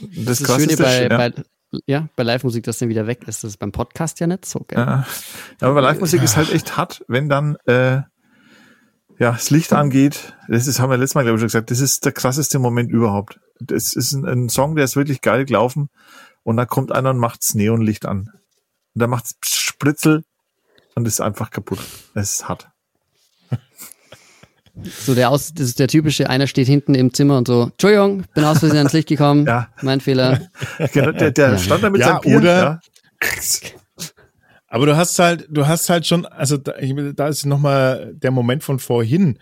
Das,
Das, ist Schöne
ist, das-
bei,
ja.
bei, ja, bei Live-Musik, dass dann wieder weg ist. Das ist beim Podcast ja nicht so, gell?
Ja. Aber bei Live-Musik ist halt echt hart, wenn dann äh, ja das Licht angeht. Das ist, haben wir letztes Mal, glaube ich, schon gesagt, das ist der krasseste Moment überhaupt. Das ist ein, ein Song, der ist wirklich geil gelaufen und da kommt einer und macht's Neonlicht an. Und da macht's Spritzel und ist einfach kaputt. Es ist hart.
So der aus, das ist der typische, einer steht hinten im Zimmer und so, Entschuldigung, bin aus Versehen ans Licht gekommen.
Ja.
Mein Fehler.
Genau, der, der
Ja.
stand da mit
Ja,
seinem Bier.
oder-
Ja.
Aber du hast halt, du hast halt schon, also da, ich, da ist nochmal der Moment von vorhin.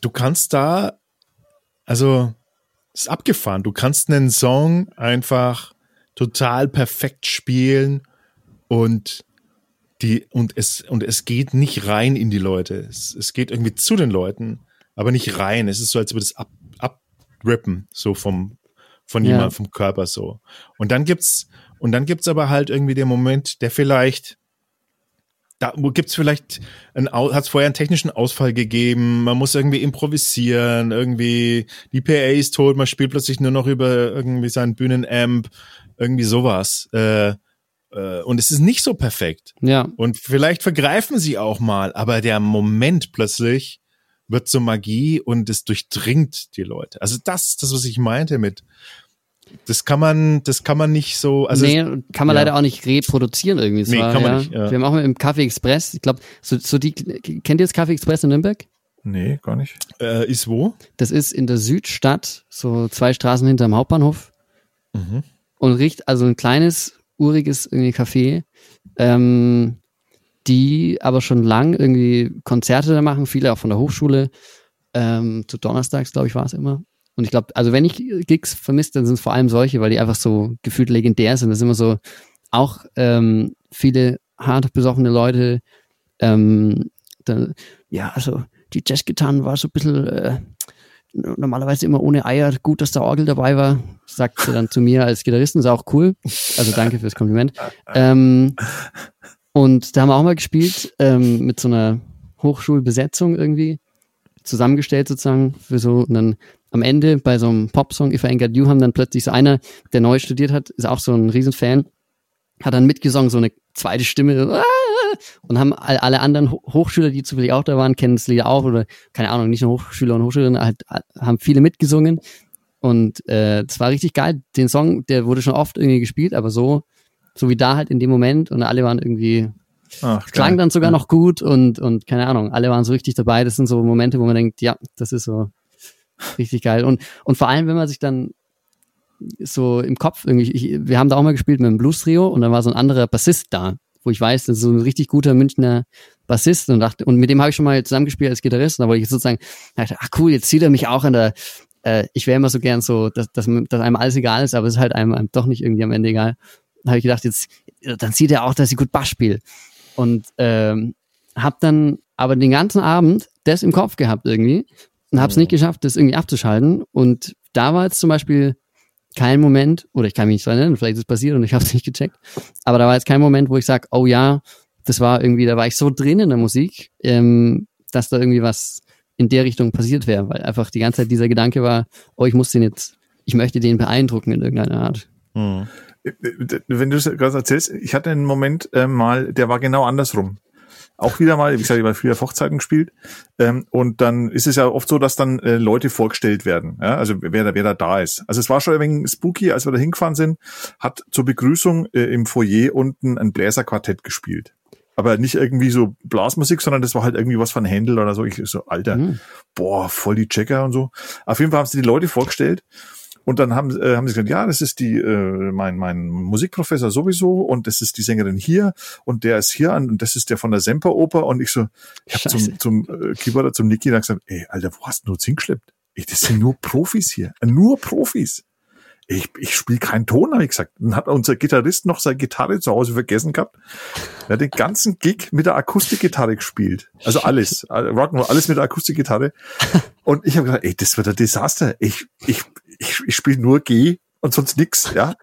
Du kannst da, also ist abgefahren. Du kannst einen Song einfach total perfekt spielen und die, und es, und es geht nicht rein in die Leute. Es, es geht irgendwie zu den Leuten, aber nicht rein. Es ist so, als würde es ab, abrippen, so vom, von ja. jemandem, vom Körper so. Und dann gibt's, und dann gibt's aber halt irgendwie den Moment, der vielleicht, da gibt's vielleicht, hat es vorher einen technischen Ausfall gegeben, man muss irgendwie improvisieren, irgendwie die PA ist tot, man spielt plötzlich nur noch über irgendwie seinen Bühnenamp, irgendwie sowas. Äh, und es ist nicht so perfekt.
Ja.
Und vielleicht vergreifen sie auch mal, aber der Moment plötzlich wird zur Magie und es durchdringt die Leute. Also das, das, was ich meinte mit, das kann man, das kann man nicht so. Also
nee, kann man ja. leider auch nicht reproduzieren irgendwie.
Nee, war, kann man ja, nicht. Ja.
Wir haben auch mal im Café Express, ich glaube, so, so die, kennt ihr das Café Express in Nürnberg?
Nee, gar nicht.
Äh, ist wo?
Das ist in der Südstadt, so zwei Straßen hinterm Hauptbahnhof. Mhm. Und riecht also ein kleines, uriges irgendwie Café. Ähm, die aber schon lang irgendwie Konzerte da machen, viele auch von der Hochschule. Ähm, zu Donnerstags, glaube ich, war es immer. Und ich glaube, also wenn ich Gigs vermisst, dann sind es vor allem solche, weil die einfach so gefühlt legendär sind. Das sind immer so auch ähm, viele hart besoffene Leute. Ähm, da, ja, also die Jazzgitarren war so ein bisschen äh, normalerweise immer ohne Eier. Gut, dass der Orgel dabei war, sagt sie dann zu mir als Gitarristen. Ist auch cool. Also danke fürs Kompliment. Ähm, und da haben wir auch mal gespielt ähm, mit so einer Hochschulbesetzung irgendwie zusammengestellt sozusagen für so dann am Ende bei so einem Popsong If I Ain't Got You haben dann plötzlich so einer, der neu studiert hat, ist auch so ein Riesenfan, hat dann mitgesungen, so eine zweite Stimme und haben alle anderen Hochschüler, die zufällig auch da waren, kennen das Lied auch oder keine Ahnung, nicht nur Hochschüler und Hochschülerinnen, halt, haben viele mitgesungen und äh, das war richtig geil. Den Song, der wurde schon oft irgendwie gespielt, aber so so wie da halt in dem Moment und alle waren irgendwie, Ach, klang dann sogar ja. noch gut und, und keine Ahnung, alle waren so richtig dabei. Das sind so Momente, wo man denkt, ja, das ist so richtig geil. Und, und vor allem, wenn man sich dann so im Kopf irgendwie, ich, wir haben da auch mal gespielt mit einem Blues-Trio und dann war so ein anderer Bassist da, wo ich weiß, das ist so ein richtig guter Münchner Bassist und dachte, und mit dem habe ich schon mal zusammengespielt als Gitarrist, und da wollte ich sozusagen, dachte, ach cool, jetzt sieht er mich auch an der, äh, ich wäre immer so gern so, dass, dass, dass einem alles egal ist, aber es ist halt einem, einem doch nicht irgendwie am Ende egal habe ich gedacht, jetzt, dann sieht er auch, dass ich gut Bass spiele. Und ähm, habe dann aber den ganzen Abend das im Kopf gehabt irgendwie und habe es nicht geschafft, das irgendwie abzuschalten. Und da war jetzt zum Beispiel kein Moment, oder ich kann mich nicht dran erinnern, vielleicht ist es passiert und ich habe es nicht gecheckt, aber da war jetzt kein Moment, wo ich sage, oh ja, das war irgendwie, da war ich so drin in der Musik, ähm, dass da irgendwie was in der Richtung passiert wäre, weil einfach die ganze Zeit dieser Gedanke war, oh, ich muss den jetzt, ich möchte den beeindrucken in irgendeiner Art.
Hm wenn du es gerade erzählst, ich hatte einen Moment äh, mal, der war genau andersrum. Auch wieder mal, wie gesagt, ich habe früher Hochzeiten gespielt. Ähm, und dann ist es ja oft so, dass dann äh, Leute vorgestellt werden. Ja? Also wer da, wer da da ist. Also es war schon ein wenig spooky, als wir da hingefahren sind, hat zur Begrüßung äh, im Foyer unten ein Bläserquartett gespielt. Aber nicht irgendwie so Blasmusik, sondern das war halt irgendwie was von Händel oder so. Ich so, Alter, mhm. boah, voll die Checker und so. Auf jeden Fall haben sie die Leute vorgestellt. Und dann haben, äh, haben sie gesagt, ja, das ist die, äh, mein, mein Musikprofessor sowieso und das ist die Sängerin hier und der ist hier an und das ist der von der Semperoper und ich so, ich habe zum, zum äh, Keyboarder, zum Niki dann gesagt, ey, Alter, wo hast du nur hingeschleppt? Ey, das sind nur Profis hier, nur Profis. Ich, ich spiele keinen Ton, habe ich gesagt. Dann hat unser Gitarrist noch seine Gitarre zu Hause vergessen gehabt. Er hat den ganzen Gig mit der Akustikgitarre gespielt. Also alles. Rock'n'Roll, alles mit der Akustikgitarre. Und ich habe gesagt, ey, das wird ein Desaster. Ich, ich, ich, ich spiele nur G und sonst nix, ja.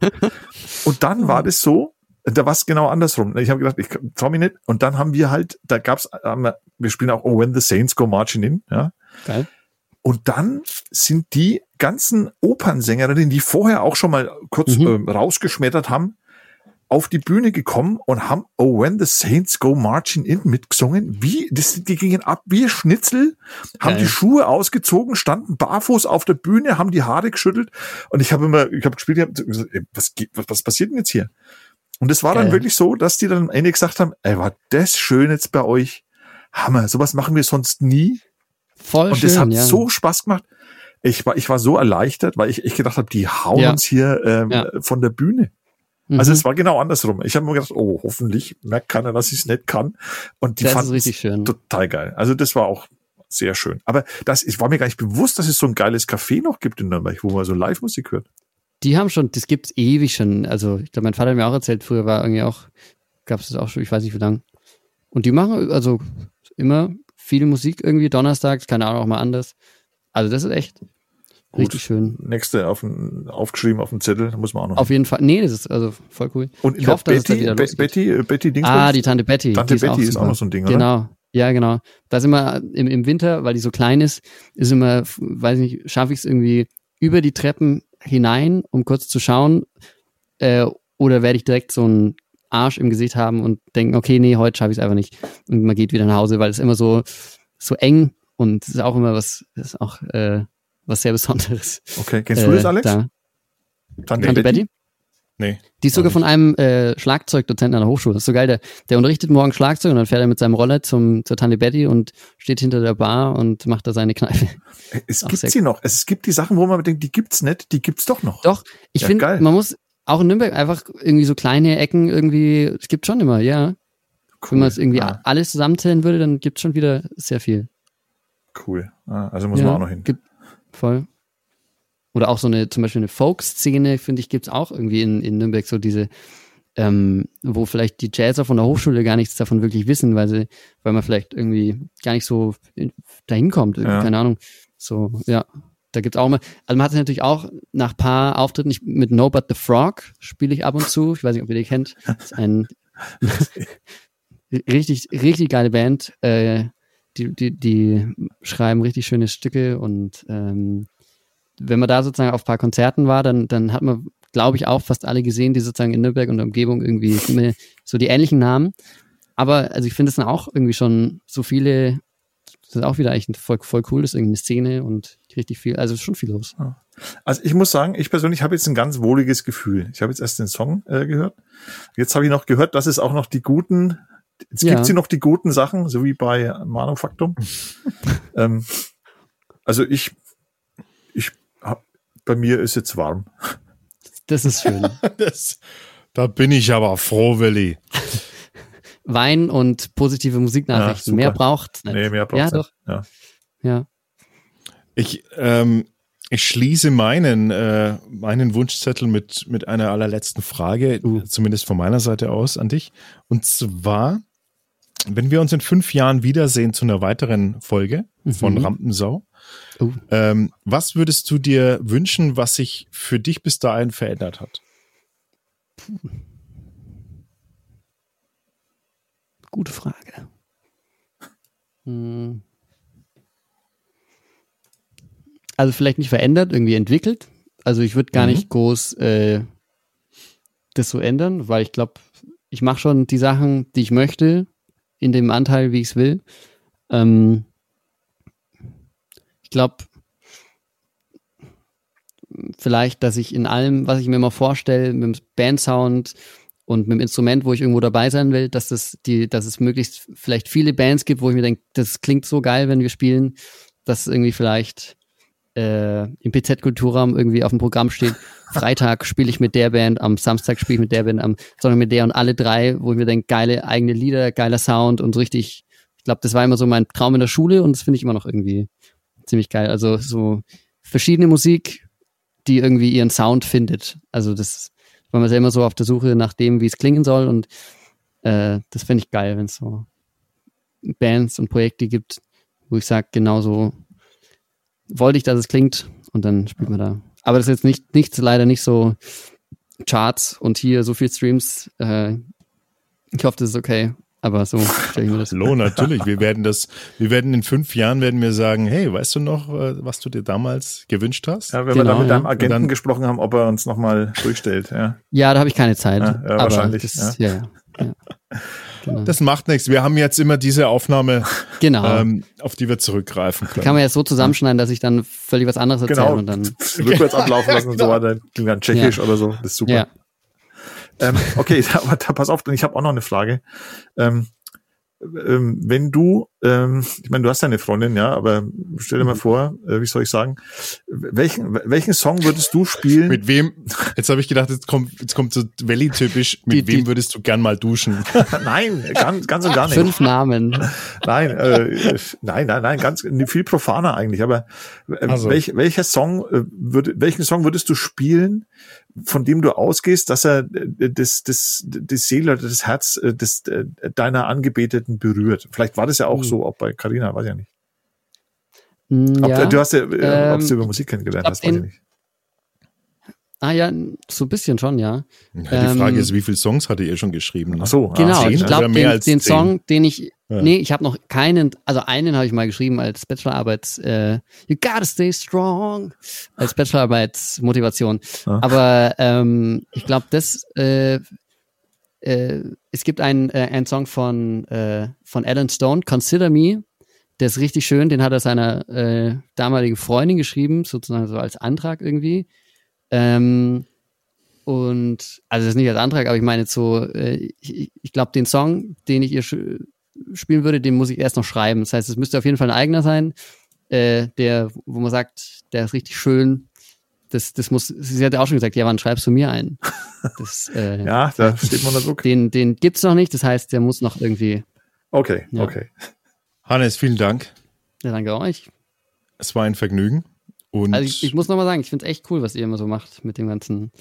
Und dann war das so, da war es genau andersrum. Ich habe gedacht, ich trau mich nicht. Und dann haben wir halt, da gab's, wir spielen auch Oh When the Saints Go Marching In, ja. Geil. Und dann sind die ganzen Opernsängerinnen, die vorher auch schon mal kurz mhm. äh, rausgeschmettert haben, auf die Bühne gekommen und haben Oh When the Saints Go Marching In mitgesungen. Wie, das, die gingen ab wie Schnitzel, haben Geil. die Schuhe ausgezogen, standen barfuß auf der Bühne, haben die Haare geschüttelt und ich habe immer, ich habe gespielt, ich hab gesagt, ey, was, was, was passiert denn jetzt hier? Und es war Geil. dann wirklich so, dass die dann am Ende gesagt haben, ey, war das schön jetzt bei euch? Hammer, sowas machen wir sonst nie.
Voll
und
schön,
das hat
ja.
so Spaß gemacht. Ich war, ich war so erleichtert, weil ich, ich gedacht habe, die hauen ja. uns hier ähm, ja. von der Bühne. Also mhm. es war genau andersrum. Ich habe mir gedacht, oh, hoffentlich merkt keiner, dass ich es nicht kann. Und die
das
fanden
es
total geil. Also das war auch sehr schön. Aber das, ich war mir gar nicht bewusst, dass es so ein geiles Café noch gibt in Nürnberg, wo man so Live-Musik hört.
Die haben schon, das gibt's ewig schon. Also, ich glaube, mein Vater hat mir auch erzählt, früher war irgendwie auch, gab's das auch schon, ich weiß nicht wie lange. Und die machen also immer viel Musik irgendwie, donnerstags, keine Ahnung, auch mal anders. Also, das ist echt
Gut.
richtig schön.
Nächste auf den, aufgeschrieben auf dem Zettel, muss man auch noch.
Auf jeden Fall. Nee, das ist also voll cool.
Und
ich hoffe, dass es da
Betty,
wieder
Be-. Betty, äh, Betty Dingsbums?
Ah, die Tante Betty.
Tante Betty ist auch
super.
noch so ein Ding, oder?
Genau. Ja, genau. Da ist immer im, im Winter, weil die so klein ist, ist immer, weiß nicht, schaffe ich es irgendwie über die Treppen hinein, um kurz zu schauen, äh, oder werde ich direkt so einen Arsch im Gesicht haben und denken, okay, nee, heute schaffe ich es einfach nicht. Und man geht wieder nach Hause, weil es immer so, so eng und es ist auch immer was, das ist auch äh, was sehr Besonderes.
Okay, kennst du das,
Äh,
Alex?
Da.
Tante,
Tante Betty?
Nee.
Die ist sogar von einem äh, Schlagzeugdozenten an der Hochschule. Das ist so geil. Der, der unterrichtet morgen Schlagzeug und dann fährt er mit seinem Roller zum, zur Tante Betty und steht hinter der Bar und macht da seine Kneipe.
Es gibt sie noch. Es gibt die Sachen, wo man denkt, die gibt's nicht, die gibt's doch noch.
Doch, ich
Ja,
finde, man muss auch in Nürnberg einfach irgendwie so kleine Ecken irgendwie, es gibt schon immer, ja. Wenn man es irgendwie
Ah,
alles zusammenzählen würde, dann gibt es schon wieder sehr viel.
cool. Ah, also muss
ja,
man auch noch hin.
Gibt, voll. Oder auch so eine, zum Beispiel eine Folk-Szene, finde ich, gibt's auch irgendwie in, in Nürnberg, so diese, ähm, wo vielleicht die Jazzer von der Hochschule gar nichts davon wirklich wissen, weil sie, weil man vielleicht irgendwie gar nicht so in- dahin kommt,
Ja.
keine Ahnung. So, ja. Da gibt's auch immer, also man hat es natürlich auch nach paar Auftritten, ich, mit No But the Frog spiele ich ab und zu, ich weiß nicht, ob ihr die kennt, das ist ein richtig, richtig geile Band, äh, die, die, die schreiben richtig schöne Stücke und ähm, wenn man da sozusagen auf ein paar Konzerten war, dann, dann hat man, glaube ich, auch fast alle gesehen, die sozusagen in Nürnberg und der Umgebung irgendwie so die ähnlichen Namen. Aber also ich finde, es sind auch irgendwie schon so viele, das ist auch wieder eigentlich voll, voll cool, das ist irgendwie eine Szene und richtig viel, also schon viel los.
Also ich muss sagen, ich persönlich habe jetzt ein ganz wohliges Gefühl. Ich habe jetzt erst den Song äh, gehört. Jetzt habe ich noch gehört, dass es auch noch die guten, es
Ja.
gibt sie noch die guten Sachen, so wie bei Manufaktum. ähm, also ich, ich hab, bei mir ist jetzt warm.
Das ist schön.
Das, da bin ich aber froh, Willi.
Wein und positive Musiknachrichten.
Ja,
mehr braucht nicht.
Nee, mehr braucht's
Ja,
nicht.
doch.
Ja.
Ja.
Ich, ähm, ich schließe meinen, äh, meinen Wunschzettel mit, mit einer allerletzten Frage,
Uh.
zumindest von meiner Seite aus an dich. Und zwar, wenn wir uns in fünf Jahren wiedersehen zu einer weiteren Folge von
Mhm.
Rampensau,
Oh.
ähm, was würdest du dir wünschen, was sich für dich bis dahin verändert hat?
Gute Frage. Hm. Also vielleicht nicht verändert, irgendwie entwickelt. Also ich würde gar
Mhm.
nicht groß äh, das so ändern, weil ich glaube, ich mache schon die Sachen, die ich möchte, in dem Anteil, wie ich es will. Ähm, ich glaube, vielleicht, dass ich in allem, was ich mir mal vorstelle, mit dem Bandsound und mit dem Instrument, wo ich irgendwo dabei sein will, dass das die, dass es möglichst vielleicht viele Bands gibt, wo ich mir denke, das klingt so geil, wenn wir spielen, dass irgendwie vielleicht äh, im PZ-Kulturraum irgendwie auf dem Programm steht, Freitag spiele ich mit der Band, am Samstag spiele ich mit der Band, am Sonntag mit der und alle drei, wo ich mir denke, geile eigene Lieder, geiler Sound und so richtig, ich glaube, das war immer so mein Traum in der Schule und das finde ich immer noch irgendwie ziemlich geil. Also so verschiedene Musik, die irgendwie ihren Sound findet. Also das war man ja immer so auf der Suche nach dem, wie es klingen soll und äh, das finde ich geil, wenn es so Bands und Projekte gibt, wo ich sage, genauso wollte ich, dass es klingt und dann spielt man da. Aber das ist jetzt nicht nichts, leider nicht so Charts und hier so viel Streams. Äh, ich hoffe, das ist okay. Aber so stelle ich mir das
Hallo, natürlich. Wir werden das, wir werden in fünf Jahren werden wir sagen, hey, weißt du noch, äh, was du dir damals gewünscht hast?
Ja, wenn wir
Genau,
dann mit
ja.
deinem Agenten
dann-
gesprochen haben, ob er uns nochmal durchstellt. Ja.
Ja, da habe ich keine Zeit.
Ja, ja,
aber
wahrscheinlich,
Das, ja. Ja, ja. Genau.
Das macht nichts. Wir haben jetzt immer diese Aufnahme,
genau.
ähm, auf die wir zurückgreifen können.
Kann man ja so zusammenschneiden, dass ich dann völlig was anderes erzähle
Genau.
und dann.
Rückwärts ablaufen lassen und so weiter. Klingt dann tschechisch oder so. Das ist super. Ähm, okay, aber da, pass auf, denn ich habe auch noch eine Frage. Ähm, ähm, wenn du ähm, ich meine, du hast eine Freundin, ja, aber stell dir mal vor, äh, wie soll ich sagen, welchen, welchen Song würdest du spielen?
Mit wem, jetzt habe ich gedacht, jetzt kommt, jetzt kommt so Valley-typisch, mit die, wem würdest du gern mal duschen?
nein, ganz, ganz und gar nicht.
Fünf Namen.
Nein, äh, nein, nein, nein, ganz, viel profaner eigentlich, aber äh, also. welch, welcher Song, äh, würd, welchen Song würdest du spielen, von dem du ausgehst, dass er äh, das, das, das Seele oder das Herz äh, des, deiner Angebeteten berührt. Vielleicht war das ja auch mhm. So, auch bei Carina, weiß ich ja nicht.
Hm, ja,
ob, du hast ja, ähm, ob du über Musik kennengelernt hast, weiß ich nicht.
Ah ja, so ein bisschen schon, ja.
ja die Frage ähm, ist, wie viele Songs hatte ihr schon geschrieben? Ne?
Ach so,
genau. Ah, ich glaube, den, den Song, den ich, ja. nee, ich habe noch keinen, also einen habe ich mal geschrieben als Bachelorarbeits, äh, You gotta stay strong, als Bachelorarbeitsmotivation. Ja. Aber ähm, ich glaube, das, äh, äh, es gibt einen, äh, einen Song von, äh, von Alan Stone, Consider Me, der ist richtig schön, den hat er seiner äh, damaligen Freundin geschrieben, sozusagen so als Antrag irgendwie. Ähm, und, also das ist nicht als Antrag, aber ich meine jetzt so, äh, ich, ich glaube, den Song, den ich ihr spielen würde, den muss ich erst noch schreiben. Das heißt, es müsste auf jeden Fall ein eigener sein, äh, der, wo man sagt, der ist richtig schön. Das, das muss, sie hat ja auch schon gesagt, ja, wann schreibst du mir ein?
Das, äh, ja, da steht man da so.
Den, den gibt's noch nicht, das heißt, der muss noch irgendwie.
Okay, ja. okay.
Hannes, vielen Dank.
Ja, danke euch.
Es war ein Vergnügen. Und
also ich, ich muss nochmal sagen, ich finde es echt cool, was ihr immer so macht mit dem ganzen.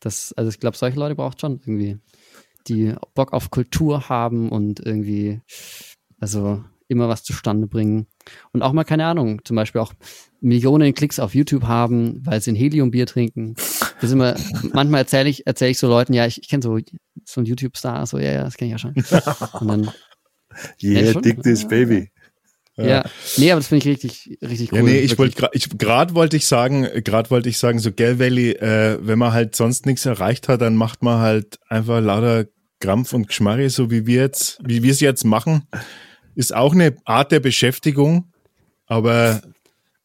Das, also ich glaube, solche Leute braucht schon irgendwie, die Bock auf Kultur haben und irgendwie, also immer was zustande bringen. Und auch mal, keine Ahnung, zum Beispiel auch Millionen Klicks auf YouTube haben, weil sie ein Heliumbier trinken. Das immer, manchmal erzähle ich, erzähle ich so Leuten, ja, ich, ich kenne so, so einen YouTube-Star, so, ja, ja, das kenne ich ja schon. Und dann,
yeah, ja, dig this baby.
Ja. ja. Nee, aber das finde ich richtig, richtig cool.
Ja, nee, ich wollte gerade, ich, gerade wollte ich sagen, gerade wollte ich sagen, so Gell Valley, äh, wenn man halt sonst nichts erreicht hat, dann macht man halt einfach lauter Krampf und Geschmarre, so wie wir jetzt, wie wir es jetzt machen. Ist auch eine Art der Beschäftigung, aber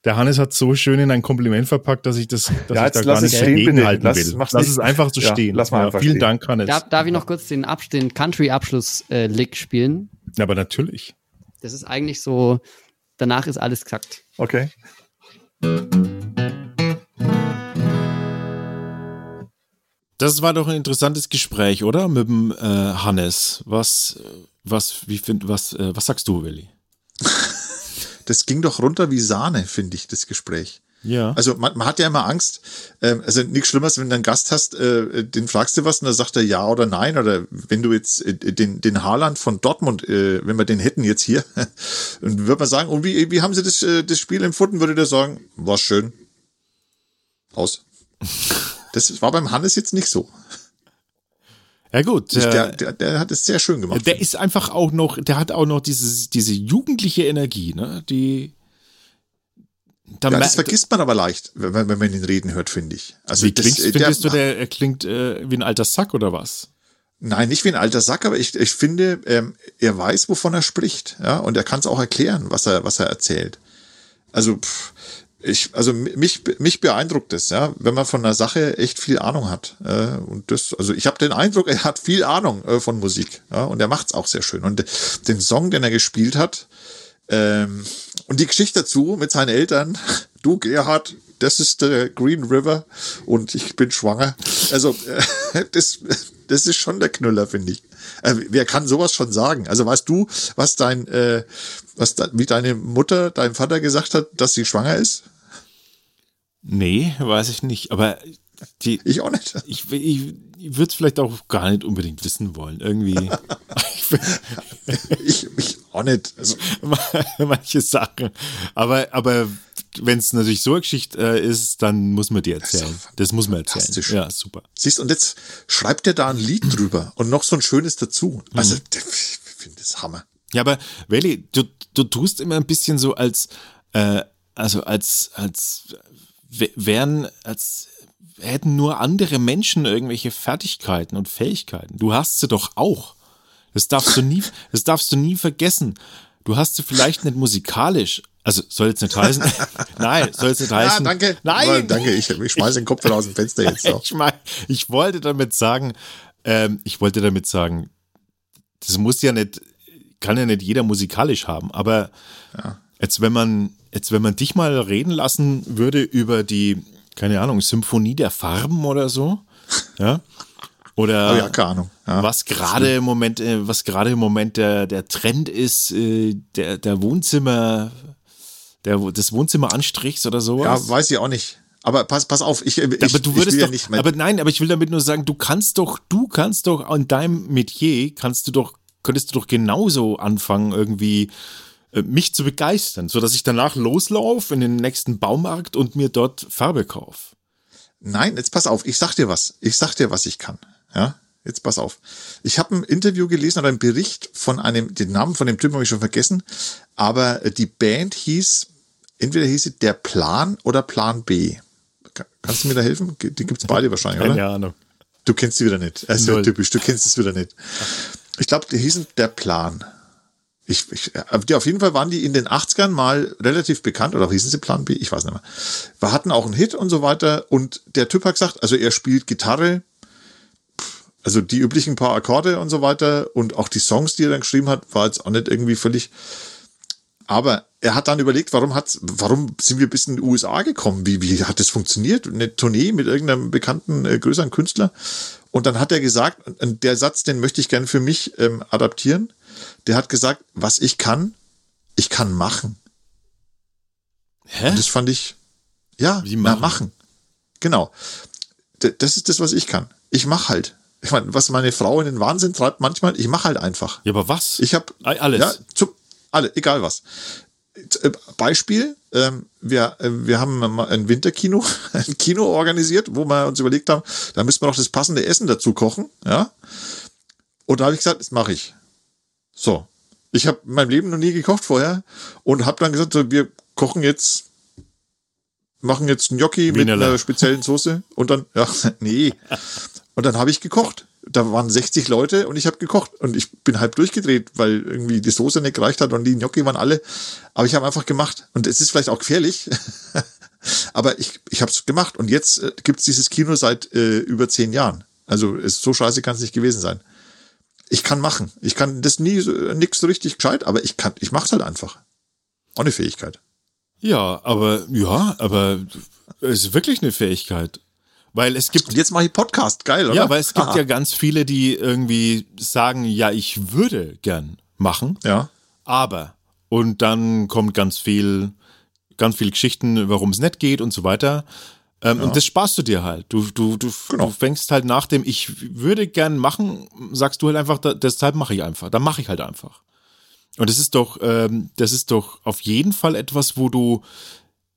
der Hannes hat so schön in ein Kompliment verpackt, dass ich das, dass
ja,
ich da gar nicht dagegenhalten
lass,
will. Lass es einfach so ja, stehen.
Lass mal
ja, vielen
stehen.
Dank, Hannes.
Darf, darf ich noch kurz den, den Country-Abschluss-Lick äh, spielen?
Ja, aber natürlich.
Das ist eigentlich so, danach ist alles gesagt.
Okay.
Das war doch ein interessantes Gespräch, oder? Mit dem äh, Hannes. Was, was, wie find, was, äh, was sagst du, Willi?
Das ging doch runter wie Sahne, finde ich, das Gespräch.
Ja.
Also man, man hat ja immer Angst. Ähm, also nichts Schlimmeres, wenn du einen Gast hast, äh, den fragst du was und dann sagt er ja oder nein. Oder wenn du jetzt äh, den, den Haaland von Dortmund, äh, wenn wir den hätten jetzt hier, dann würde man sagen, und wie, wie haben sie das, äh, das Spiel empfunden, würde der sagen, war schön. Aus. Das war beim Hannes jetzt nicht so.
Ja gut,
der, der, der hat es sehr schön gemacht.
Der ist einfach auch noch, der hat auch noch diese, diese jugendliche Energie, ne? Die,
ja, das vergisst man aber leicht, wenn, wenn man ihn reden hört, finde ich.
Also wie klingst, das, findest der, du, der er klingt äh, wie ein alter Sack oder was?
Nein, nicht wie ein alter Sack, aber ich, ich finde, ähm, er weiß, wovon er spricht, ja, und er kann es auch erklären, was er, was er erzählt. Also, pff, ich, also mich, mich beeindruckt es, ja, wenn man von einer Sache echt viel Ahnung hat. Äh, und das, also ich habe den Eindruck, er hat viel Ahnung äh, von Musik, ja, und er macht's auch sehr schön. Und den Song, den er gespielt hat, ähm, und die Geschichte dazu mit seinen Eltern, du Gerhard, das ist der Green River und ich bin schwanger. Also äh, das, das ist schon der Knüller, finde ich. Äh, wer kann sowas schon sagen? Also weißt du, was dein, äh, was da, wie deine Mutter, dein Vater gesagt hat, dass sie schwanger ist?
Nee, weiß ich nicht. Aber die,
ich auch nicht.
Ich, ich, ich würde es vielleicht auch gar nicht unbedingt wissen wollen. Irgendwie.
ich, ich auch nicht. Also.
Manche Sachen. Aber, aber wenn es natürlich so eine Geschichte äh, ist, dann muss man die erzählen. Das, das muss man erzählen. Ja, super.
Siehst und jetzt schreibt er da ein Lied drüber und noch so ein schönes dazu. Also, mhm. ich finde das Hammer.
Ja, aber Welli, du, du tust immer ein bisschen so als, äh, also als, als wären, als hätten nur andere Menschen irgendwelche Fertigkeiten und Fähigkeiten. Du hast sie doch auch. Das darfst du nie, das darfst du nie vergessen. Du hast sie vielleicht nicht musikalisch. Also soll jetzt nicht heißen. Nein, soll jetzt nicht heißen.
Ja, danke.
Nein.
Aber danke, ich, ich schmeiße den Kopf aus dem Fenster jetzt noch.
ich, mein, ich wollte damit sagen, ähm, ich wollte damit sagen, das muss ja nicht kann ja nicht jeder musikalisch haben, aber ja. jetzt, wenn man, jetzt, wenn man dich mal reden lassen würde über die, keine Ahnung, Symphonie der Farben oder so, ja, oder
oh ja, keine Ahnung. Ja,
was gerade im Moment, äh, was gerade im Moment der, der Trend ist, äh, der, der Wohnzimmer, der, des Wohnzimmeranstrichs oder sowas.
Ja, weiß ich auch nicht. Aber pass, pass auf, ich, ich,
aber du würdest
ich
doch, ja nicht aber nein, aber ich will damit nur sagen, du kannst doch, du kannst doch an deinem Metier, kannst du doch, könntest du doch genauso anfangen, irgendwie mich zu begeistern, so dass ich danach loslaufe in den nächsten Baumarkt und mir dort Farbe kaufe.
Nein, jetzt pass auf, ich sag dir was. Ich sag dir, was ich kann. Ja, jetzt pass auf. Ich habe ein Interview gelesen oder einen Bericht von einem, den Namen von dem Typen habe ich schon vergessen, aber die Band hieß, entweder hieß sie Der Plan oder Plan B. Kannst du mir da helfen? Die gibt's beide wahrscheinlich,
Keine
oder?
Keine Ahnung.
Du kennst sie wieder nicht. Das ist ja typisch, du kennst es wieder nicht. Ich glaube, die hießen Der Plan. Ich, ich, die auf jeden Fall waren die in den 80ern mal relativ bekannt, oder hießen sie Plan B? Ich weiß nicht mehr. Wir hatten auch einen Hit und so weiter. Und der Typ hat gesagt, also er spielt Gitarre, also die üblichen paar Akkorde und so weiter und auch die Songs, die er dann geschrieben hat, war jetzt auch nicht irgendwie völlig. Aber er hat dann überlegt, warum hat, warum sind wir bis in die USA gekommen? Wie, wie hat das funktioniert? Eine Tournee mit irgendeinem bekannten, äh, größeren Künstler. Und dann hat er gesagt, der Satz, den möchte ich gerne für mich ähm, adaptieren. Der hat gesagt, was ich kann, ich kann machen. Hä? Und das fand ich, ja,
Wie machen?
Na, machen. Genau. D das ist das, was ich kann. Ich mache halt ich meine, was meine Frau in den Wahnsinn treibt manchmal, ich mache halt einfach.
Ja, aber was?
Ich habe
alles.
Ja, zum, alle, egal was. Äh, Beispiel, ähm, wir, äh, wir haben ein Winterkino, ein Kino organisiert, wo wir uns überlegt haben, da müssen wir noch das passende Essen dazu kochen, ja. Und da habe ich gesagt, das mache ich. So. Ich habe in meinem Leben noch nie gekocht vorher und habe dann gesagt, so, wir kochen jetzt, machen jetzt Gnocchi mit einer speziellen Soße und dann, ja, nee. Und dann habe ich gekocht. Da waren 60 Leute und ich habe gekocht. Und ich bin halb durchgedreht, weil irgendwie die Soße nicht gereicht hat und die Gnocchi waren alle. Aber ich habe einfach gemacht. Und es ist vielleicht auch gefährlich. Aber ich, ich habe es gemacht. Und jetzt äh, gibt's dieses Kino seit äh, über zehn Jahren. Also ist, so scheiße kann es nicht gewesen sein. Ich kann machen. Ich kann das nie nix so richtig gescheit, aber ich kann, ich mach's halt einfach. Auch eine Fähigkeit.
Ja, aber ja, aber es ist wirklich eine Fähigkeit. Weil es gibt.
Und jetzt mache ich Podcast, geil, oder?
Ja, weil es gibt Aha. ja ganz viele, die irgendwie sagen, ja, ich würde gern machen.
Ja.
Aber. Und dann kommt ganz viel, ganz viel Geschichten, warum es nicht geht und so weiter. Ähm, ja. Und das sparst du dir halt. Du, du, du, genau. du fängst halt nach dem, ich würde gern machen, sagst du halt einfach, deshalb mache ich einfach. Dann mache ich halt einfach. Und das ist doch, ähm, das ist doch auf jeden Fall etwas, wo du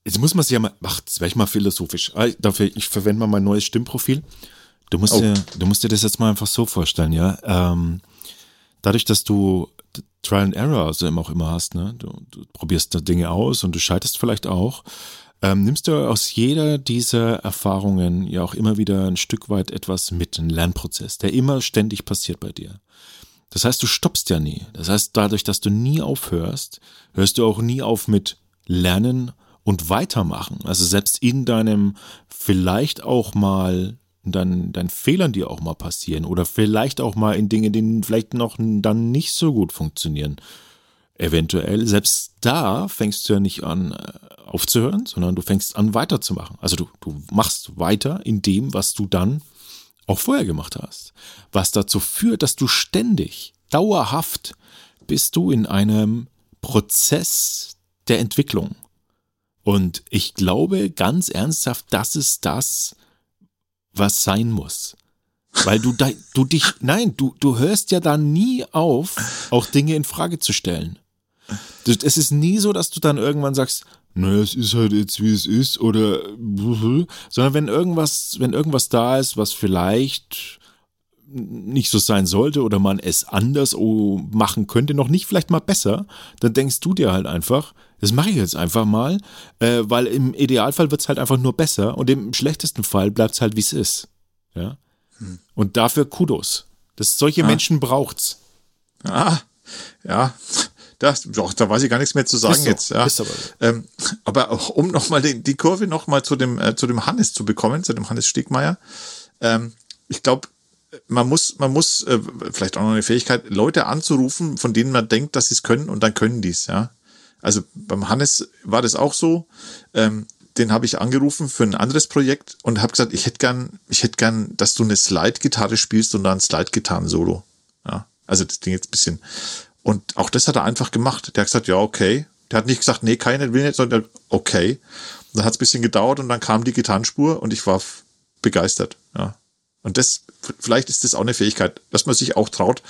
Jetzt muss man sich ja mal, ach, das wäre ich mal philosophisch. Ah, dafür, ich verwende mal mein neues Stimmprofil. Du musst, oh. dir, du musst dir das jetzt mal einfach so vorstellen, ja. Ähm, dadurch, dass du Trial and Error, also immer auch immer hast, ne, du, du probierst da Dinge aus und du scheiterst vielleicht auch, ähm, nimmst du aus jeder dieser Erfahrungen ja auch immer wieder ein Stück weit etwas mit, einen Lernprozess, der immer ständig passiert bei dir. Das heißt, du stoppst ja nie. Das heißt, dadurch, dass du nie aufhörst, hörst du auch nie auf mit Lernen und weitermachen. Also selbst in deinem vielleicht auch mal dann deinen Fehlern, die auch mal passieren oder vielleicht auch mal in Dingen, die vielleicht noch dann nicht so gut funktionieren. Eventuell, selbst da fängst du ja nicht an äh, aufzuhören, sondern du fängst an weiterzumachen. Also du, du machst weiter in dem, was du dann auch vorher gemacht hast. Was dazu führt, dass du ständig, dauerhaft bist du in einem Prozess der Entwicklung. Und ich glaube ganz ernsthaft, das ist das, was sein muss. Weil du, du dich, nein, du, du hörst ja da nie auf, auch Dinge in Frage zu stellen. Es ist nie so, dass du dann irgendwann sagst, naja, es ist halt jetzt wie es ist oder sondern wenn irgendwas, wenn irgendwas da ist, was vielleicht nicht so sein sollte oder man es anders machen könnte, noch nicht vielleicht mal besser, dann denkst du dir halt einfach, das mache ich jetzt einfach mal, äh, weil im Idealfall wird es halt einfach nur besser und im schlechtesten Fall bleibt es halt, wie es ist. Ja? Hm. Und dafür Kudos. Das, solche ah. Menschen braucht's.
Ah, ja. Das, doch, da weiß ich gar nichts mehr zu sagen
so,
jetzt. Ja.
aber
ähm, aber auch, um nochmal die Kurve nochmal zu dem, äh, zu dem Hannes zu bekommen, zu dem Hannes Stegmeier. Ähm, ich glaube, man muss, man muss, äh, vielleicht auch noch eine Fähigkeit, Leute anzurufen, von denen man denkt, dass sie es können und dann können die es, ja. Also beim Hannes war das auch so. Ähm, den habe ich angerufen für ein anderes Projekt und habe gesagt, ich hätte gern, ich hätte gern, dass du eine Slide-Gitarre spielst und dann ein Slide-Gitarren-Solo. Ja, also das Ding jetzt ein bisschen. Und auch das hat er einfach gemacht. Der hat gesagt, ja, okay. Der hat nicht gesagt, nee, keine will nicht, sondern okay. Und dann hat es ein bisschen gedauert und dann kam die Gitarrenspur und ich war begeistert. Ja. Und das, vielleicht ist das auch eine Fähigkeit, dass man sich auch traut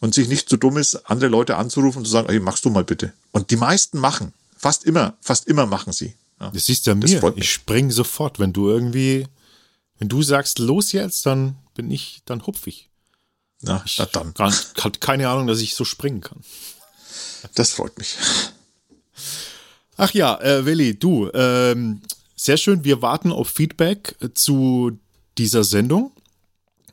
und sich nicht zu so dumm ist, andere Leute anzurufen und zu sagen, hey, machst du mal bitte. Und die meisten machen. Fast immer, fast immer machen sie.
Ja. Das siehst du ja mir. Ich spring sofort. Wenn du irgendwie, wenn du sagst, los jetzt, dann bin ich, dann hupfig.
Na, ich dann.
Kann, keine Ahnung, dass ich so springen kann.
Das freut mich.
Ach ja, äh, Willi, du, ähm, sehr schön. Wir warten auf Feedback zu dieser Sendung.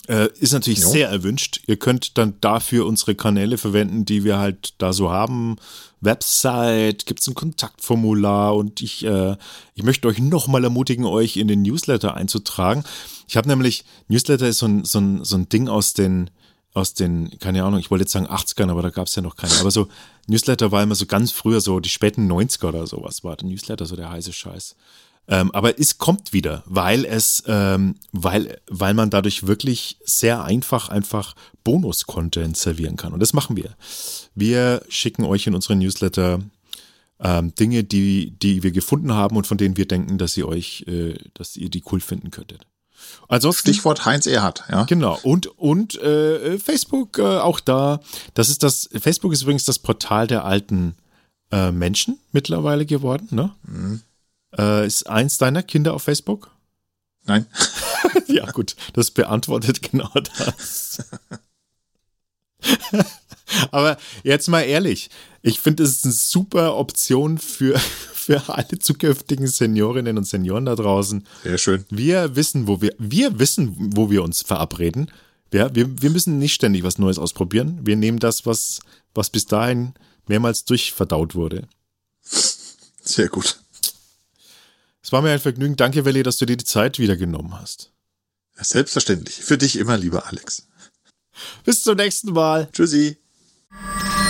Äh, ist natürlich jo. sehr erwünscht. Ihr könnt dann dafür unsere Kanäle verwenden, die wir halt da so haben. Website, gibt es ein Kontaktformular und ich, äh, ich möchte euch nochmal ermutigen, euch in den Newsletter einzutragen. Ich habe nämlich, Newsletter ist so ein, so, ein, so ein Ding aus den, aus den, keine Ahnung, ich wollte jetzt sagen 80ern, aber da gab es ja noch keine. Aber so, Newsletter war immer so ganz früher, so die späten 90er oder sowas war der Newsletter so der heiße Scheiß. Ähm, aber es kommt wieder, weil es, ähm, weil, weil man dadurch wirklich sehr einfach einfach Bonus-Content servieren kann. Und das machen wir. Wir schicken euch in unseren Newsletter ähm, Dinge, die, die wir gefunden haben und von denen wir denken, dass ihr euch, äh, dass ihr die cool finden könntet.
Ansonsten, Stichwort Heinz Erhardt, ja.
Genau. Und, und äh, Facebook äh, auch da. Das ist das, Facebook ist übrigens das Portal der alten äh, Menschen mittlerweile geworden, ne? Mhm. Äh, ist eins deiner Kinder auf Facebook?
Nein.
ja, gut, das beantwortet genau das. Aber jetzt mal ehrlich, ich finde, es ist eine super Option für, für alle zukünftigen Seniorinnen und Senioren da draußen.
Sehr schön.
Wir wissen, wo wir, wir wissen, wo wir uns verabreden. Wir, wir, wir müssen nicht ständig was Neues ausprobieren. Wir nehmen das, was, was bis dahin mehrmals durchverdaut wurde.
Sehr gut.
Es war mir ein Vergnügen. Danke, Welli, dass du dir die Zeit wieder genommen hast.
Selbstverständlich. Für dich immer, lieber Alex.
Bis zum nächsten Mal.
Tschüssi.